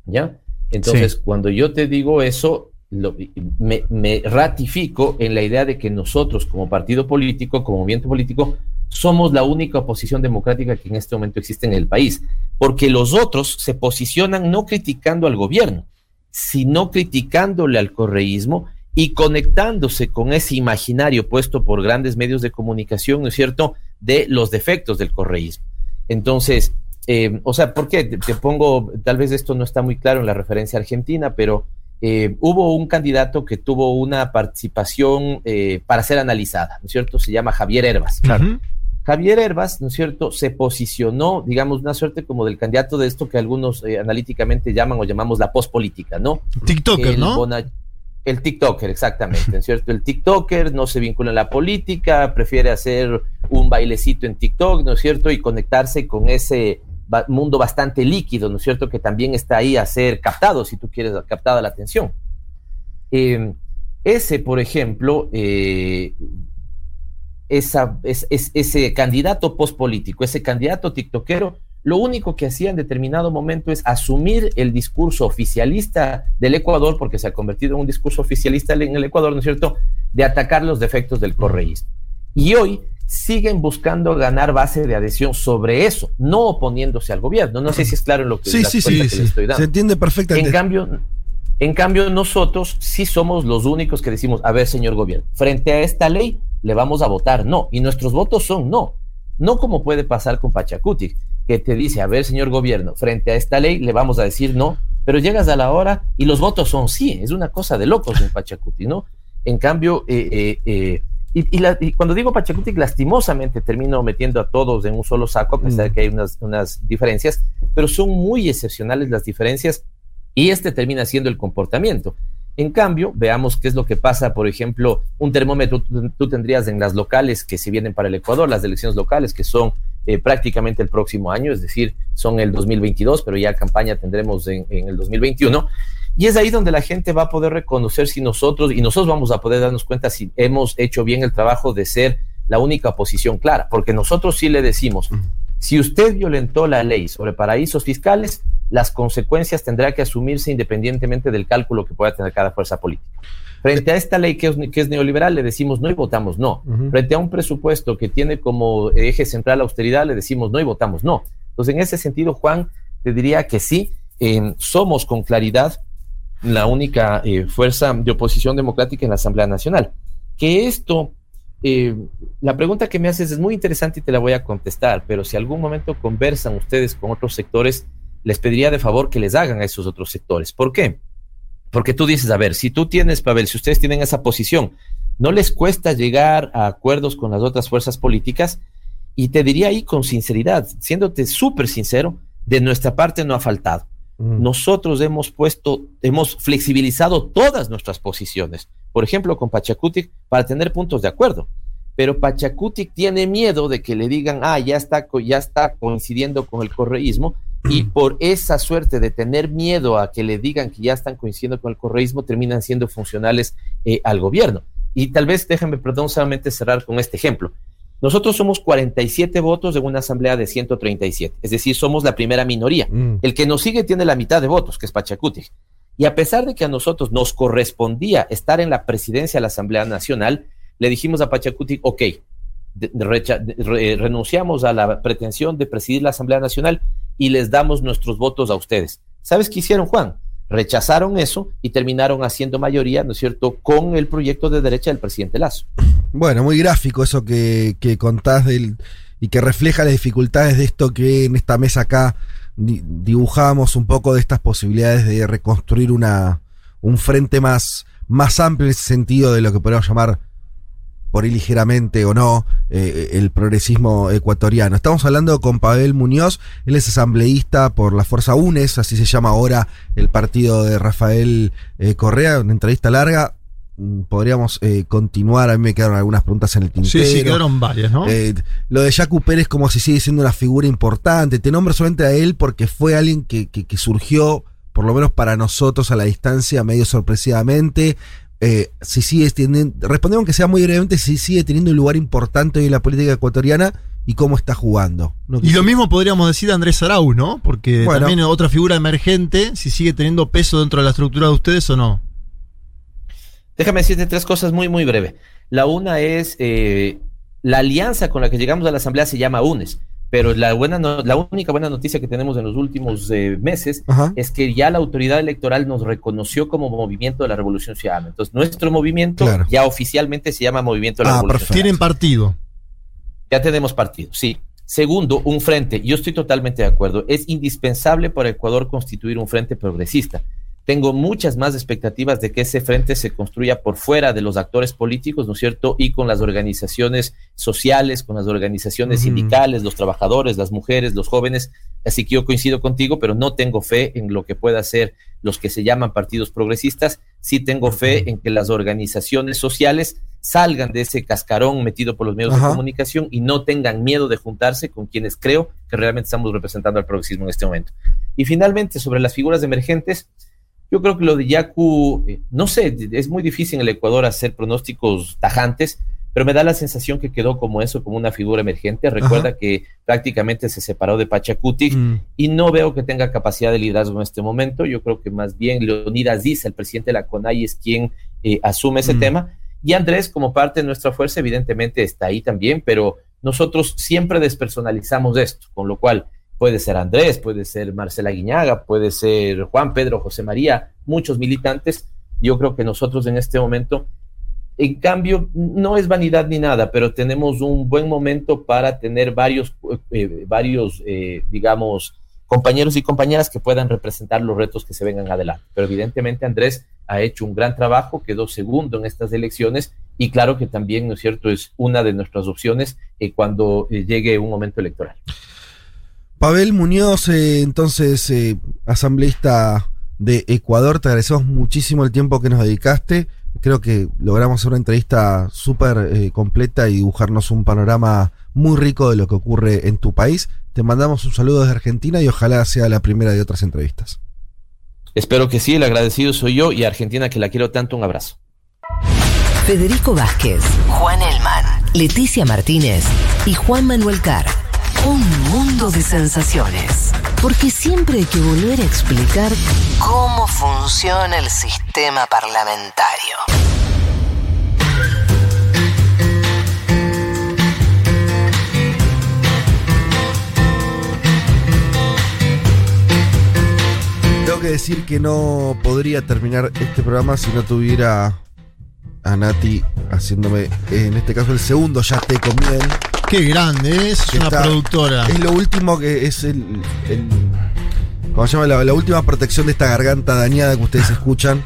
¿Ya? Entonces, Sí. cuando yo te digo eso, me ratifico en la idea de que nosotros, como partido político, como movimiento político, somos la única oposición democrática que en este momento existe en el país, porque los otros se posicionan no criticando al gobierno, sino criticándole al correísmo y conectándose con ese imaginario puesto por grandes medios de comunicación, ¿no es cierto?, de los defectos del correísmo. Entonces, eh, o sea, ¿por qué? Te, te pongo, tal vez esto no está muy claro en la referencia argentina, pero eh, hubo un candidato que tuvo una participación eh, para ser analizada, ¿no es cierto? Se llama Javier Herbas. Claro. Javier Herbas, ¿no es cierto?, se posicionó, digamos, una suerte como del candidato de esto que algunos eh, analíticamente llaman o llamamos la pospolítica, ¿no? TikToker, El ¿no? bona- El TikToker, exactamente, ¿no es cierto? El TikToker no se vincula en la política, prefiere hacer un bailecito en TikTok, ¿no es cierto? Y conectarse con ese mundo bastante líquido, ¿no es cierto? Que también está ahí a ser captado, si tú quieres, captada la atención. Eh, ese, por ejemplo, eh, es, es- ese candidato pospolítico, ese candidato tiktokero, lo único que hacía en determinado momento es asumir el discurso oficialista del Ecuador, porque se ha convertido en un discurso oficialista en el Ecuador, ¿no es cierto?, de atacar los defectos del correísmo. Y hoy siguen buscando ganar base de adhesión sobre eso, no oponiéndose al gobierno. No sé si es claro en lo que Sí, sí, respuesta sí, que sí. le estoy dando. Se entiende perfectamente. En cambio, en cambio, nosotros sí somos los únicos que decimos, a ver, señor gobierno, frente a esta ley le vamos a votar no. Y nuestros votos son no. No como puede pasar con Pachacuti, que te dice, a ver, señor gobierno, frente a esta ley le vamos a decir no, pero llegas a la hora y los votos son sí. Es una cosa de locos en Pachacuti, ¿no? En cambio, eh, eh, eh, y, y la- y cuando digo Pachacuti, lastimosamente termino metiendo a todos en un solo saco, a pesar de que hay unas, unas diferencias, pero son muy excepcionales las diferencias y este termina siendo el comportamiento. En cambio, veamos qué es lo que pasa, por ejemplo, un termómetro tú, tú tendrías en las locales que se vienen para el Ecuador, las elecciones locales que son eh, prácticamente el próximo año, es decir, son el 2022, pero ya campaña tendremos en, en el 2021. Y es ahí donde la gente va a poder reconocer si nosotros, y nosotros vamos a poder darnos cuenta si hemos hecho bien el trabajo de ser la única oposición clara, porque nosotros sí le decimos, si usted violentó la ley sobre paraísos fiscales, las consecuencias tendrá que asumirse independientemente del cálculo que pueda tener cada fuerza política. Frente a esta ley que es, que es neoliberal, le decimos no y votamos no. Frente a un presupuesto que tiene como eje central la austeridad, le decimos no y votamos no. Entonces, en ese sentido, Juan, te diría que sí, eh, somos con claridad la única eh, fuerza de oposición democrática en la Asamblea Nacional. Que esto, eh, la pregunta que me haces es muy interesante y te la voy a contestar, pero si algún momento conversan ustedes con otros sectores, les pediría de favor que les hagan a esos otros sectores. ¿Por qué? Porque tú dices, a ver, si tú tienes, Pavel, si ustedes tienen esa posición, no les cuesta llegar a acuerdos con las otras fuerzas políticas, y te diría ahí con sinceridad, siéndote súper sincero, de nuestra parte no ha faltado. Nosotros hemos puesto, hemos flexibilizado todas nuestras posiciones, por ejemplo, con Pachacutic, para tener puntos de acuerdo. Pero Pachacutic tiene miedo de que le digan, ah, ya está, ya está coincidiendo con el correísmo, y por esa suerte de tener miedo a que le digan que ya están coincidiendo con el correísmo, terminan siendo funcionales eh, al gobierno. Y tal vez déjenme, perdón, solamente cerrar con este ejemplo. Nosotros somos 47 votos en una asamblea de 137, es decir, somos la primera minoría. El que nos sigue tiene la mitad de votos, que es Pachacuti. Y a pesar de que a nosotros nos correspondía estar en la presidencia de la Asamblea Nacional, le dijimos a Pachacuti, ok, de- de de- re- renunciamos a la pretensión de presidir la Asamblea Nacional y les damos nuestros votos a ustedes. ¿Sabes qué hicieron, Juan? Rechazaron eso y terminaron haciendo mayoría, ¿no es cierto?, con el proyecto de derecha del presidente Lazo. Bueno, muy gráfico eso que, que contás y que refleja las dificultades de esto que en esta mesa acá di- dibujamos un poco de estas posibilidades de reconstruir una, un frente más, más amplio en ese sentido de lo que podríamos llamar por ahí ligeramente o no, eh, el progresismo ecuatoriano. Estamos hablando con Pavel Muñoz, él es asambleísta por la Fuerza UNES, así se llama ahora el partido de Rafael eh, Correa, una entrevista larga. Mm, Podríamos eh, continuar, a mí me quedaron algunas preguntas en el Sí, tintero. sí, quedaron varias, ¿no? Eh, lo de Jacu Pérez como si sigue siendo una figura importante. Te nombro solamente a él porque fue alguien que, que- que surgió, por lo menos para nosotros a la distancia, medio sorpresivamente. Eh, si sigue teniendo, respondemos que sea muy brevemente, si sigue teniendo un lugar importante hoy en la política ecuatoriana y cómo está jugando. No Y lo mismo podríamos decir de Andrés Arauz, ¿no? Porque Bueno. también es otra figura emergente, si sigue teniendo peso dentro de la estructura de ustedes o no. Déjame decirte tres cosas muy, muy breve. La una es eh, la alianza con la que llegamos a la Asamblea se llama UNES, pero la, buena no- la única buena noticia que tenemos en los últimos eh, meses Ajá. es que ya la autoridad electoral nos reconoció como movimiento de la Revolución Ciudadana. Entonces, nuestro movimiento Claro. ya oficialmente se llama Movimiento de la Ah, Revolución perfecto. Tienen partido. ya tenemos partido, sí. Segundo, un frente. Yo estoy totalmente de acuerdo. Es indispensable para Ecuador constituir un frente progresista. Tengo muchas más expectativas de que ese frente se construya por fuera de los actores políticos, ¿no es cierto? Y con las organizaciones sociales, con las organizaciones sindicales, los trabajadores, las mujeres, los jóvenes. Así que yo coincido contigo, pero no tengo fe en lo que pueda ser los que se llaman partidos progresistas. Sí tengo fe en que las organizaciones sociales salgan de ese cascarón metido por los medios Ajá. de comunicación y no tengan miedo de juntarse con quienes creo que realmente estamos representando al progresismo en este momento. Y finalmente, sobre las figuras emergentes, yo creo que lo de Yacu, eh, no sé, es muy difícil en el Ecuador hacer pronósticos tajantes, pero me da la sensación que quedó como eso, como una figura emergente. Recuerda que prácticamente se separó de Pachacuti Mm. y no veo que tenga capacidad de liderazgo en este momento. Yo creo que más bien Leonidas Diz, el presidente de la CONAI, es quien eh, asume ese Mm. tema. Y Andrés, como parte de nuestra fuerza, evidentemente está ahí también, pero nosotros siempre despersonalizamos esto, con lo cual puede ser Andrés, puede ser Marcela Guiñaga, puede ser Juan Pedro, José María, muchos militantes. Yo creo que nosotros en este momento, en cambio, no es vanidad ni nada, pero tenemos un buen momento para tener varios, eh, varios, eh, digamos, compañeros y compañeras que puedan representar los retos que se vengan adelante. Pero evidentemente Andrés ha hecho un gran trabajo, quedó segundo en estas elecciones y claro que también, ¿no es cierto?, es una de nuestras opciones eh, cuando eh, llegue un momento electoral. Pavel Muñoz, eh, entonces eh, asambleísta de Ecuador, te agradecemos muchísimo el tiempo que nos dedicaste. Creo que logramos hacer una entrevista súper eh, completa y dibujarnos un panorama muy rico de lo que ocurre en tu país. Te mandamos un saludo desde Argentina y ojalá sea la primera de otras entrevistas. Espero que sí, el agradecido soy yo y Argentina que la quiero tanto, un abrazo. Federico Vázquez, Juan Elman, Leticia Martínez y Juan Manuel Carr. Un mundo de sensaciones. Porque siempre hay que volver a explicar cómo funciona el sistema parlamentario. Tengo que decir que no podría terminar este programa si no tuviera a Nati haciéndome, en este caso, el segundo ya te con. Qué grande, es Que una está- productora. Es lo último que es el. el- ¿Cómo se llama? La, la última protección de esta garganta dañada que ustedes escuchan.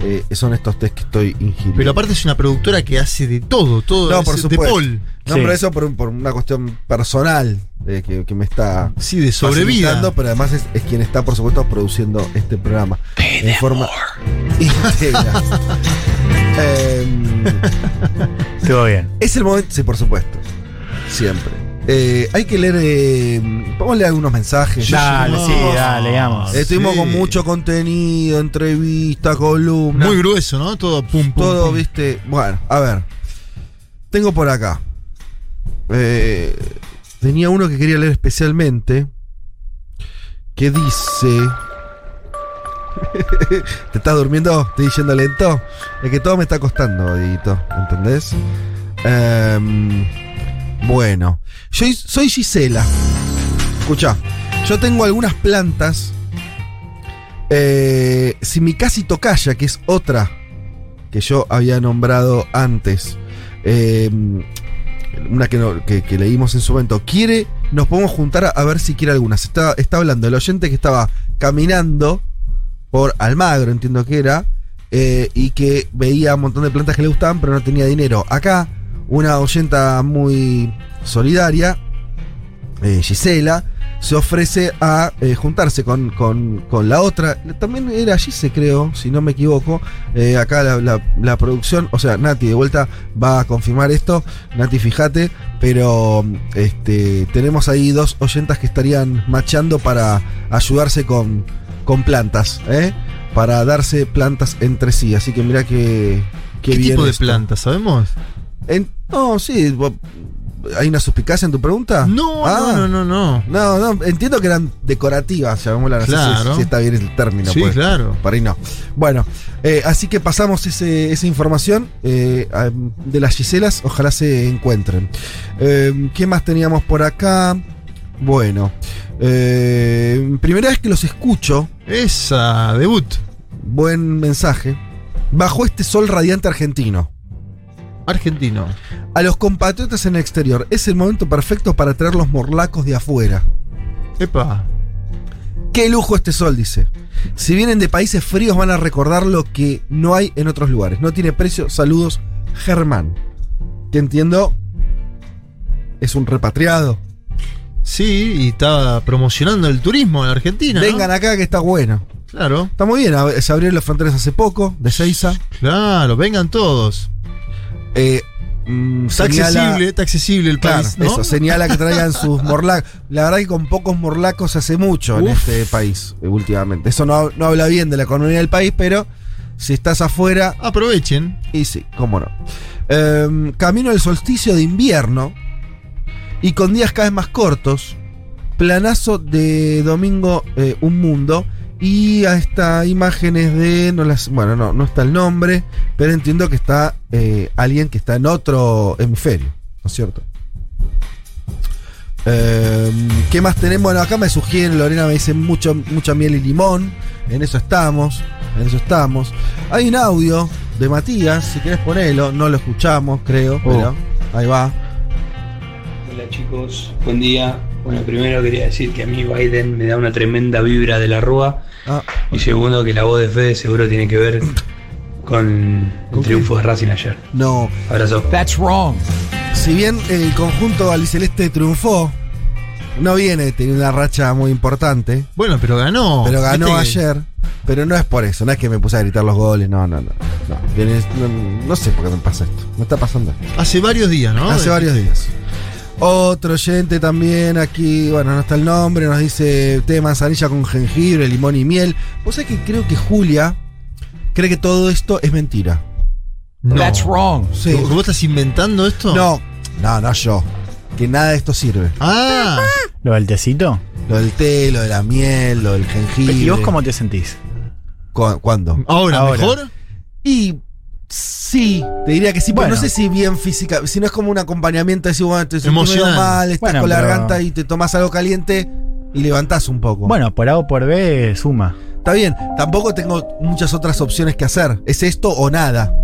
eh, son estos test que estoy ingiriendo. Pero aparte es una productora que hace de todo, todo No, por de. Paul. No, pero eso por, un- por una cuestión personal eh, que, que me está. Sí, de sobrevida. Pero además es, es quien está, por supuesto, produciendo este programa. en forma íntegra. Em, Estuvo bien. es el momento. Sí, por supuesto. Siempre. Eh, hay que leer. Eh, vamos a leer algunos mensajes. Dale, sí, dale, leamos. Estuvimos Sí. con mucho contenido, entrevistas, columnas. Muy grueso, ¿no? Todo pum, pum. Todo, pum. viste. Bueno, a ver. Tengo por acá. Eh, tenía uno que quería leer especialmente. Que dice. ¿Te estás durmiendo? ¿Estoy yendo lento? Es que todo me está costando, Dieguito, ¿entendés? Em, bueno, yo soy Gisela. Escucha, yo tengo algunas plantas. Eh, si mi casi tocaya, que es otra que yo había nombrado antes, eh, una que, no- que- leímos en su momento, quiere, nos podemos juntar a, a ver si quiere algunas. Está, está hablando el oyente que estaba caminando por Almagro, entiendo que era, eh, y que veía un montón de plantas que le gustaban, pero no tenía dinero. Acá, una oyenta muy solidaria, eh, Gisela, se ofrece a eh, juntarse con, con- con la otra. También era Gise, creo, si no me equivoco. Eh, acá la, la- la producción, o sea, Nati de vuelta va a confirmar esto. Nati, fíjate, pero este, tenemos ahí dos oyentas que estarían machando para ayudarse con, con plantas, ¿eh? Para darse plantas entre sí. Así que mira que. ¿Qué bien tipo de esto. planta, sabemos? En- no, sí. ¿Hay una suspicacia en tu pregunta? No, Ah. no, no, no, no. No, no, entiendo que eran decorativas, llamémosla, no si- Claro. si, está bien el término. Sí, pues. claro. Ahí no. Bueno, eh, así que pasamos ese- esa información eh, de las Giselas, ojalá se encuentren. Eh, ¿Qué más teníamos por acá? Bueno, eh, primera vez que los escucho. Esa, debut. Buen mensaje. Bajo este sol radiante argentino. Argentino. A los compatriotas en el exterior, es el momento perfecto para traer los morlacos de afuera. Epa. Qué lujo este sol, dice. Si vienen de países fríos van a recordar lo que no hay en otros lugares. No tiene precio. Saludos, Germán. Que entiendo es un repatriado. Sí, y está promocionando el turismo en Argentina. ¿no? Vengan acá que está bueno. Claro. Está muy bien. Se abrieron las fronteras hace poco, de Seiza. Claro, vengan todos. Eh, mm, Está señala- accesible, está accesible el Claro, país, ¿no? eso, señala que traigan sus morlacos. La verdad que con pocos morlacos se hace mucho en este país eh, últimamente. Eso no, no habla bien de la economía del país, pero si estás afuera. Aprovechen. Y sí, cómo no. Em, camino del solsticio de invierno y con días cada vez más cortos. Planazo de domingo eh, Un Mundo. Y a estas imágenes de. No las, bueno, no, no está el nombre, pero entiendo que está eh, alguien que está en otro hemisferio, ¿no es cierto? Em, ¿Qué más tenemos? Bueno, acá me sugieren, Lorena me dice mucho, mucha miel y limón. En eso estamos, en eso estamos. Hay un audio de Matías, si querés ponerlo, no lo escuchamos, creo, pero ahí va. Hola chicos, buen día. Bueno, primero quería decir que a mí Biden me da una tremenda vibra de la Rúa. Ah. Y segundo que la voz de Fede seguro tiene que ver con el triunfo de Racing ayer. No. Abrazo. That's wrong. Si bien el conjunto albiceleste triunfó, no viene teniendo una racha muy importante. Bueno, pero ganó. Pero ganó ayer. Pero no es por eso, no es que me puse a gritar los goles, no, no, no. No, Viene- no, no sé por qué me pasa esto. Me está pasando esto. Hace varios días, ¿no? Hace varios días. Otro oyente también aquí, bueno, no está el nombre, nos dice té de manzanilla con jengibre, limón y miel. Vos sabés que creo que Julia cree que todo esto es mentira. No. That's wrong. Sí. ¿Vos vos estás inventando esto? No, no, no yo. Que nada de esto sirve. Ah. ¿Lo del tecito? Lo del té, lo de la miel, lo del jengibre. ¿Y vos cómo te sentís? ¿Cu- ¿Cuándo? ¿Ahora, Ahora. mejor? Y sí, te diría que sí, pero Bueno. no sé si bien física, si no es como un acompañamiento, decir, bueno, te sentís mal, estás Bueno, con la pero- garganta y te tomas algo caliente y levantás un poco. Bueno, por A o por B suma. Está bien, tampoco tengo muchas otras opciones que hacer. Es esto o nada.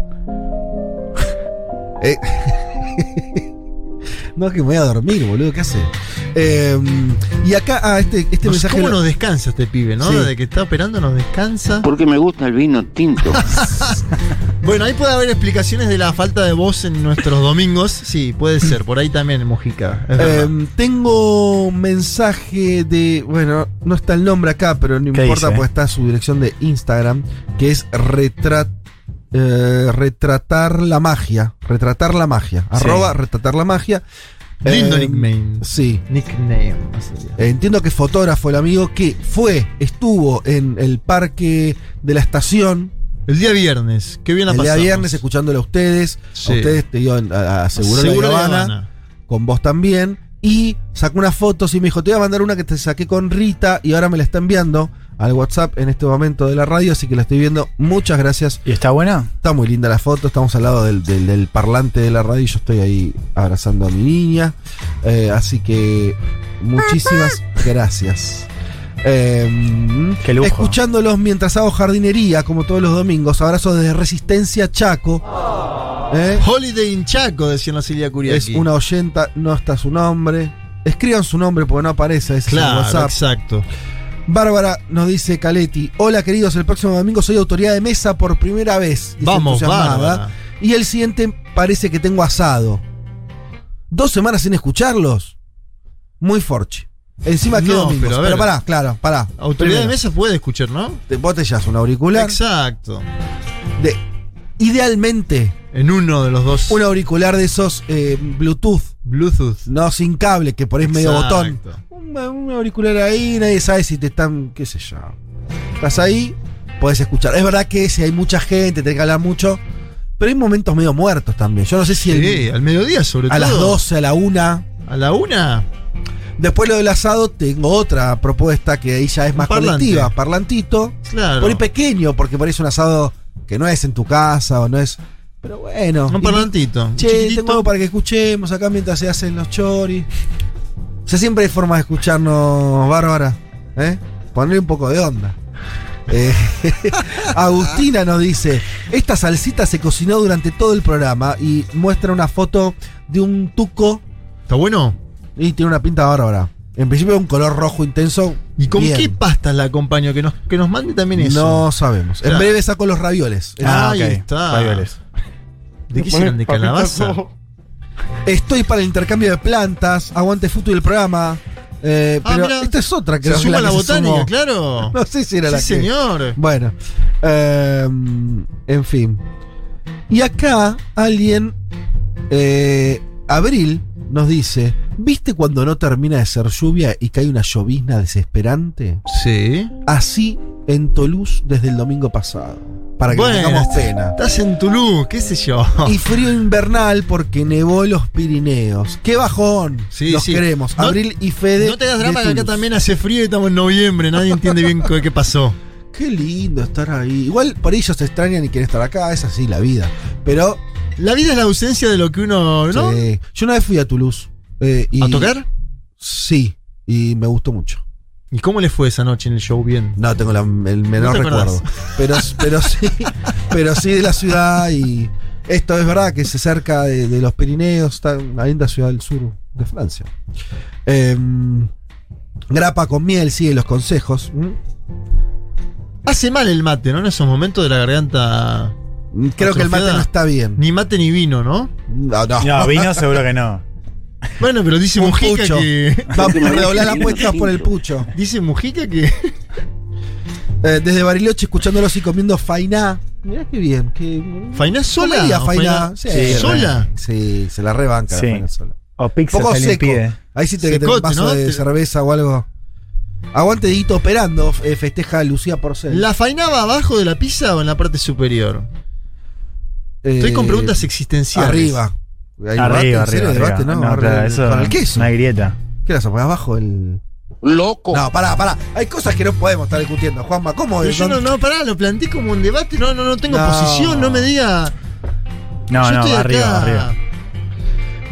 Eh, no, que me voy a dormir, boludo, ¿qué hace? Eh, y acá, ah, este, este No mensaje. ¿Cómo lo- nos descansa este pibe, no? Sí. Desde que está operando nos descansa. Porque me gusta el vino tinto. Bueno, ahí puede haber explicaciones de la falta de voz en nuestros domingos. Sí, puede ser. Por ahí también, Mojica. Eh, tengo un mensaje de. Bueno, no está el nombre acá, pero no ¿Qué importa, dice? pues está su dirección de Instagram, que es retrat, eh, retratar la magia. Retratar la magia. Sí. Arroba retratar la magia. Lindo Eh, nickname. Sí. Nickname. Eh, Entiendo que es fotógrafo el amigo que fue, estuvo en el parque de la estación. El día viernes. Qué bien la el día viernes escuchándolo a ustedes. Sí. A ustedes te dio a, a Seguro, Seguro La La Habana, Habana. Con vos también. Y sacó unas fotos y me dijo, te voy a mandar una que te saqué con Rita y ahora me la está enviando al WhatsApp en este momento de la radio, así que la estoy viendo. Muchas gracias. ¿Y está buena? Está muy linda la foto, estamos al lado del, del- del parlante de la radio y yo estoy ahí abrazando a mi niña. Eh, así que muchísimas gracias. Eh, Qué lujo. Escuchándolos mientras hago jardinería, como todos los domingos. Abrazo desde Resistencia Chaco. Eh, Holiday in Chaco, decía la Silvia es una oyenta, no está su nombre. Escriban su nombre porque no aparece. Es el Claro, WhatsApp. exacto. Bárbara nos dice Caletti, hola queridos, el próximo domingo soy autoridad de mesa por primera vez. dice Vamos. Bárbara. Y el siguiente parece que tengo asado. ¿Dos semanas sin escucharlos? Muy forchi. Encima que No, domingos. pero Pero, pará, claro, pará. Autoridad de mesa puede escuchar, ¿no? te- Vos te llevas un auricular. Exacto. De, idealmente, En uno de los dos. un auricular de esos eh, Bluetooth. Bluetooth. No sin cable, que es medio botón. Un, un auricular ahí, nadie sabe si te están, qué sé yo. Estás ahí, podés escuchar. Es verdad que si hay mucha gente, tenés que hablar mucho. Pero hay momentos medio muertos también. Yo no sé si el- Sí, al mediodía sobre a todo. las 12, a la 1. ¿A la una? Después lo del asado, tengo otra propuesta que ahí ya es más parlante. colectiva. Parlantito. Claro. Por ahí pequeño, porque por ahí es un asado que no es en tu casa o no es. Pero bueno. Un parlantito. Che, chiquitito. tengo algo para que escuchemos acá mientras se hacen los choris. O sea, siempre hay formas de escucharnos, Bárbara. ¿eh? Ponerle un poco de onda. Eh, Agustina nos dice: Esta salsita se cocinó durante todo el programa y muestra una foto de un tuco ¿Está bueno? y tiene una pinta bárbara. En principio, un color rojo intenso. ¿Y con Bien. qué pastas la acompaño? Que nos, que nos mande también eso. No sabemos. En breve saco los ravioles. Ah, Ah, ahí está. Ravioles. ¿De qué serán? ¿De calabaza? Estoy para el intercambio de plantas. Aguante fútbol el programa. Eh, Ah, pero mirá. esta es otra que Se suma la que se botánica, sumó. claro. No sé si era sí, la que. señor. Bueno. eh, en fin. Y acá alguien. eh, Abril nos dice: ¿Viste cuando no termina de ser lluvia y cae una llovizna desesperante? Sí. Así en Toulouse desde el domingo pasado. Para que no tengamos pena. Estás en Toulouse, qué sé yo. Y frío invernal porque nevó los Pirineos. ¡Qué bajón! Sí, Los sí. queremos. No- Abril y Fede. No te das drama que acá también hace frío y estamos en noviembre. Nadie entiende bien qué qué pasó. Qué lindo estar ahí. Igual por ellos se extrañan y quieren estar acá. Es así la vida. Pero. La vida es la ausencia de lo que uno. ¿No? sí. Yo una vez fui a Toulouse. eh, y- ¿A tocar? Sí. Y me gustó mucho. ¿Y cómo le fue esa noche en el show? Bien. No tengo la- el menor te acordás? recuerdo. Pero, pero sí. Pero sí de la ciudad y. Esto es verdad que se cerca de, de los Pirineos, está en una linda ciudad del sur de Francia. Em, grapa con miel, sigue los consejos. Hace mal el mate, ¿no? En esos momentos de la garganta. Creo que el mate no está bien. Ni mate ni vino, ¿no? No, no. No, vino seguro que no. Bueno, pero dice Un Mujica pucho. que. Vamos a redoblar la apuesta por el pucho. Dice Mujica que. Eh, desde Bariloche escuchándolos y comiendo fainá. Mirá qué bien. Que, ¿Fainá sola? Comedia, ¿O fainá. fainá- Sí, Sí, ¿Sola? Sí, se la rebanca Sí. la fainá sola. O Pixel Poco se le seco. Ahí sí te que tener un ¿no? de Te- cerveza o algo. Aguante Dieguito operando, eh, festeja Lucía Porcel. ¿La faina va abajo de la pizza o en la parte superior? Estoy Eh, con preguntas existenciales. Arriba. ¿Hay Arriba, debate? ¿En arriba. ¿Debate? No, No, Arriba, claro, eso con el queso. Hay grieta. ¿Qué las pones abajo el. Loco. No, pará, pará. Hay cosas que no podemos estar discutiendo, Juanma. ¿Cómo? Pero yo no, ¿Dónde- no, pará, lo planteé como un debate. No, no, no tengo No. posición, no me diga. No, yo no, estoy arriba, acá. arriba.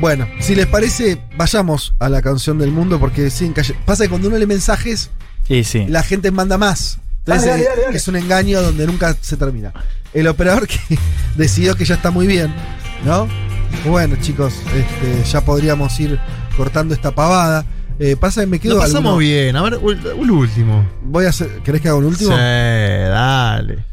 Bueno, si les parece, vayamos a la canción del mundo porque sí, en calle- pasa que cuando uno lee mensajes, Sí, sí. la gente manda más. Entonces Dale, dale, eh, dale, dale. es un engaño donde nunca se termina. El operador que decidió que ya está muy bien, ¿no? Bueno, chicos, este, ya podríamos ir cortando esta pavada. Eh, pasa que me quedo Lo pasamos alguno- bien. A ver, un un último. Voy a hacer, ¿Querés que haga un último? Sí, dale.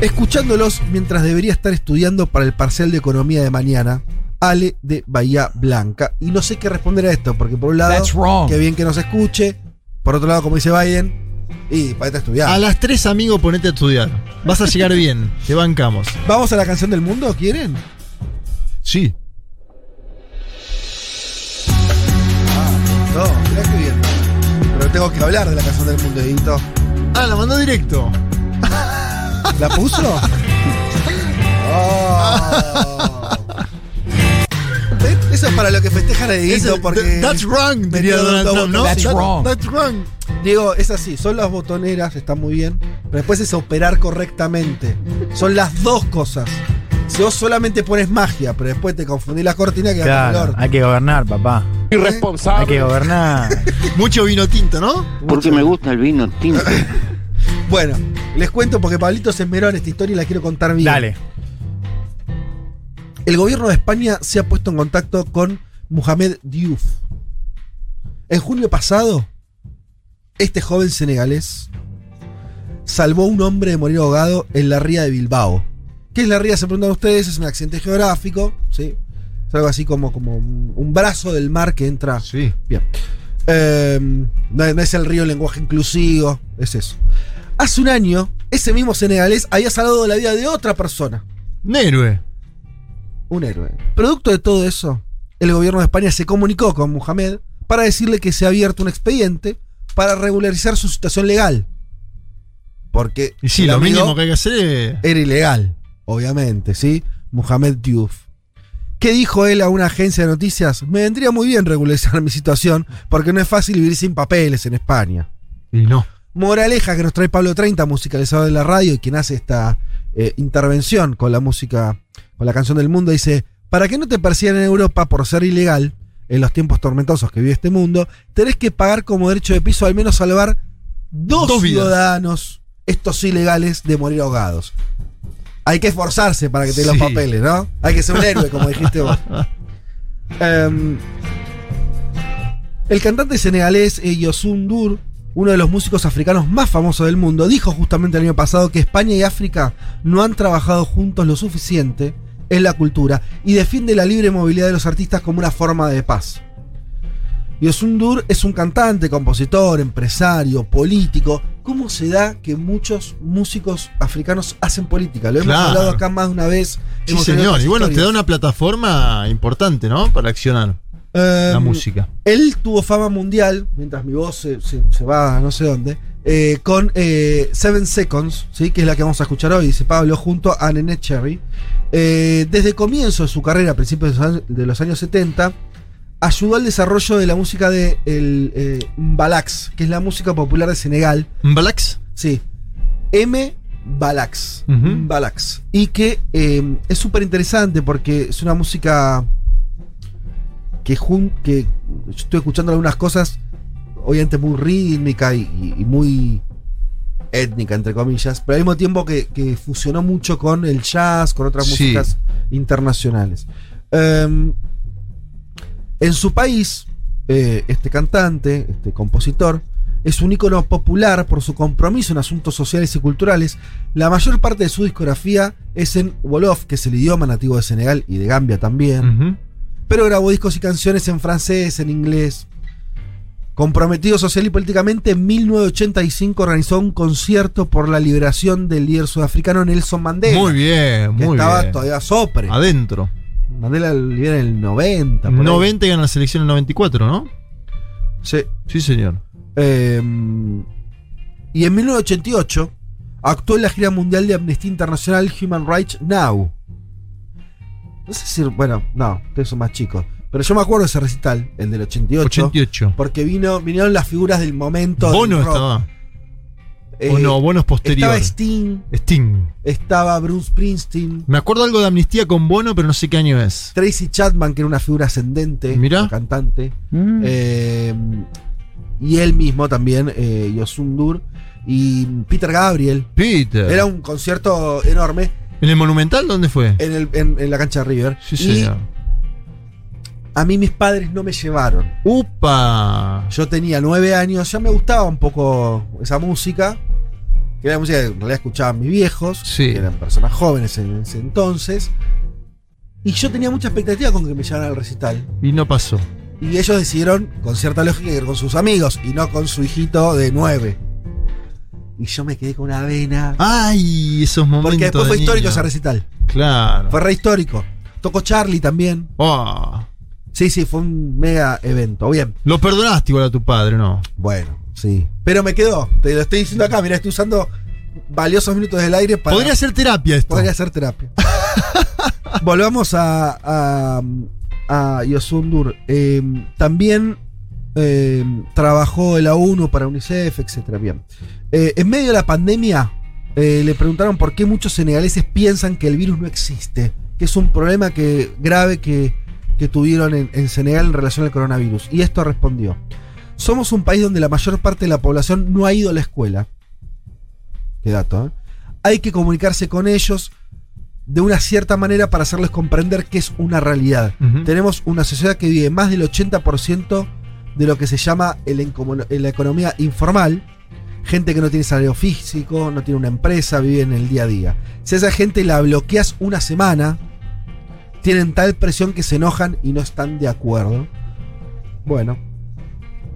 Escuchándolos mientras debería estar estudiando para el parcial de economía de mañana, Ale de Bahía Blanca. Y no sé qué responder a esto, porque por un lado, qué bien que nos escuche. Por otro lado, como dice Biden, y para a estudiar. A las tres, amigo, ponete a estudiar. Vas a llegar bien. Te bancamos. ¿Vamos a la canción del mundo? ¿Quieren? Sí. No, mirá qué bien. Pero tengo que hablar de la canción del mundo, Edito. Ah, la mandó directo. ¿La puso? Oh. Es- Eso es para lo que festejan a Dieguito, porque. that's wrong, diría Donald. That's wrong. That's wrong. Diego, es así, son las botoneras, está muy bien, pero después es operar correctamente. Son las dos cosas. Si vos solamente pones magia, pero después te confundís la cortina, queda Claro, hay que gobernar, papá. Irresponsable. Hay que gobernar. Mucho vino tinto, ¿no? Porque me gusta el vino tinto. Bueno, les cuento porque Pablito se esmeró en esta historia y la quiero contar bien. Dale. El gobierno de España se ha puesto en contacto con Mohamed Diouf. En junio pasado, este joven senegalés salvó a un hombre de morir ahogado en la ría de Bilbao. ¿Qué es la ría? Se preguntan ustedes, es un accidente geográfico, ¿sí? Es algo así como, como un, brazo del mar que entra. Sí. Bien. Eh, no, es el río en lenguaje inclusivo, es eso. Hace un año, ese mismo senegalés había salvado la vida de otra persona. Un héroe. Un héroe. Producto de todo eso, el gobierno de España se comunicó con Mohamed para decirle que se ha abierto un expediente para regularizar su situación legal. Porque Y sí, lo mínimo que hay que hacer era ilegal, obviamente, ¿sí? Mohamed Diouf. ¿Qué dijo él a una agencia de noticias? Me vendría muy bien regularizar mi situación porque no es fácil vivir sin papeles en España. Y no. Moraleja que nos trae Pablo 30, musicalizador de la radio y quien hace esta eh, intervención con la música, con la canción del mundo, dice, para que no te persigan en Europa por ser ilegal, en los tiempos tormentosos que vive este mundo, tenés que pagar como derecho de piso al menos salvar dos, Dos ciudadanos, estos ilegales, de morir ahogados. Hay que esforzarse para que te den Sí. los papeles, ¿no? Hay que ser un héroe, como dijiste vos. Em, el cantante senegalés eh, Yosun Dur, uno de los músicos africanos más famosos del mundo, dijo justamente el año pasado que España y África no han trabajado juntos lo suficiente en la cultura y defiende la libre movilidad de los artistas como una forma de paz. Yosun Dur es un cantante, compositor, empresario, político. ¿Cómo se da que muchos músicos africanos hacen política? Lo hemos Claro. hablado acá más de una vez. Sí, señor. Y bueno, te da una plataforma importante, ¿no? Para accionar la Em, música. Él tuvo fama mundial, mientras mi voz se, se- se va a no sé dónde, eh, con eh, Seven Seconds, ¿sí? que es la que vamos a escuchar hoy, dice Pablo, junto a Nene Cherry. Eh, desde el comienzo de su carrera, a principios de los años- de los años 70, ayudó al desarrollo de la música de el, Mbalax, que es la música popular de Senegal. ¿Mbalax? Sí. M. Balax. Balax. Y que es súper interesante porque es una música que, que yo estoy escuchando algunas cosas, obviamente muy rítmica y, muy étnica, entre comillas, pero al mismo tiempo que, que fusionó mucho con el jazz, con otras Sí. músicas internacionales. Em, en su país, eh, este cantante, este compositor, es un ícono popular por su compromiso en asuntos sociales y culturales. La mayor parte de su discografía es en Wolof, que es el idioma nativo de Senegal y de Gambia también. Pero grabó discos y canciones en francés, en inglés. Comprometido social y políticamente, en 1985 organizó un concierto por la liberación del líder sudafricano Nelson Mandela. Muy bien, que muy estaba bien. todavía sopre. Adentro. Mandela libera en el 90. por ahí. 90 y gana la selección en el 94, ¿no? Sí. Sí, señor. Eh, y en 1988 actuó en la gira mundial de Amnistía Internacional Human Rights Now. No sé si, bueno, no, ustedes son más chicos. Pero yo me acuerdo de ese recital, el del 88. 88. Porque vino, vinieron las figuras del momento. Bono del rock. estaba. Eh, o no, Bono es posterior. Estaba Sting, Sting. estaba Bruce Springsteen, Me acuerdo algo de Amnistía con Bono, pero no sé qué año es. Tracy Chapman, que era una figura ascendente, cantante. Mm. Eh, y él mismo también, eh, Yosun Dur. Y Peter Gabriel. Peter. Era un concierto enorme ¿En el Monumental dónde fue? en, el- en- en la cancha de River. Sí, y señor. A mí mis padres no me llevaron. ¡Upa! Yo tenía nueve años, ya me gustaba un poco esa música. Que era música que en realidad escuchaban mis viejos, Sí. que eran personas jóvenes en ese entonces. Y yo tenía mucha expectativa con que me llevaran al recital. Y no pasó. Y ellos decidieron, con cierta lógica, ir con sus amigos y no con su hijito de nueve. Y yo me quedé con una vena. ¡Ay! Esos momentos. porque después de fue histórico ese recital. Claro. Fue re histórico. Tocó Charlie también. Oh. Sí, sí, fue un mega evento. Bien. Lo perdonaste igual a tu padre, ¿no? Bueno, sí. Pero me quedó. Te lo estoy diciendo acá. Mira, estoy usando valiosos minutos del aire para. Podría ser terapia esto. Podría ser terapia. Volvamos a, a, a Yosundur. Eh, también eh, trabajó en la ONU para UNICEF, etc. Bien. Eh, en medio de la pandemia, eh, le preguntaron por qué muchos senegaleses piensan que el virus no existe, que es un problema que, grave que, que tuvieron en, en Senegal en relación al coronavirus. Y esto respondió. Somos un país donde la mayor parte de la población no ha ido a la escuela. Qué dato, ¿eh? Hay que comunicarse con ellos de una cierta manera para hacerles comprender que es una realidad. Tenemos una sociedad que vive más del 80% de lo que se llama el en la economía informal. Gente que no tiene salario físico, no tiene una empresa, vive en el día a día. Si a esa gente la bloqueas una semana, tienen tal presión que se enojan y no están de acuerdo. Bueno,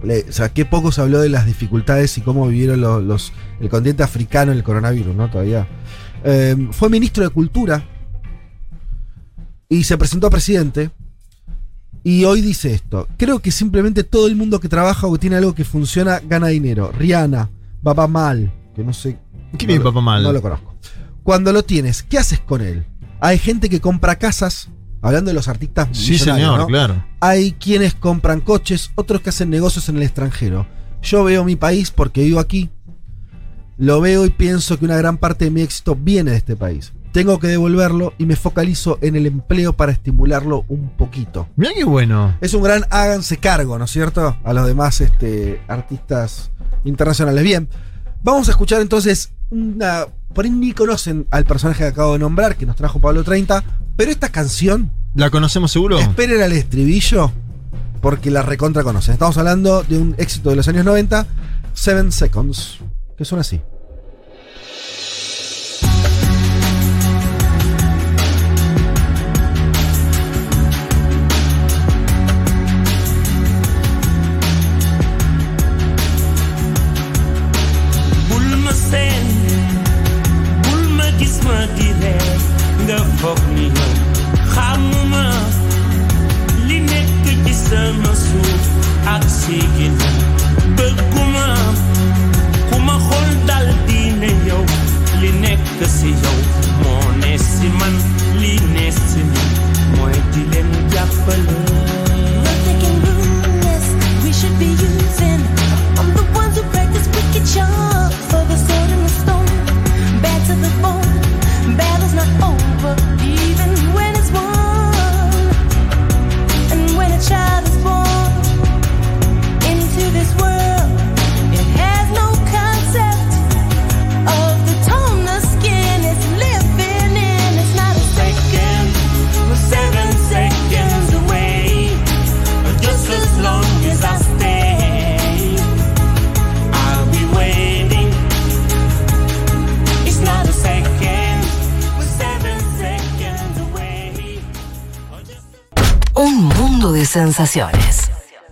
le- o sea, qué poco se habló de las dificultades y cómo vivieron lo- los, el continente africano en el coronavirus, ¿no? Todavía. Eh, fue ministro de Cultura y se presentó a presidente. Y hoy dice esto: Creo que simplemente todo el mundo que trabaja o que tiene algo que funciona gana dinero. Rihanna, Baba Mal, que no sé. ¿Qué no lo- Baba Mal? No lo conozco. Cuando lo tienes, ¿qué haces con él? Hay gente que compra casas, hablando de los artistas. Sí, señor, ¿no? claro. Hay quienes compran coches, otros que hacen negocios en el extranjero. Yo veo mi país porque vivo aquí. Lo veo y pienso que una gran parte de mi éxito viene de este país. Tengo que devolverlo y me focalizo en el empleo para estimularlo un poquito. Mira qué bueno. Es un gran háganse cargo, ¿no es cierto? A los demás este, artistas internacionales. Bien, vamos a escuchar entonces una... Por ahí ni conocen al personaje que acabo de nombrar, que nos trajo Pablo 30, pero esta canción... ¿La conocemos seguro? Esperen al estribillo, porque la recontra conocen. Estamos hablando de un éxito de los años 90, Seven Seconds, que suena así.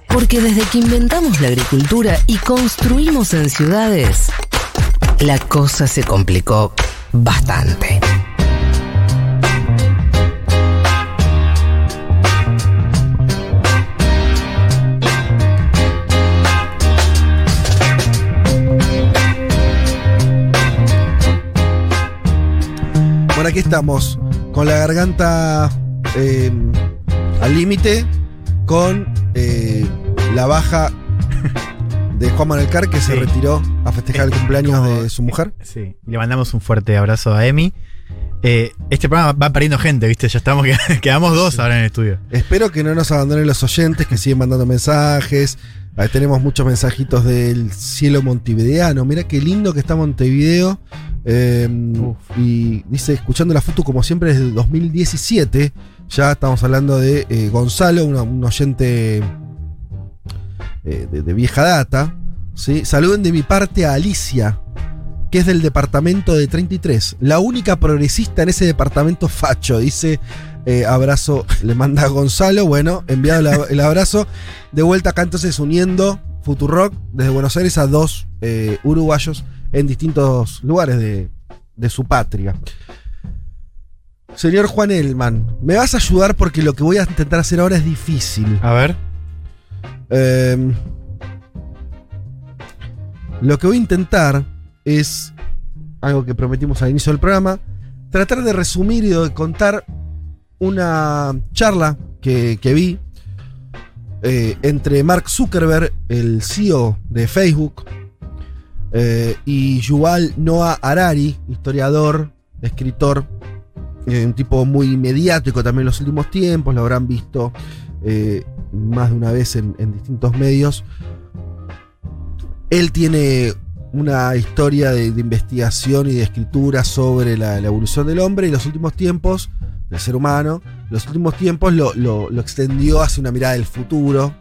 Porque desde que inventamos la agricultura y construimos en ciudades, la cosa se complicó bastante. Bueno, aquí estamos, con la garganta eh, al límite, con eh, la baja de Juan Manuel Carr, que se retiró a festejar el cumpleaños de su mujer. Sí, le mandamos un fuerte abrazo a Emi. Eh, este programa va perdiendo gente, ¿viste? Ya estamos, quedamos dos ahora en el estudio. Espero que no nos abandonen los oyentes, que siguen mandando mensajes. Ahí tenemos muchos mensajitos del cielo montevideano. Mira qué lindo que está Montevideo. Eh, y dice, escuchando la foto como siempre desde el 2017. Ya estamos hablando de eh, Gonzalo, una- un oyente eh, de, de vieja data. ¿sí? Saluden de mi parte a Alicia, que es del departamento de 33. La única progresista en ese departamento facho, dice. Eh, abrazo, le manda a Gonzalo. Bueno, enviado la- el abrazo. De vuelta acá entonces uniendo Futurock desde Buenos Aires a dos eh, uruguayos en distintos lugares de, de su patria. Señor Juan Elman, me vas a ayudar porque lo que voy a intentar hacer ahora es difícil. A ver. Em, lo que voy a intentar es algo que prometimos al inicio del programa, tratar de resumir y de contar una charla que, que vi eh, entre Mark Zuckerberg, el CEO de Facebook, eh, y Yuval Noah Harari, historiador, escritor, eh, un tipo muy mediático también en los últimos tiempos, lo habrán visto más de una vez en, distintos medios. Él tiene una historia de, de investigación y de escritura sobre la, la evolución del hombre y los últimos tiempos del ser humano. Los últimos tiempos lo, lo- extendió hacia una mirada del futuro,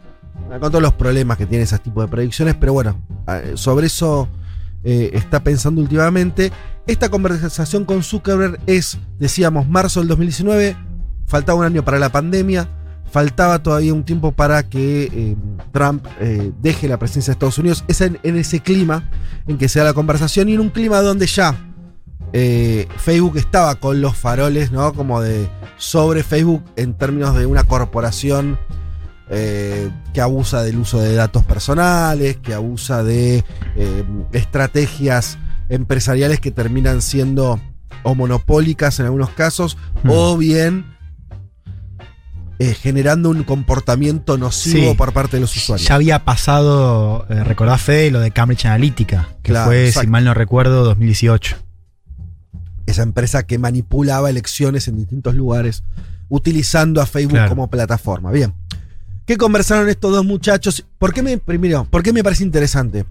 con todos los problemas que tiene ese tipo de predicciones, pero bueno, eh, sobre eso eh, está pensando últimamente. Esta conversación con Zuckerberg es, decíamos, marzo del 2019, faltaba un año para la pandemia, faltaba todavía un tiempo para que eh, Trump deje la presidencia de Estados Unidos. Es en, en ese clima en que se da la conversación y en un clima donde ya eh, Facebook estaba con los faroles, ¿no? Como de sobre Facebook en términos de una corporación eh, que abusa del uso de datos personales, que abusa de eh, estrategias empresariales que terminan siendo o monopólicas en algunos casos, o bien eh, generando un comportamiento nocivo Sí. por parte de los usuarios. Ya había pasado, recordás Fede, lo de Cambridge Analytica, que Claro, fue, exacto. si mal no recuerdo, 2018. Esa empresa que manipulaba elecciones en distintos lugares utilizando a Facebook Claro. como plataforma. Bien. ¿Qué conversaron estos dos muchachos? ¿Por qué me, primero, ¿por qué me parece interesante?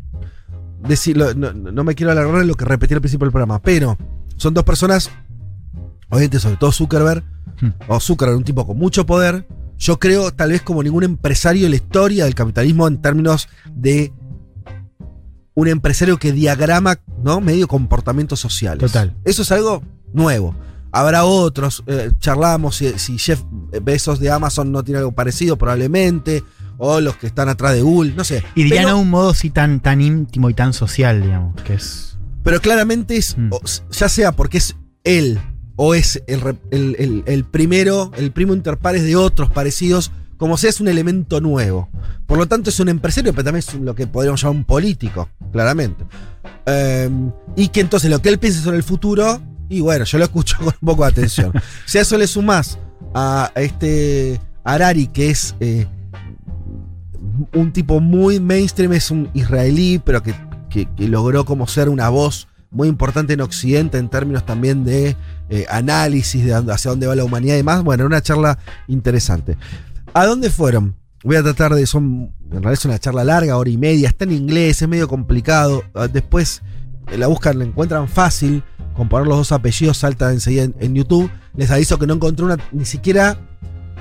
Decirlo, no, no- no me quiero alargar en lo que repetí al principio del programa, pero son dos personas, obviamente sobre todo Zuckerberg, Hmm. o Zuckerberg, un tipo con mucho poder, yo creo tal vez como ningún empresario en la historia del capitalismo en términos de un empresario que diagrama, ¿no? Medio comportamientos sociales. Total. Eso es algo nuevo. Habrá otros, eh, charlamos si, si Jeff Bezos de Amazon no tiene algo parecido, probablemente, o los que están atrás de Google, no sé. Y dirían a un modo sí tan, tan íntimo y tan social, digamos, que es... Pero claramente es, Mm. ya sea porque es él o es el, el- el- el primero, el primo interpares de otros parecidos, como sea es un elemento nuevo. Por lo tanto es un empresario, pero también es lo que podríamos llamar un político, claramente. Em, y que entonces lo que él piensa sobre el futuro, y bueno, yo lo escucho con un poco de atención. si a eso le sumás a este Harari, que es eh, un tipo muy mainstream, es un israelí, pero que, que- logró como ser una voz muy importante en Occidente en términos también de eh, análisis de hacia dónde va la humanidad y demás. Bueno, una charla interesante. ¿A dónde fueron? Voy a tratar de. Son, en realidad es una charla larga, hora y media. Está en inglés, es medio complicado. Ah, Después eh, la buscan, la encuentran fácil. Con poner los dos apellidos salta enseguida en, YouTube. Les aviso que no encontré una. Ni siquiera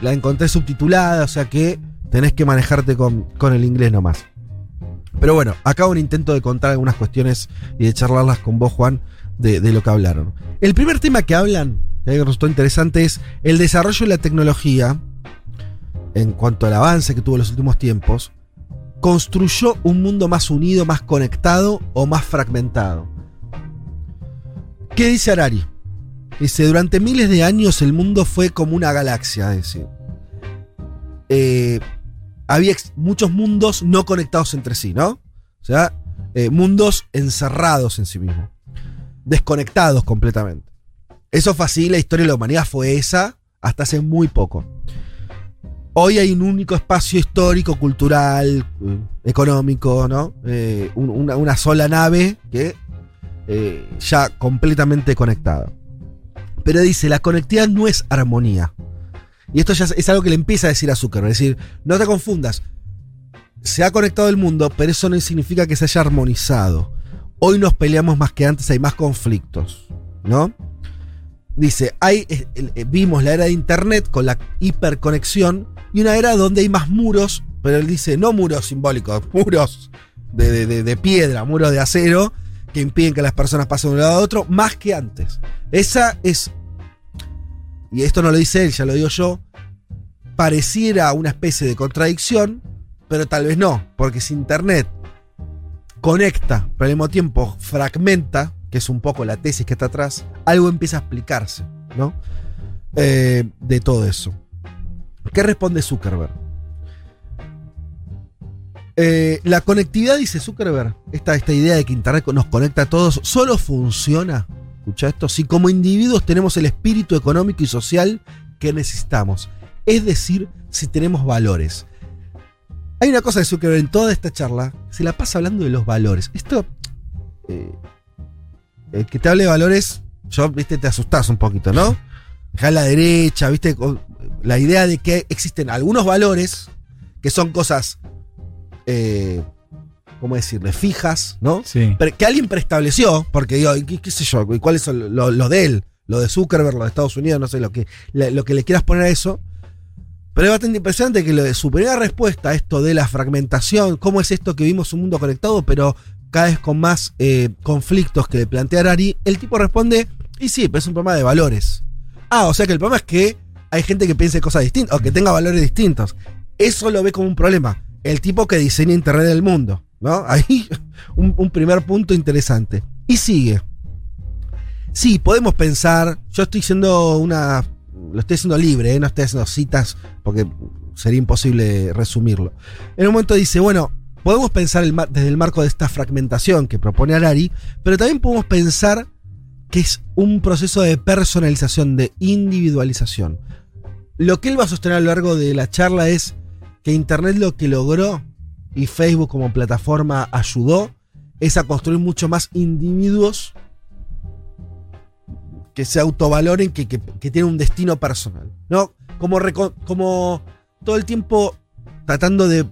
la encontré subtitulada. O sea que tenés que manejarte con, con el inglés nomás. Pero bueno, acá un intento de contar algunas cuestiones y de charlarlas con vos, Juan, de, de lo que hablaron. El primer tema que hablan, que resultó interesante, es el desarrollo de la tecnología, en cuanto al avance que tuvo en los últimos tiempos, construyó un mundo más unido, más conectado o más fragmentado. ¿Qué dice Harari? Dice, durante miles de años el mundo fue como una galaxia, dice. Eh, había muchos mundos no conectados entre sí, ¿no? O sea, eh, mundos encerrados en sí mismos. Desconectados completamente. Eso fue así, la historia de la humanidad fue esa hasta hace muy poco. Hoy hay un único espacio histórico, cultural, económico, ¿no? Eh, un- una, sola nave que eh, ya completamente conectada. Pero dice, la conectividad no es armonía. Y esto ya es- algo que le empieza a decir a Zuckerberg. Es decir, no te confundas. Se ha conectado el mundo, pero eso no significa que se haya armonizado. Hoy nos peleamos más que antes, hay más conflictos. ¿No? Dice, eh, vimos la era de Internet con la hiperconexión y una era donde hay más muros, pero él dice, no muros simbólicos, muros de, de- de- piedra, muros de acero, que impiden que las personas pasen de un lado a otro, más que antes. Esa es, y esto no lo dice él, ya lo digo yo, pareciera una especie de contradicción, pero tal vez no, porque si Internet conecta, pero al mismo tiempo fragmenta, que es un poco la tesis que está atrás, algo empieza a explicarse, ¿no? Eh, de todo eso. ¿Qué responde Zuckerberg? Eh, la conectividad, dice Zuckerberg, esta, esta idea de que Internet nos conecta a todos, solo funciona, escucha esto, si como individuos tenemos el espíritu económico y social que necesitamos. es decir, si tenemos valores. Hay una cosa de Zuckerberg en toda esta charla, se la pasa hablando de los valores. Esto, eh, el que te hable de valores, yo, viste, te asustás un poquito, ¿no? Dejar la derecha, viste, la idea de que existen algunos valores que son cosas, eh, ¿cómo decirle? Fijas, ¿no? Sí. Pero que alguien preestableció, porque digo, ¿qué, qué sé yo? ¿Y ¿Cuáles son los lo de él? Lo de Zuckerberg, lo de Estados Unidos, no sé, lo que, lo que le quieras poner a eso. Pero es bastante impresionante que lo de su primera respuesta a esto de la fragmentación, cómo es esto que vivimos un mundo conectado, pero cada vez con más eh, conflictos que plantea Ari, el tipo responde, y sí, pero es un problema de valores. Ah, o sea que el problema es que hay gente que piense cosas distintas, o que tenga valores distintos. Eso lo ve como un problema. El tipo que diseña Internet del mundo, ¿no? Ahí un, primer punto interesante. Y sigue. Sí, podemos pensar, yo estoy siendo una, lo estoy haciendo libre, ¿eh? no estoy haciendo citas porque sería imposible resumirlo. En un momento dice, bueno, podemos pensar desde el marco de esta fragmentación que propone Arari, pero también podemos pensar que es un proceso de personalización, de individualización. Lo que él va a sostener a lo largo de la charla es que Internet lo que logró y Facebook como plataforma ayudó es a construir mucho más individuos que se autovaloren, que, que, que tienen un destino personal. ¿no? Como, como todo el tiempo tratando de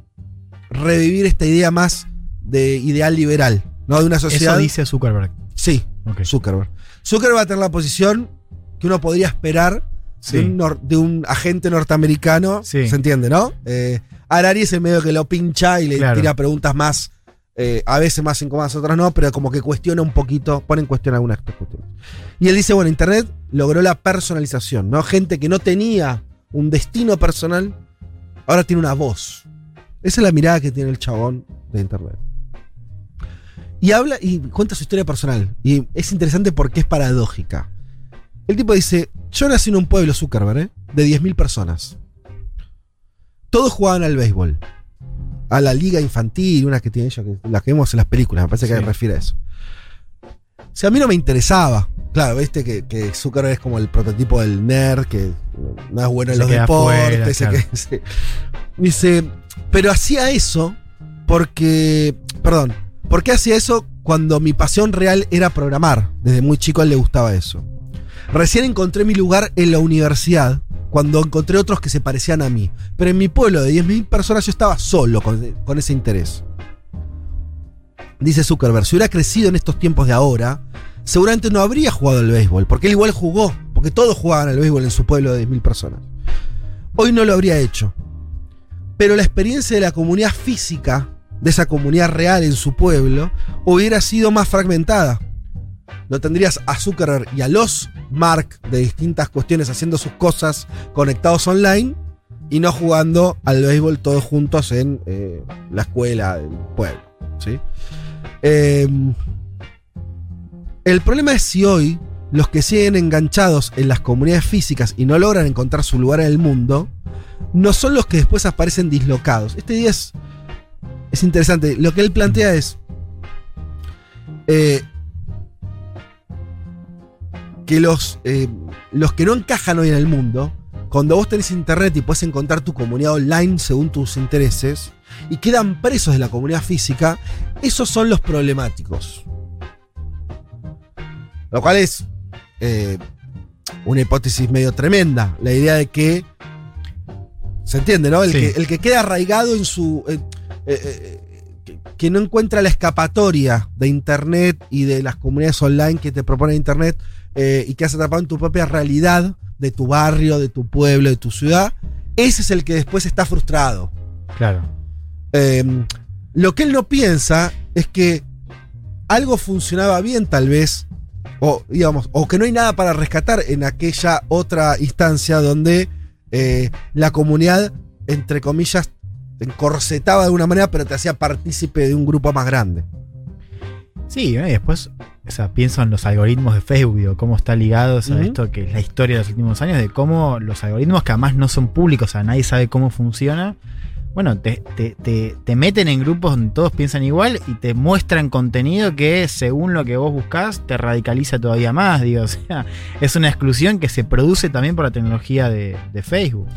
revivir esta idea más de ideal liberal, ¿no? De una sociedad. Eso dice Zuckerberg. Sí, Zuckerberg. Zuckerberg va a tener la posición que uno podría esperar Sí. de, un nor- de un agente norteamericano. Sí. ¿Se entiende, no? Eh, Arari es el medio que lo pincha y le Claro. tira preguntas más, eh, a veces más incómodas, otras no, pero como que cuestiona un poquito, pone en cuestión algunas cuestiones. Y él dice, bueno, Internet logró la personalización, ¿no? Gente que no tenía un destino personal, ahora tiene una voz. Esa es la mirada que tiene el chabón de Internet. Y habla y cuenta su historia personal. Y es interesante porque es paradójica. El tipo dice, yo nací en un pueblo, Zuckerberg, ¿eh? de 10.000 personas. Todos jugaban al béisbol. A la liga infantil, una que tiene ellos, las que vemos en las películas, me parece que Sí. refiere a eso. Si a mí no me interesaba, claro, viste que, que Zuckerberg es como el prototipo del nerd, que no es bueno en Se los deportes. claro. que- dice, pero hacía eso porque, perdón, ¿por qué hacía eso cuando mi pasión real era programar? Desde muy chico a él le gustaba eso. Recién encontré mi lugar en la universidad cuando encontré otros que se parecían a mí. Pero en mi pueblo de 10.000 personas yo estaba solo con, ese interés. Dice Zuckerberg, si hubiera crecido en estos tiempos de ahora, seguramente no habría jugado al béisbol, porque él igual jugó, porque todos jugaban al béisbol en su pueblo de 10.000 personas. Hoy no lo habría hecho. Pero la experiencia de la comunidad física, de esa comunidad real en su pueblo, hubiera sido más fragmentada. No tendrías a Zuckerberg y a los Mark de distintas cuestiones haciendo sus cosas conectados online y no jugando al béisbol todos juntos en eh, la escuela del pueblo. ¿sí? Eh, el problema es si hoy los que siguen enganchados en las comunidades físicas y no logran encontrar su lugar en el mundo, no son los que después aparecen dislocados. Este día es, es interesante. Lo que él plantea es eh, que los, eh, los que no encajan hoy en el mundo, cuando vos tenés internet y puedes encontrar tu comunidad online según tus intereses, y quedan presos de la comunidad física, esos son los problemáticos. Lo cual es eh, una hipótesis medio tremenda. La idea de que. ¿Se entiende, no? El, Sí. que, el que queda arraigado en su. eh, que, que no encuentra la escapatoria de Internet y de las comunidades online que te propone Internet eh, y que has atrapado en tu propia realidad de tu barrio, de tu pueblo, de tu ciudad. Ese es el que después está frustrado. Claro. Eh, lo que él no piensa es que algo funcionaba bien tal vez, o digamos, o que no hay nada para rescatar en aquella otra instancia donde eh, la comunidad, entre comillas, te encorsetaba de una manera, pero te hacía partícipe de un grupo más grande. Sí, ¿no? y después, o sea, pienso en los algoritmos de Facebook, digo, cómo está ligado a esto que es la historia de los últimos años, de cómo los algoritmos que además no son públicos, o sea, nadie sabe cómo funciona, bueno, te, te- te- te meten en grupos donde todos piensan igual y te muestran contenido que según lo que vos buscás te radicaliza todavía más, digo, o sea, es una exclusión que se produce también por la tecnología de, de Facebook.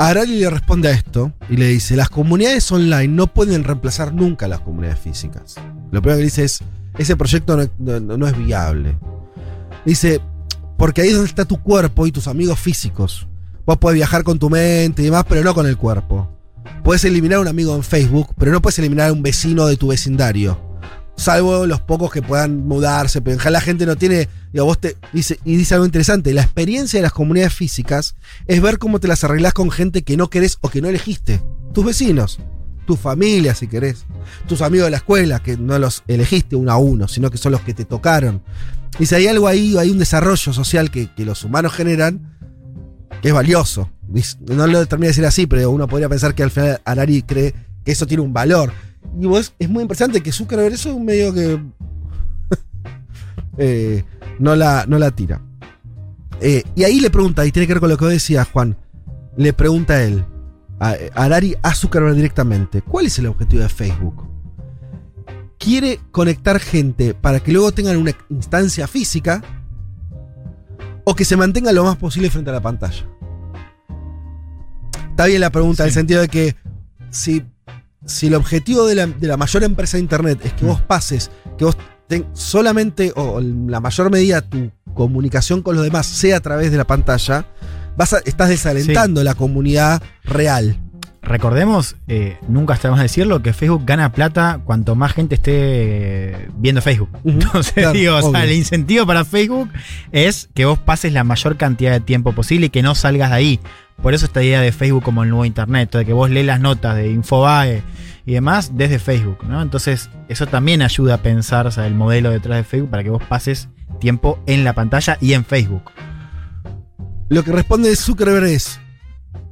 Arali le responde a esto y le dice, las comunidades online no pueden reemplazar nunca las comunidades físicas. Lo primero que dice es, ese proyecto no, es viable. Dice, porque ahí es donde está tu cuerpo y tus amigos físicos. Vos podés viajar con tu mente y demás, pero no con el cuerpo. Puedes eliminar a un amigo en Facebook, pero no puedes eliminar a un vecino de tu vecindario. Salvo los pocos que puedan mudarse, pero en general la gente no tiene. Digo, vos te, dice, y dice algo interesante: la experiencia de las comunidades físicas es ver cómo te las arreglás con gente que no querés o que no elegiste. Tus vecinos, tu familia, si querés. Tus amigos de la escuela, que no los elegiste uno a uno, sino que son los que te tocaron. Dice, hay algo ahí, hay un desarrollo social que, los humanos generan que es valioso. No lo termina de decir así, pero uno podría pensar que al final Arari cree que eso tiene un valor. Y vos, es muy importante que Zuckerberg eso es un medio que eh, no, la, no la tira. Eh, y ahí le pregunta, y tiene que ver con lo que vos decías, Juan, le pregunta a él, a, a Zuckerberg directamente, ¿cuál es el objetivo de Facebook? ¿Quiere conectar gente para que luego tengan una instancia física o que se mantenga lo más posible frente a la pantalla? Está bien la pregunta, en el sentido de que si, si el objetivo de la, de la mayor empresa de Internet es que vos pases, que vos ten- solamente o en la mayor medida tu comunicación con los demás sea a través de la pantalla, vas a- estás desalentando la comunidad real. Recordemos, eh, nunca está más decirlo, que Facebook gana plata cuanto más gente esté viendo Facebook. Entonces, claro, digo, o sea, obvio. el incentivo para Facebook es que vos pases la mayor cantidad de tiempo posible y que no salgas de ahí. Por eso esta idea de Facebook como el nuevo Internet, de que vos lees las notas de Infobae y demás desde Facebook, ¿no? Entonces, eso también ayuda a pensar o sea, el modelo detrás de Facebook para que vos pases tiempo en la pantalla y en Facebook. Lo que responde Zuckerberg es.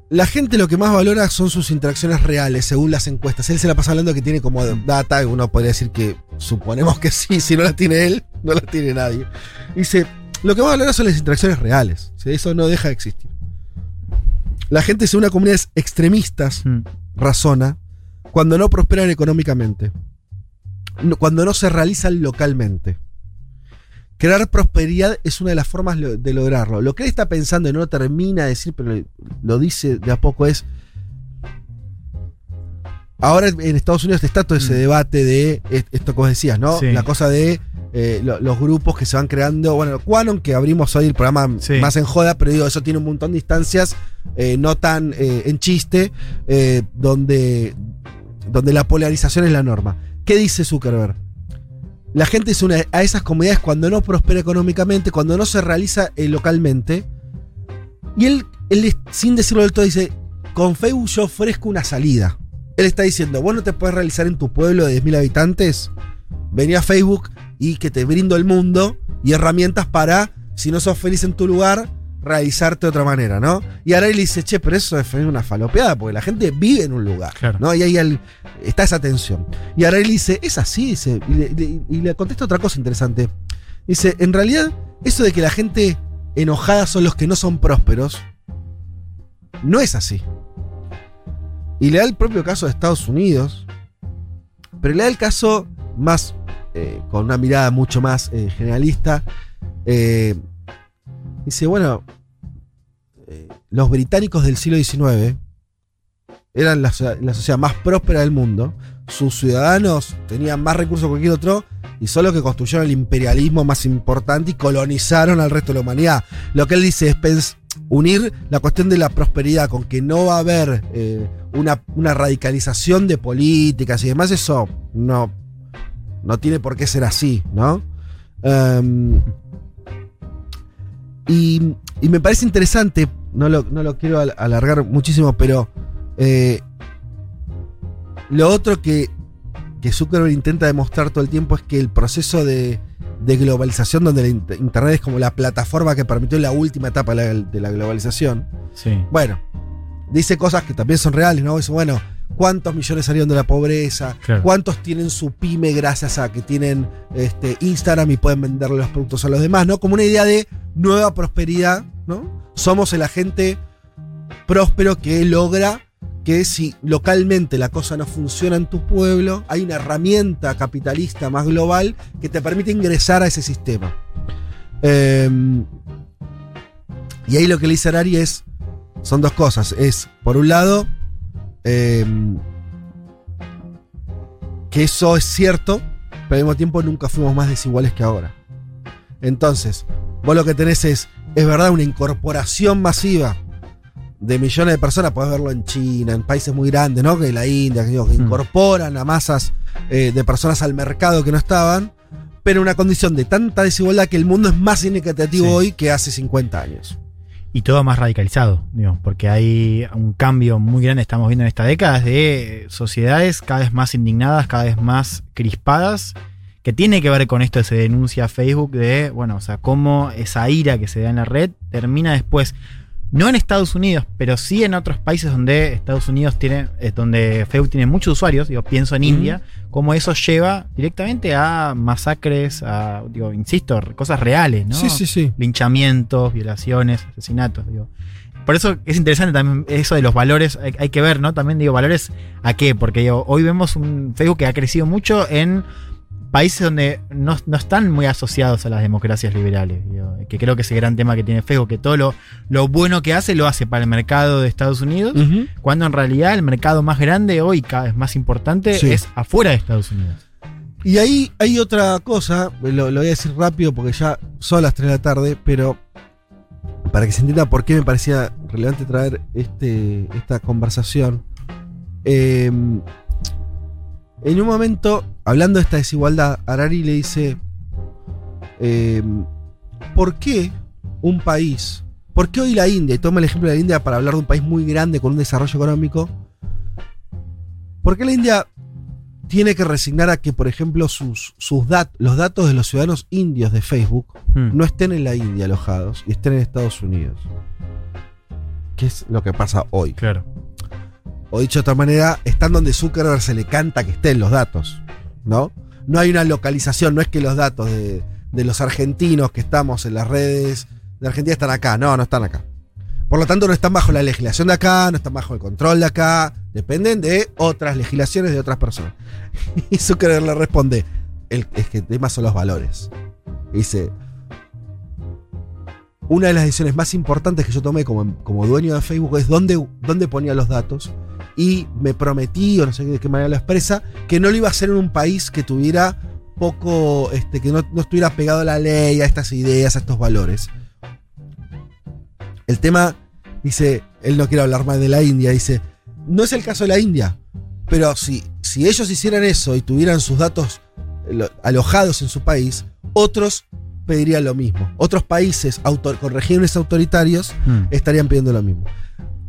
La gente lo que más valora son sus interacciones reales, según las encuestas. Él se la pasa hablando que tiene como data, y uno podría decir que suponemos que sí, si no la tiene él, no la tiene nadie. Dice, lo que más valora son las interacciones reales. Eso no deja de existir. La gente según una comunidades extremistas, razona, cuando no prosperan económicamente. Cuando no se realizan localmente. Crear prosperidad es una de las formas de lograrlo. Lo que él está pensando y no lo termina de decir, pero lo dice de a poco es. Ahora en Estados Unidos está todo ese debate de est- esto que vos decías, ¿no? Sí. La cosa de eh, lo- los grupos que se van creando. Bueno, Quanon, que abrimos hoy el programa más en joda, pero digo, eso tiene un montón de instancias eh, no tan eh, en chiste, donde, donde la polarización es la norma. ¿Qué dice Zuckerberg? La gente se une a esas comunidades cuando no prospera económicamente, cuando no se realiza eh, localmente. Y él, él, sin decirlo del todo, dice: Con Facebook yo ofrezco una salida. Él está diciendo: Vos no te puedes realizar en tu pueblo de 10.000 habitantes. Vení a Facebook y que te brindo el mundo y herramientas para, si no sos feliz en tu lugar, realizarte de otra manera, ¿no? Y ahora él dice, che, pero eso es una falopeada, porque la gente vive en un lugar, ¿no? Y ahí el- está esa tensión. Y ahora él dice, es así, dice, y le, le- y le contesta otra cosa interesante. Dice, en realidad, eso de que la gente enojada son los que no son prósperos, no es así. Y le da el propio caso de Estados Unidos, pero le da el caso más, eh, con una mirada mucho más eh, generalista. eh, dice, bueno, los británicos del siglo XIX eran la, so- la sociedad más próspera del mundo. Sus ciudadanos tenían más recursos que cualquier otro y son los que construyeron el imperialismo más importante y colonizaron al resto de la humanidad. Lo que él dice es unir la cuestión de la prosperidad con que no va a haber eh, una, una radicalización de políticas y demás, eso no, no tiene por qué ser así, ¿no? Em, y, y me parece interesante, no lo, no lo quiero al- alargar muchísimo, pero eh, lo otro que, que Zuckerberg intenta demostrar todo el tiempo es que el proceso de, de globalización, donde la int- Internet es como la plataforma que permitió la última etapa de la, de la globalización, Sí. bueno, dice cosas que también son reales, ¿no? Dice, bueno, ¿cuántos millones salieron de la pobreza? Claro. ¿Cuántos tienen su pyme gracias a que tienen este, Instagram y pueden venderle los productos a los demás, ¿no? Como una idea de nueva prosperidad, ¿no? Somos el agente próspero que logra que si localmente la cosa no funciona en tu pueblo, hay una herramienta capitalista más global que te permite ingresar a ese sistema. Em, y ahí lo que le dice Arari es, son dos cosas. Es, por un lado, eh, que eso es cierto, pero al mismo tiempo nunca fuimos más desiguales que ahora. Entonces, vos lo que tenés es, es verdad, una incorporación masiva de millones de personas, podés verlo en China, en países muy grandes, ¿no? Que la India, que, digo, que incorporan a masas eh, de personas al mercado que no estaban, pero en una condición de tanta desigualdad que el mundo es más inequitativo Sí. hoy que hace 50 años. Y todo más radicalizado, digo, porque hay un cambio muy grande, estamos viendo en esta década, de sociedades cada vez más indignadas, cada vez más crispadas, que tiene que ver con esto se denuncia Facebook de, bueno, o sea, cómo esa ira que se da en la red termina después, no en Estados Unidos, pero sí en otros países donde Estados Unidos tiene, es donde Facebook tiene muchos usuarios, digo, pienso en. India, cómo eso lleva directamente a masacres, a, digo, insisto, cosas reales, ¿no? Sí, sí, sí. linchamientos, violaciones, asesinatos, digo. Por eso es interesante también eso de los valores, hay, hay que ver, ¿no? También digo, valores a qué, porque digo, hoy vemos un Facebook que ha crecido mucho en países donde no, no están muy asociados a las democracias liberales, digo, que creo que ese gran tema que tiene Facebook, que todo lo, lo bueno que hace lo hace para el mercado de Estados Unidos, cuando en realidad el mercado más grande hoy, cada vez más importante, Sí. es afuera de Estados Unidos. Y ahí hay otra cosa, lo, lo voy a decir rápido porque ya son las 3 de la tarde, pero para que se entienda por qué me parecía relevante traer este, esta conversación. Eh, en un momento, hablando de esta desigualdad, Harari le dice, eh, ¿por qué un país, por qué hoy la India, y toma el ejemplo de la India para hablar de un país muy grande con un desarrollo económico, ¿por qué la India tiene que resignar a que, por ejemplo, sus, sus dat- los datos de los ciudadanos indios de Facebook Hmm. no estén en la India alojados y estén en Estados Unidos? ¿Qué es lo que pasa hoy? Claro. O dicho de otra manera, están donde Zuckerberg se le canta que estén los datos, ¿no? No hay una localización, no es que los datos de, los argentinos que estamos en las redes de Argentina están acá, no, no están acá. Por lo tanto, no están bajo la legislación de acá, no están bajo el control de acá, dependen de otras legislaciones de otras personas. Y Zuckerberg le responde, el, es que el tema son los valores. Dice, una de las decisiones más importantes que yo tomé como, como dueño de Facebook es dónde, dónde ponía los datos. Y me prometí, o no sé de qué manera lo expresa, que no lo iba a hacer en un país que tuviera poco, este, que no, no estuviera pegado a la ley, a estas ideas, a estos valores. El tema, dice, él no quiere hablar más de la India, dice, no es el caso de la India, pero si, si ellos hicieran eso y tuvieran sus datos eh, lo- alojados en su país, otros pedirían lo mismo. Otros países autor- con regímenes autoritarios Hmm. estarían pidiendo lo mismo.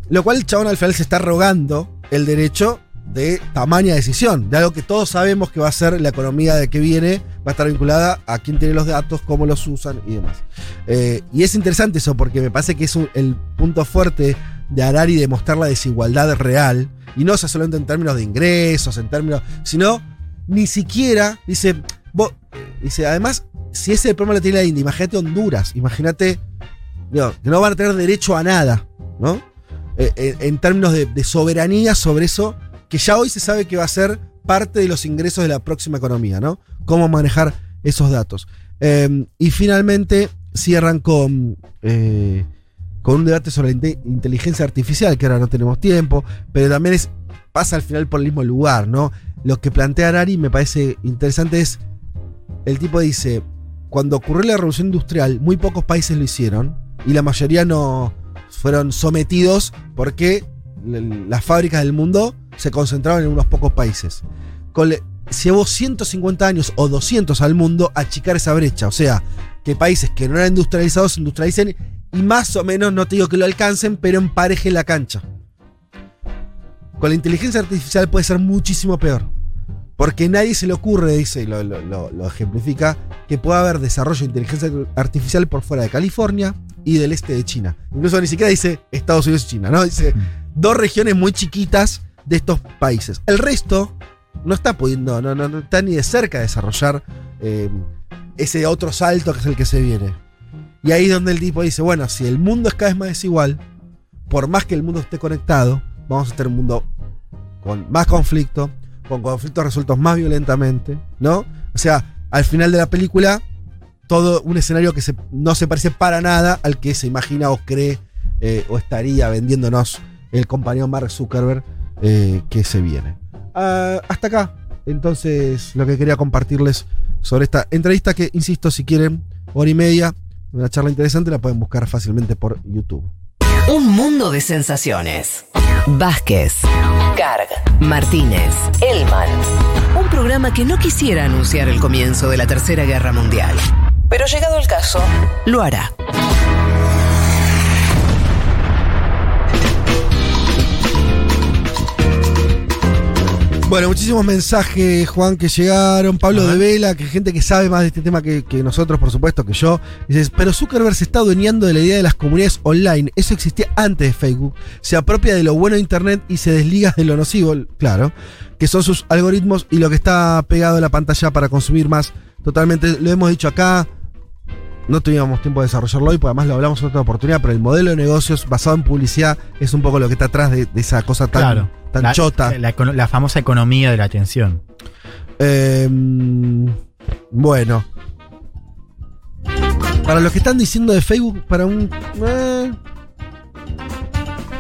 Lo cual el chabón al final se está rogando el derecho de tamaña decisión, de algo que todos sabemos que va a ser la economía de que viene, va a estar vinculada a quién tiene los datos, cómo los usan y demás. Eh, y es interesante eso porque me parece que es un- el punto fuerte de Harari de mostrar la desigualdad real, y no sea solamente en términos de ingresos, en términos, sino ni siquiera, dice, vos- eh, dice, además, si ese problema lo tiene la India, imagínate Honduras, imagínate, que no van a tener derecho a nada, ¿no? Eh, eh, en términos de, soberanía sobre eso, que ya hoy se sabe que va a ser parte de los ingresos de la próxima economía, ¿no? Cómo manejar esos datos. Eh, y finalmente cierran con, eh, con un debate sobre la inte- inteligencia artificial, que ahora no tenemos tiempo, pero también pasa al final por el mismo lugar, ¿no? Lo que plantea Arari me parece interesante es, el tipo dice, cuando ocurrió la revolución industrial, muy pocos países lo hicieron y la mayoría no fueron sometidos porque las fábricas del mundo se concentraban en unos pocos países. Llevó 150 años o 200 al mundo a achicar esa brecha, o sea, que países que no eran industrializados se industrialicen y más o menos, no te digo que lo alcancen, pero emparejen la cancha. Con la inteligencia artificial puede ser muchísimo peor. Porque nadie se le ocurre, dice, y lo- lo ejemplifica, que pueda haber desarrollo de inteligencia artificial por fuera de California y del este de China. Incluso ni siquiera dice Estados Unidos y China, ¿no? Dice dos regiones muy chiquitas de estos países. El resto no está pudiendo, no, no, no está ni de cerca de desarrollar eh, ese otro salto que es el que se viene. Y ahí es donde el tipo dice, bueno, si el mundo es cada vez más desigual, por más que el mundo esté conectado, vamos a tener un mundo con más conflicto, con conflictos resueltos más violentamente, ¿no? O sea, al final de la película, todo un escenario que no se parece para nada al que se imagina o cree eh, o estaría vendiéndonos el compañero Mark Zuckerberg eh, que se viene. Ah, hasta acá, entonces, lo que quería compartirles sobre esta entrevista que, insisto, si quieren, hora y media, una charla interesante, la pueden buscar fácilmente por YouTube. Un mundo de sensaciones. Vázquez, Carg, Martínez, Elman. Un programa que no quisiera anunciar el comienzo de la Tercera Guerra Mundial. Pero llegado el caso, lo hará. Bueno, muchísimos mensajes, Juan, que llegaron. Pablo de Vela, que gente que sabe más de este tema que, que nosotros, por supuesto, que yo. Dices, pero Zuckerberg se está adueñando de la idea de las comunidades online. Eso existía antes de Facebook. Se apropia de lo bueno de Internet y se desliga de lo nocivo, claro, que son sus algoritmos y lo que está pegado a la pantalla para consumir más. Totalmente, lo hemos dicho acá. No teníamos tiempo de desarrollarlo hoy, porque además lo hablamos en otra oportunidad, pero el modelo de negocios basado en publicidad es un poco lo que está atrás de, de esa cosa tan, Claro. tan la, chota. La, econo- la famosa economía de la atención. Eh, bueno. Para los que están diciendo de Facebook, para un. eh,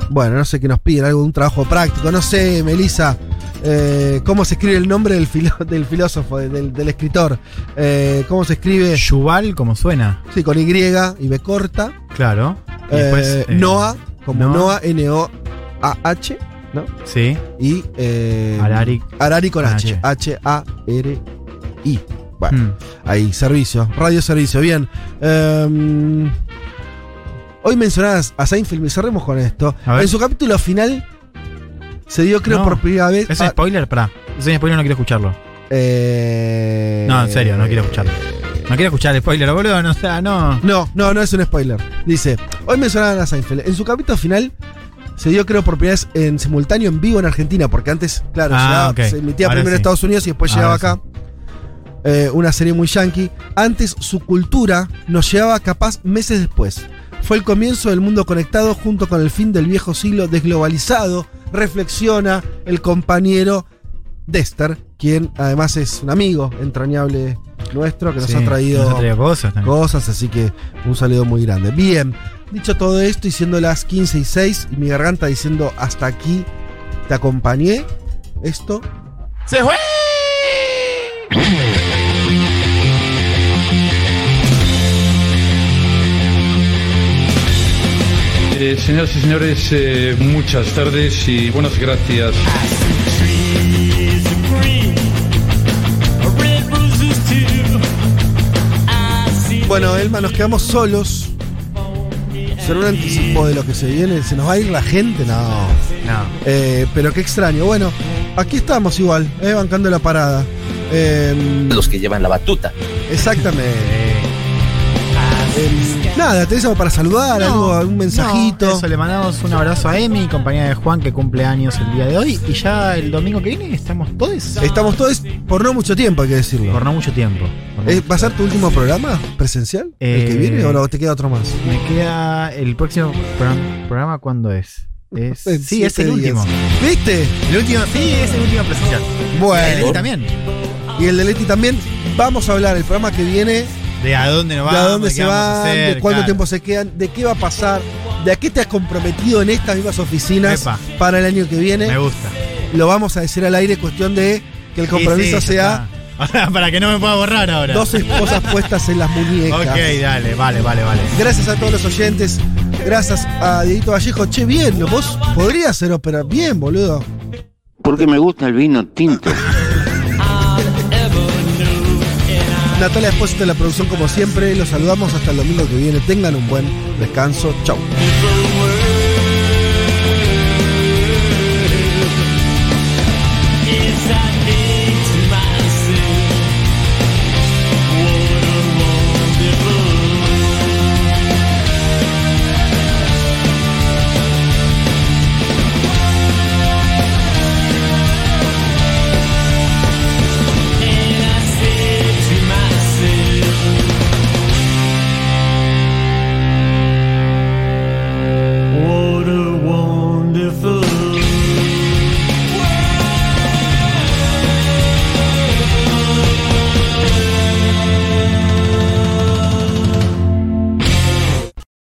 bueno, no sé qué nos piden, algo de un trabajo práctico. No sé, Melissa, eh, cómo se escribe el nombre del, filo- del filósofo, del, del escritor. Eh, ¿Cómo se escribe? Yuval, como suena. Sí, con Y y B corta. Claro. Y Eh, después, Noah, como Noah. Noah, N-O-A-H, ¿no? Sí. Y. Eh, Harari. Harari con H. H-A-R-I. Bueno, Mm. ahí, servicio. Radio servicio, bien. Em, hoy mencionadas a Seinfeld, y cerremos con esto. En su capítulo final se dio, creo, No. por primera vez. ¿Es un spoiler? Pará. Es un spoiler, no quiero escucharlo. eh, No, en serio, no quiero escucharlo. No quiero escuchar el spoiler, boludo. No, o sea, no. No, no, no es un spoiler. Dice, hoy mencionaban a Seinfeld. En su capítulo final se dio, creo, por primera vez en simultáneo en vivo en Argentina, porque antes, claro, Ah, llegaba- se emitía Ahora primero en sí. Estados Unidos y después Ahora llegaba sí. acá. Eh, una serie muy yankee. Antes su cultura nos llevaba capaz meses después. Fue el comienzo del mundo conectado junto con el fin del viejo siglo desglobalizado, reflexiona el compañero Dexter, quien además es un amigo entrañable nuestro que nos Sí, ha traído nos ha traído cosas también. cosas, así que un saludo muy grande. Bien, dicho todo esto y siendo las 15 y 6 y mi garganta diciendo hasta aquí te acompañé, esto ¡Se fue! Eh, señoras y señores, eh, muchas tardes y buenas gracias. Bueno, Elma, nos quedamos solos. ¿Será un anticipo de lo que se viene? ¿Se nos va a ir la gente? No. No. Eh, pero qué extraño. Bueno, aquí estamos igual, eh, bancando la parada. Eh, Los que llevan la batuta. exactamente. Eh, nada, ¿tenés algo para saludar? ¿Algo, ¿Algún mensajito? No, eso, le mandamos un abrazo a Emi, compañera de Juan, que cumple años el día de hoy. Y ya el domingo que viene estamos todos. Estamos todos por no mucho tiempo, hay que decirlo. Por no mucho tiempo. Eh, ¿Va a ser tu último programa presencial? ¿El que Eh, viene o no, te queda otro más? Me queda el próximo programa, programa ¿cuándo es? Es- sí, es el días. último. ¿Viste? El último, sí, es el último presencial. Bueno. Y también. Y el de Leti también. Vamos a hablar el programa que viene. De a dónde nos de vamos. a dónde de se qué vamos a van, hacer, de cuánto claro. tiempo se quedan, de qué va a pasar, de a qué te has comprometido en estas mismas oficinas Epa. para el año que viene. Me gusta. Lo vamos a decir al aire, cuestión de que el compromiso Sí, sí, sea. Para que no me pueda borrar ahora. dos esposas puestas en las muñecas. Ok, dale, vale, vale, vale. Gracias a todos los oyentes. Gracias a Dieguito Vallejo. Che, bien, vos podrías ser ópera. Bien, boludo. Porque me gusta el vino tinto. Natalia Espósito de la producción, como siempre. Los saludamos hasta el domingo que viene. Tengan un buen descanso. Chau.